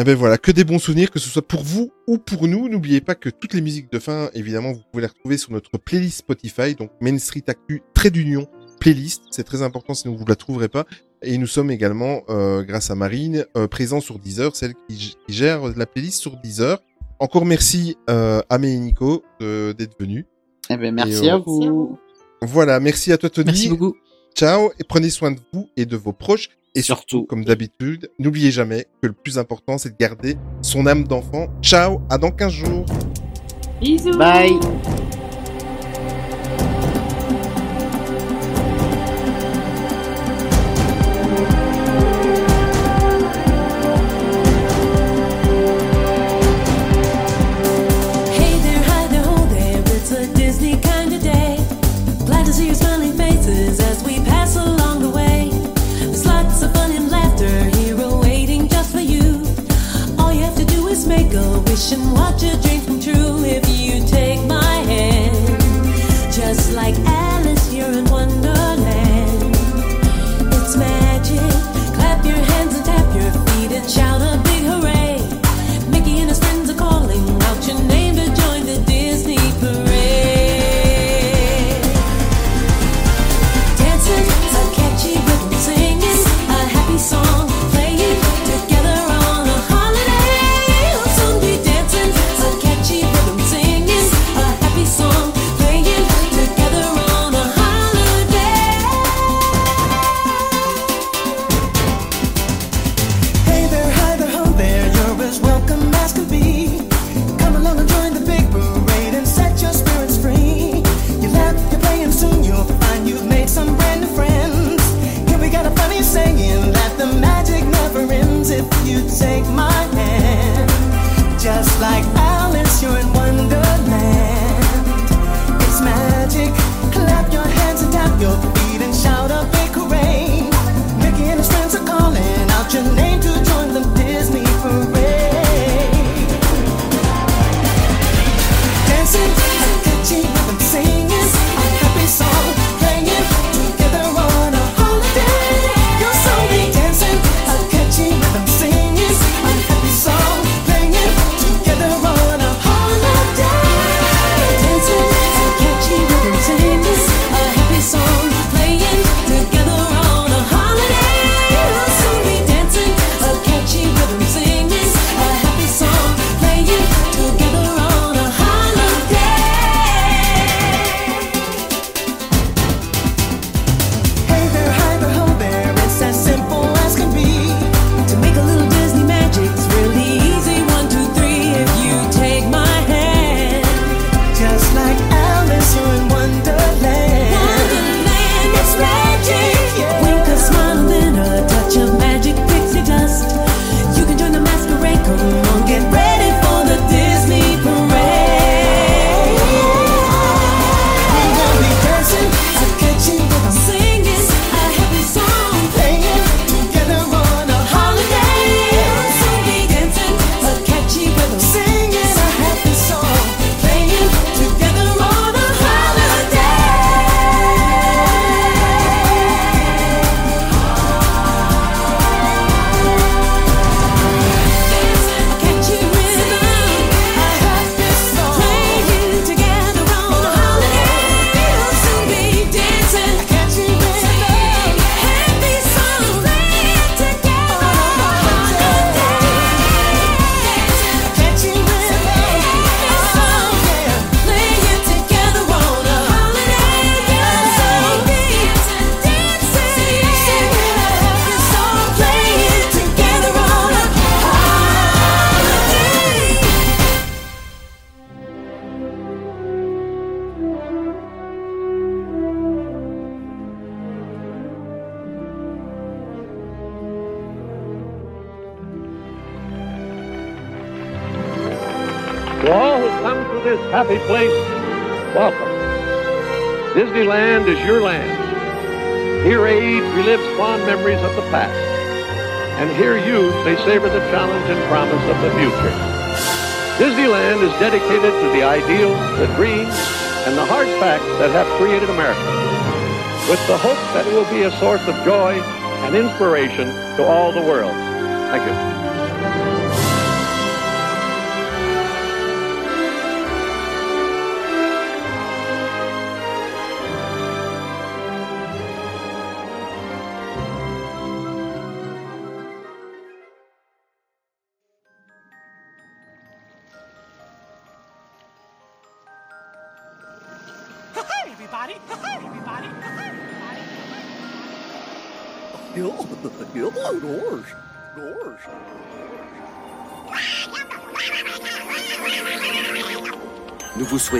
Eh ben voilà, que des bons souvenirs, que ce soit pour vous ou pour nous. N'oubliez pas que toutes les musiques de fin, évidemment, vous pouvez les retrouver sur notre playlist Spotify, donc Main Street Actu, trait d'union, playlist. C'est très important, sinon vous la trouverez pas. Et nous sommes également, euh, grâce à Marine, euh, présents sur Deezer, celle qui, gère la playlist sur Deezer. Encore merci euh, à Amé et Nico euh, d'être venus. Eh ben, merci Et, euh, à Merci à vous. vous. Voilà, merci à toi Tony. Merci beaucoup. Ciao et prenez soin de vous et de vos proches. Et surtout, Surtout. comme d'habitude, n'oubliez jamais que le plus important, c'est de garder son âme d'enfant. Ciao, à dans 15 jours. Bisous. Bye. Wish and watch your dreams come true if you take my hand. Just like watching. The dreams, and the hard facts that have created America, with the hope that it will be a source of joy and inspiration to all the world. Thank you.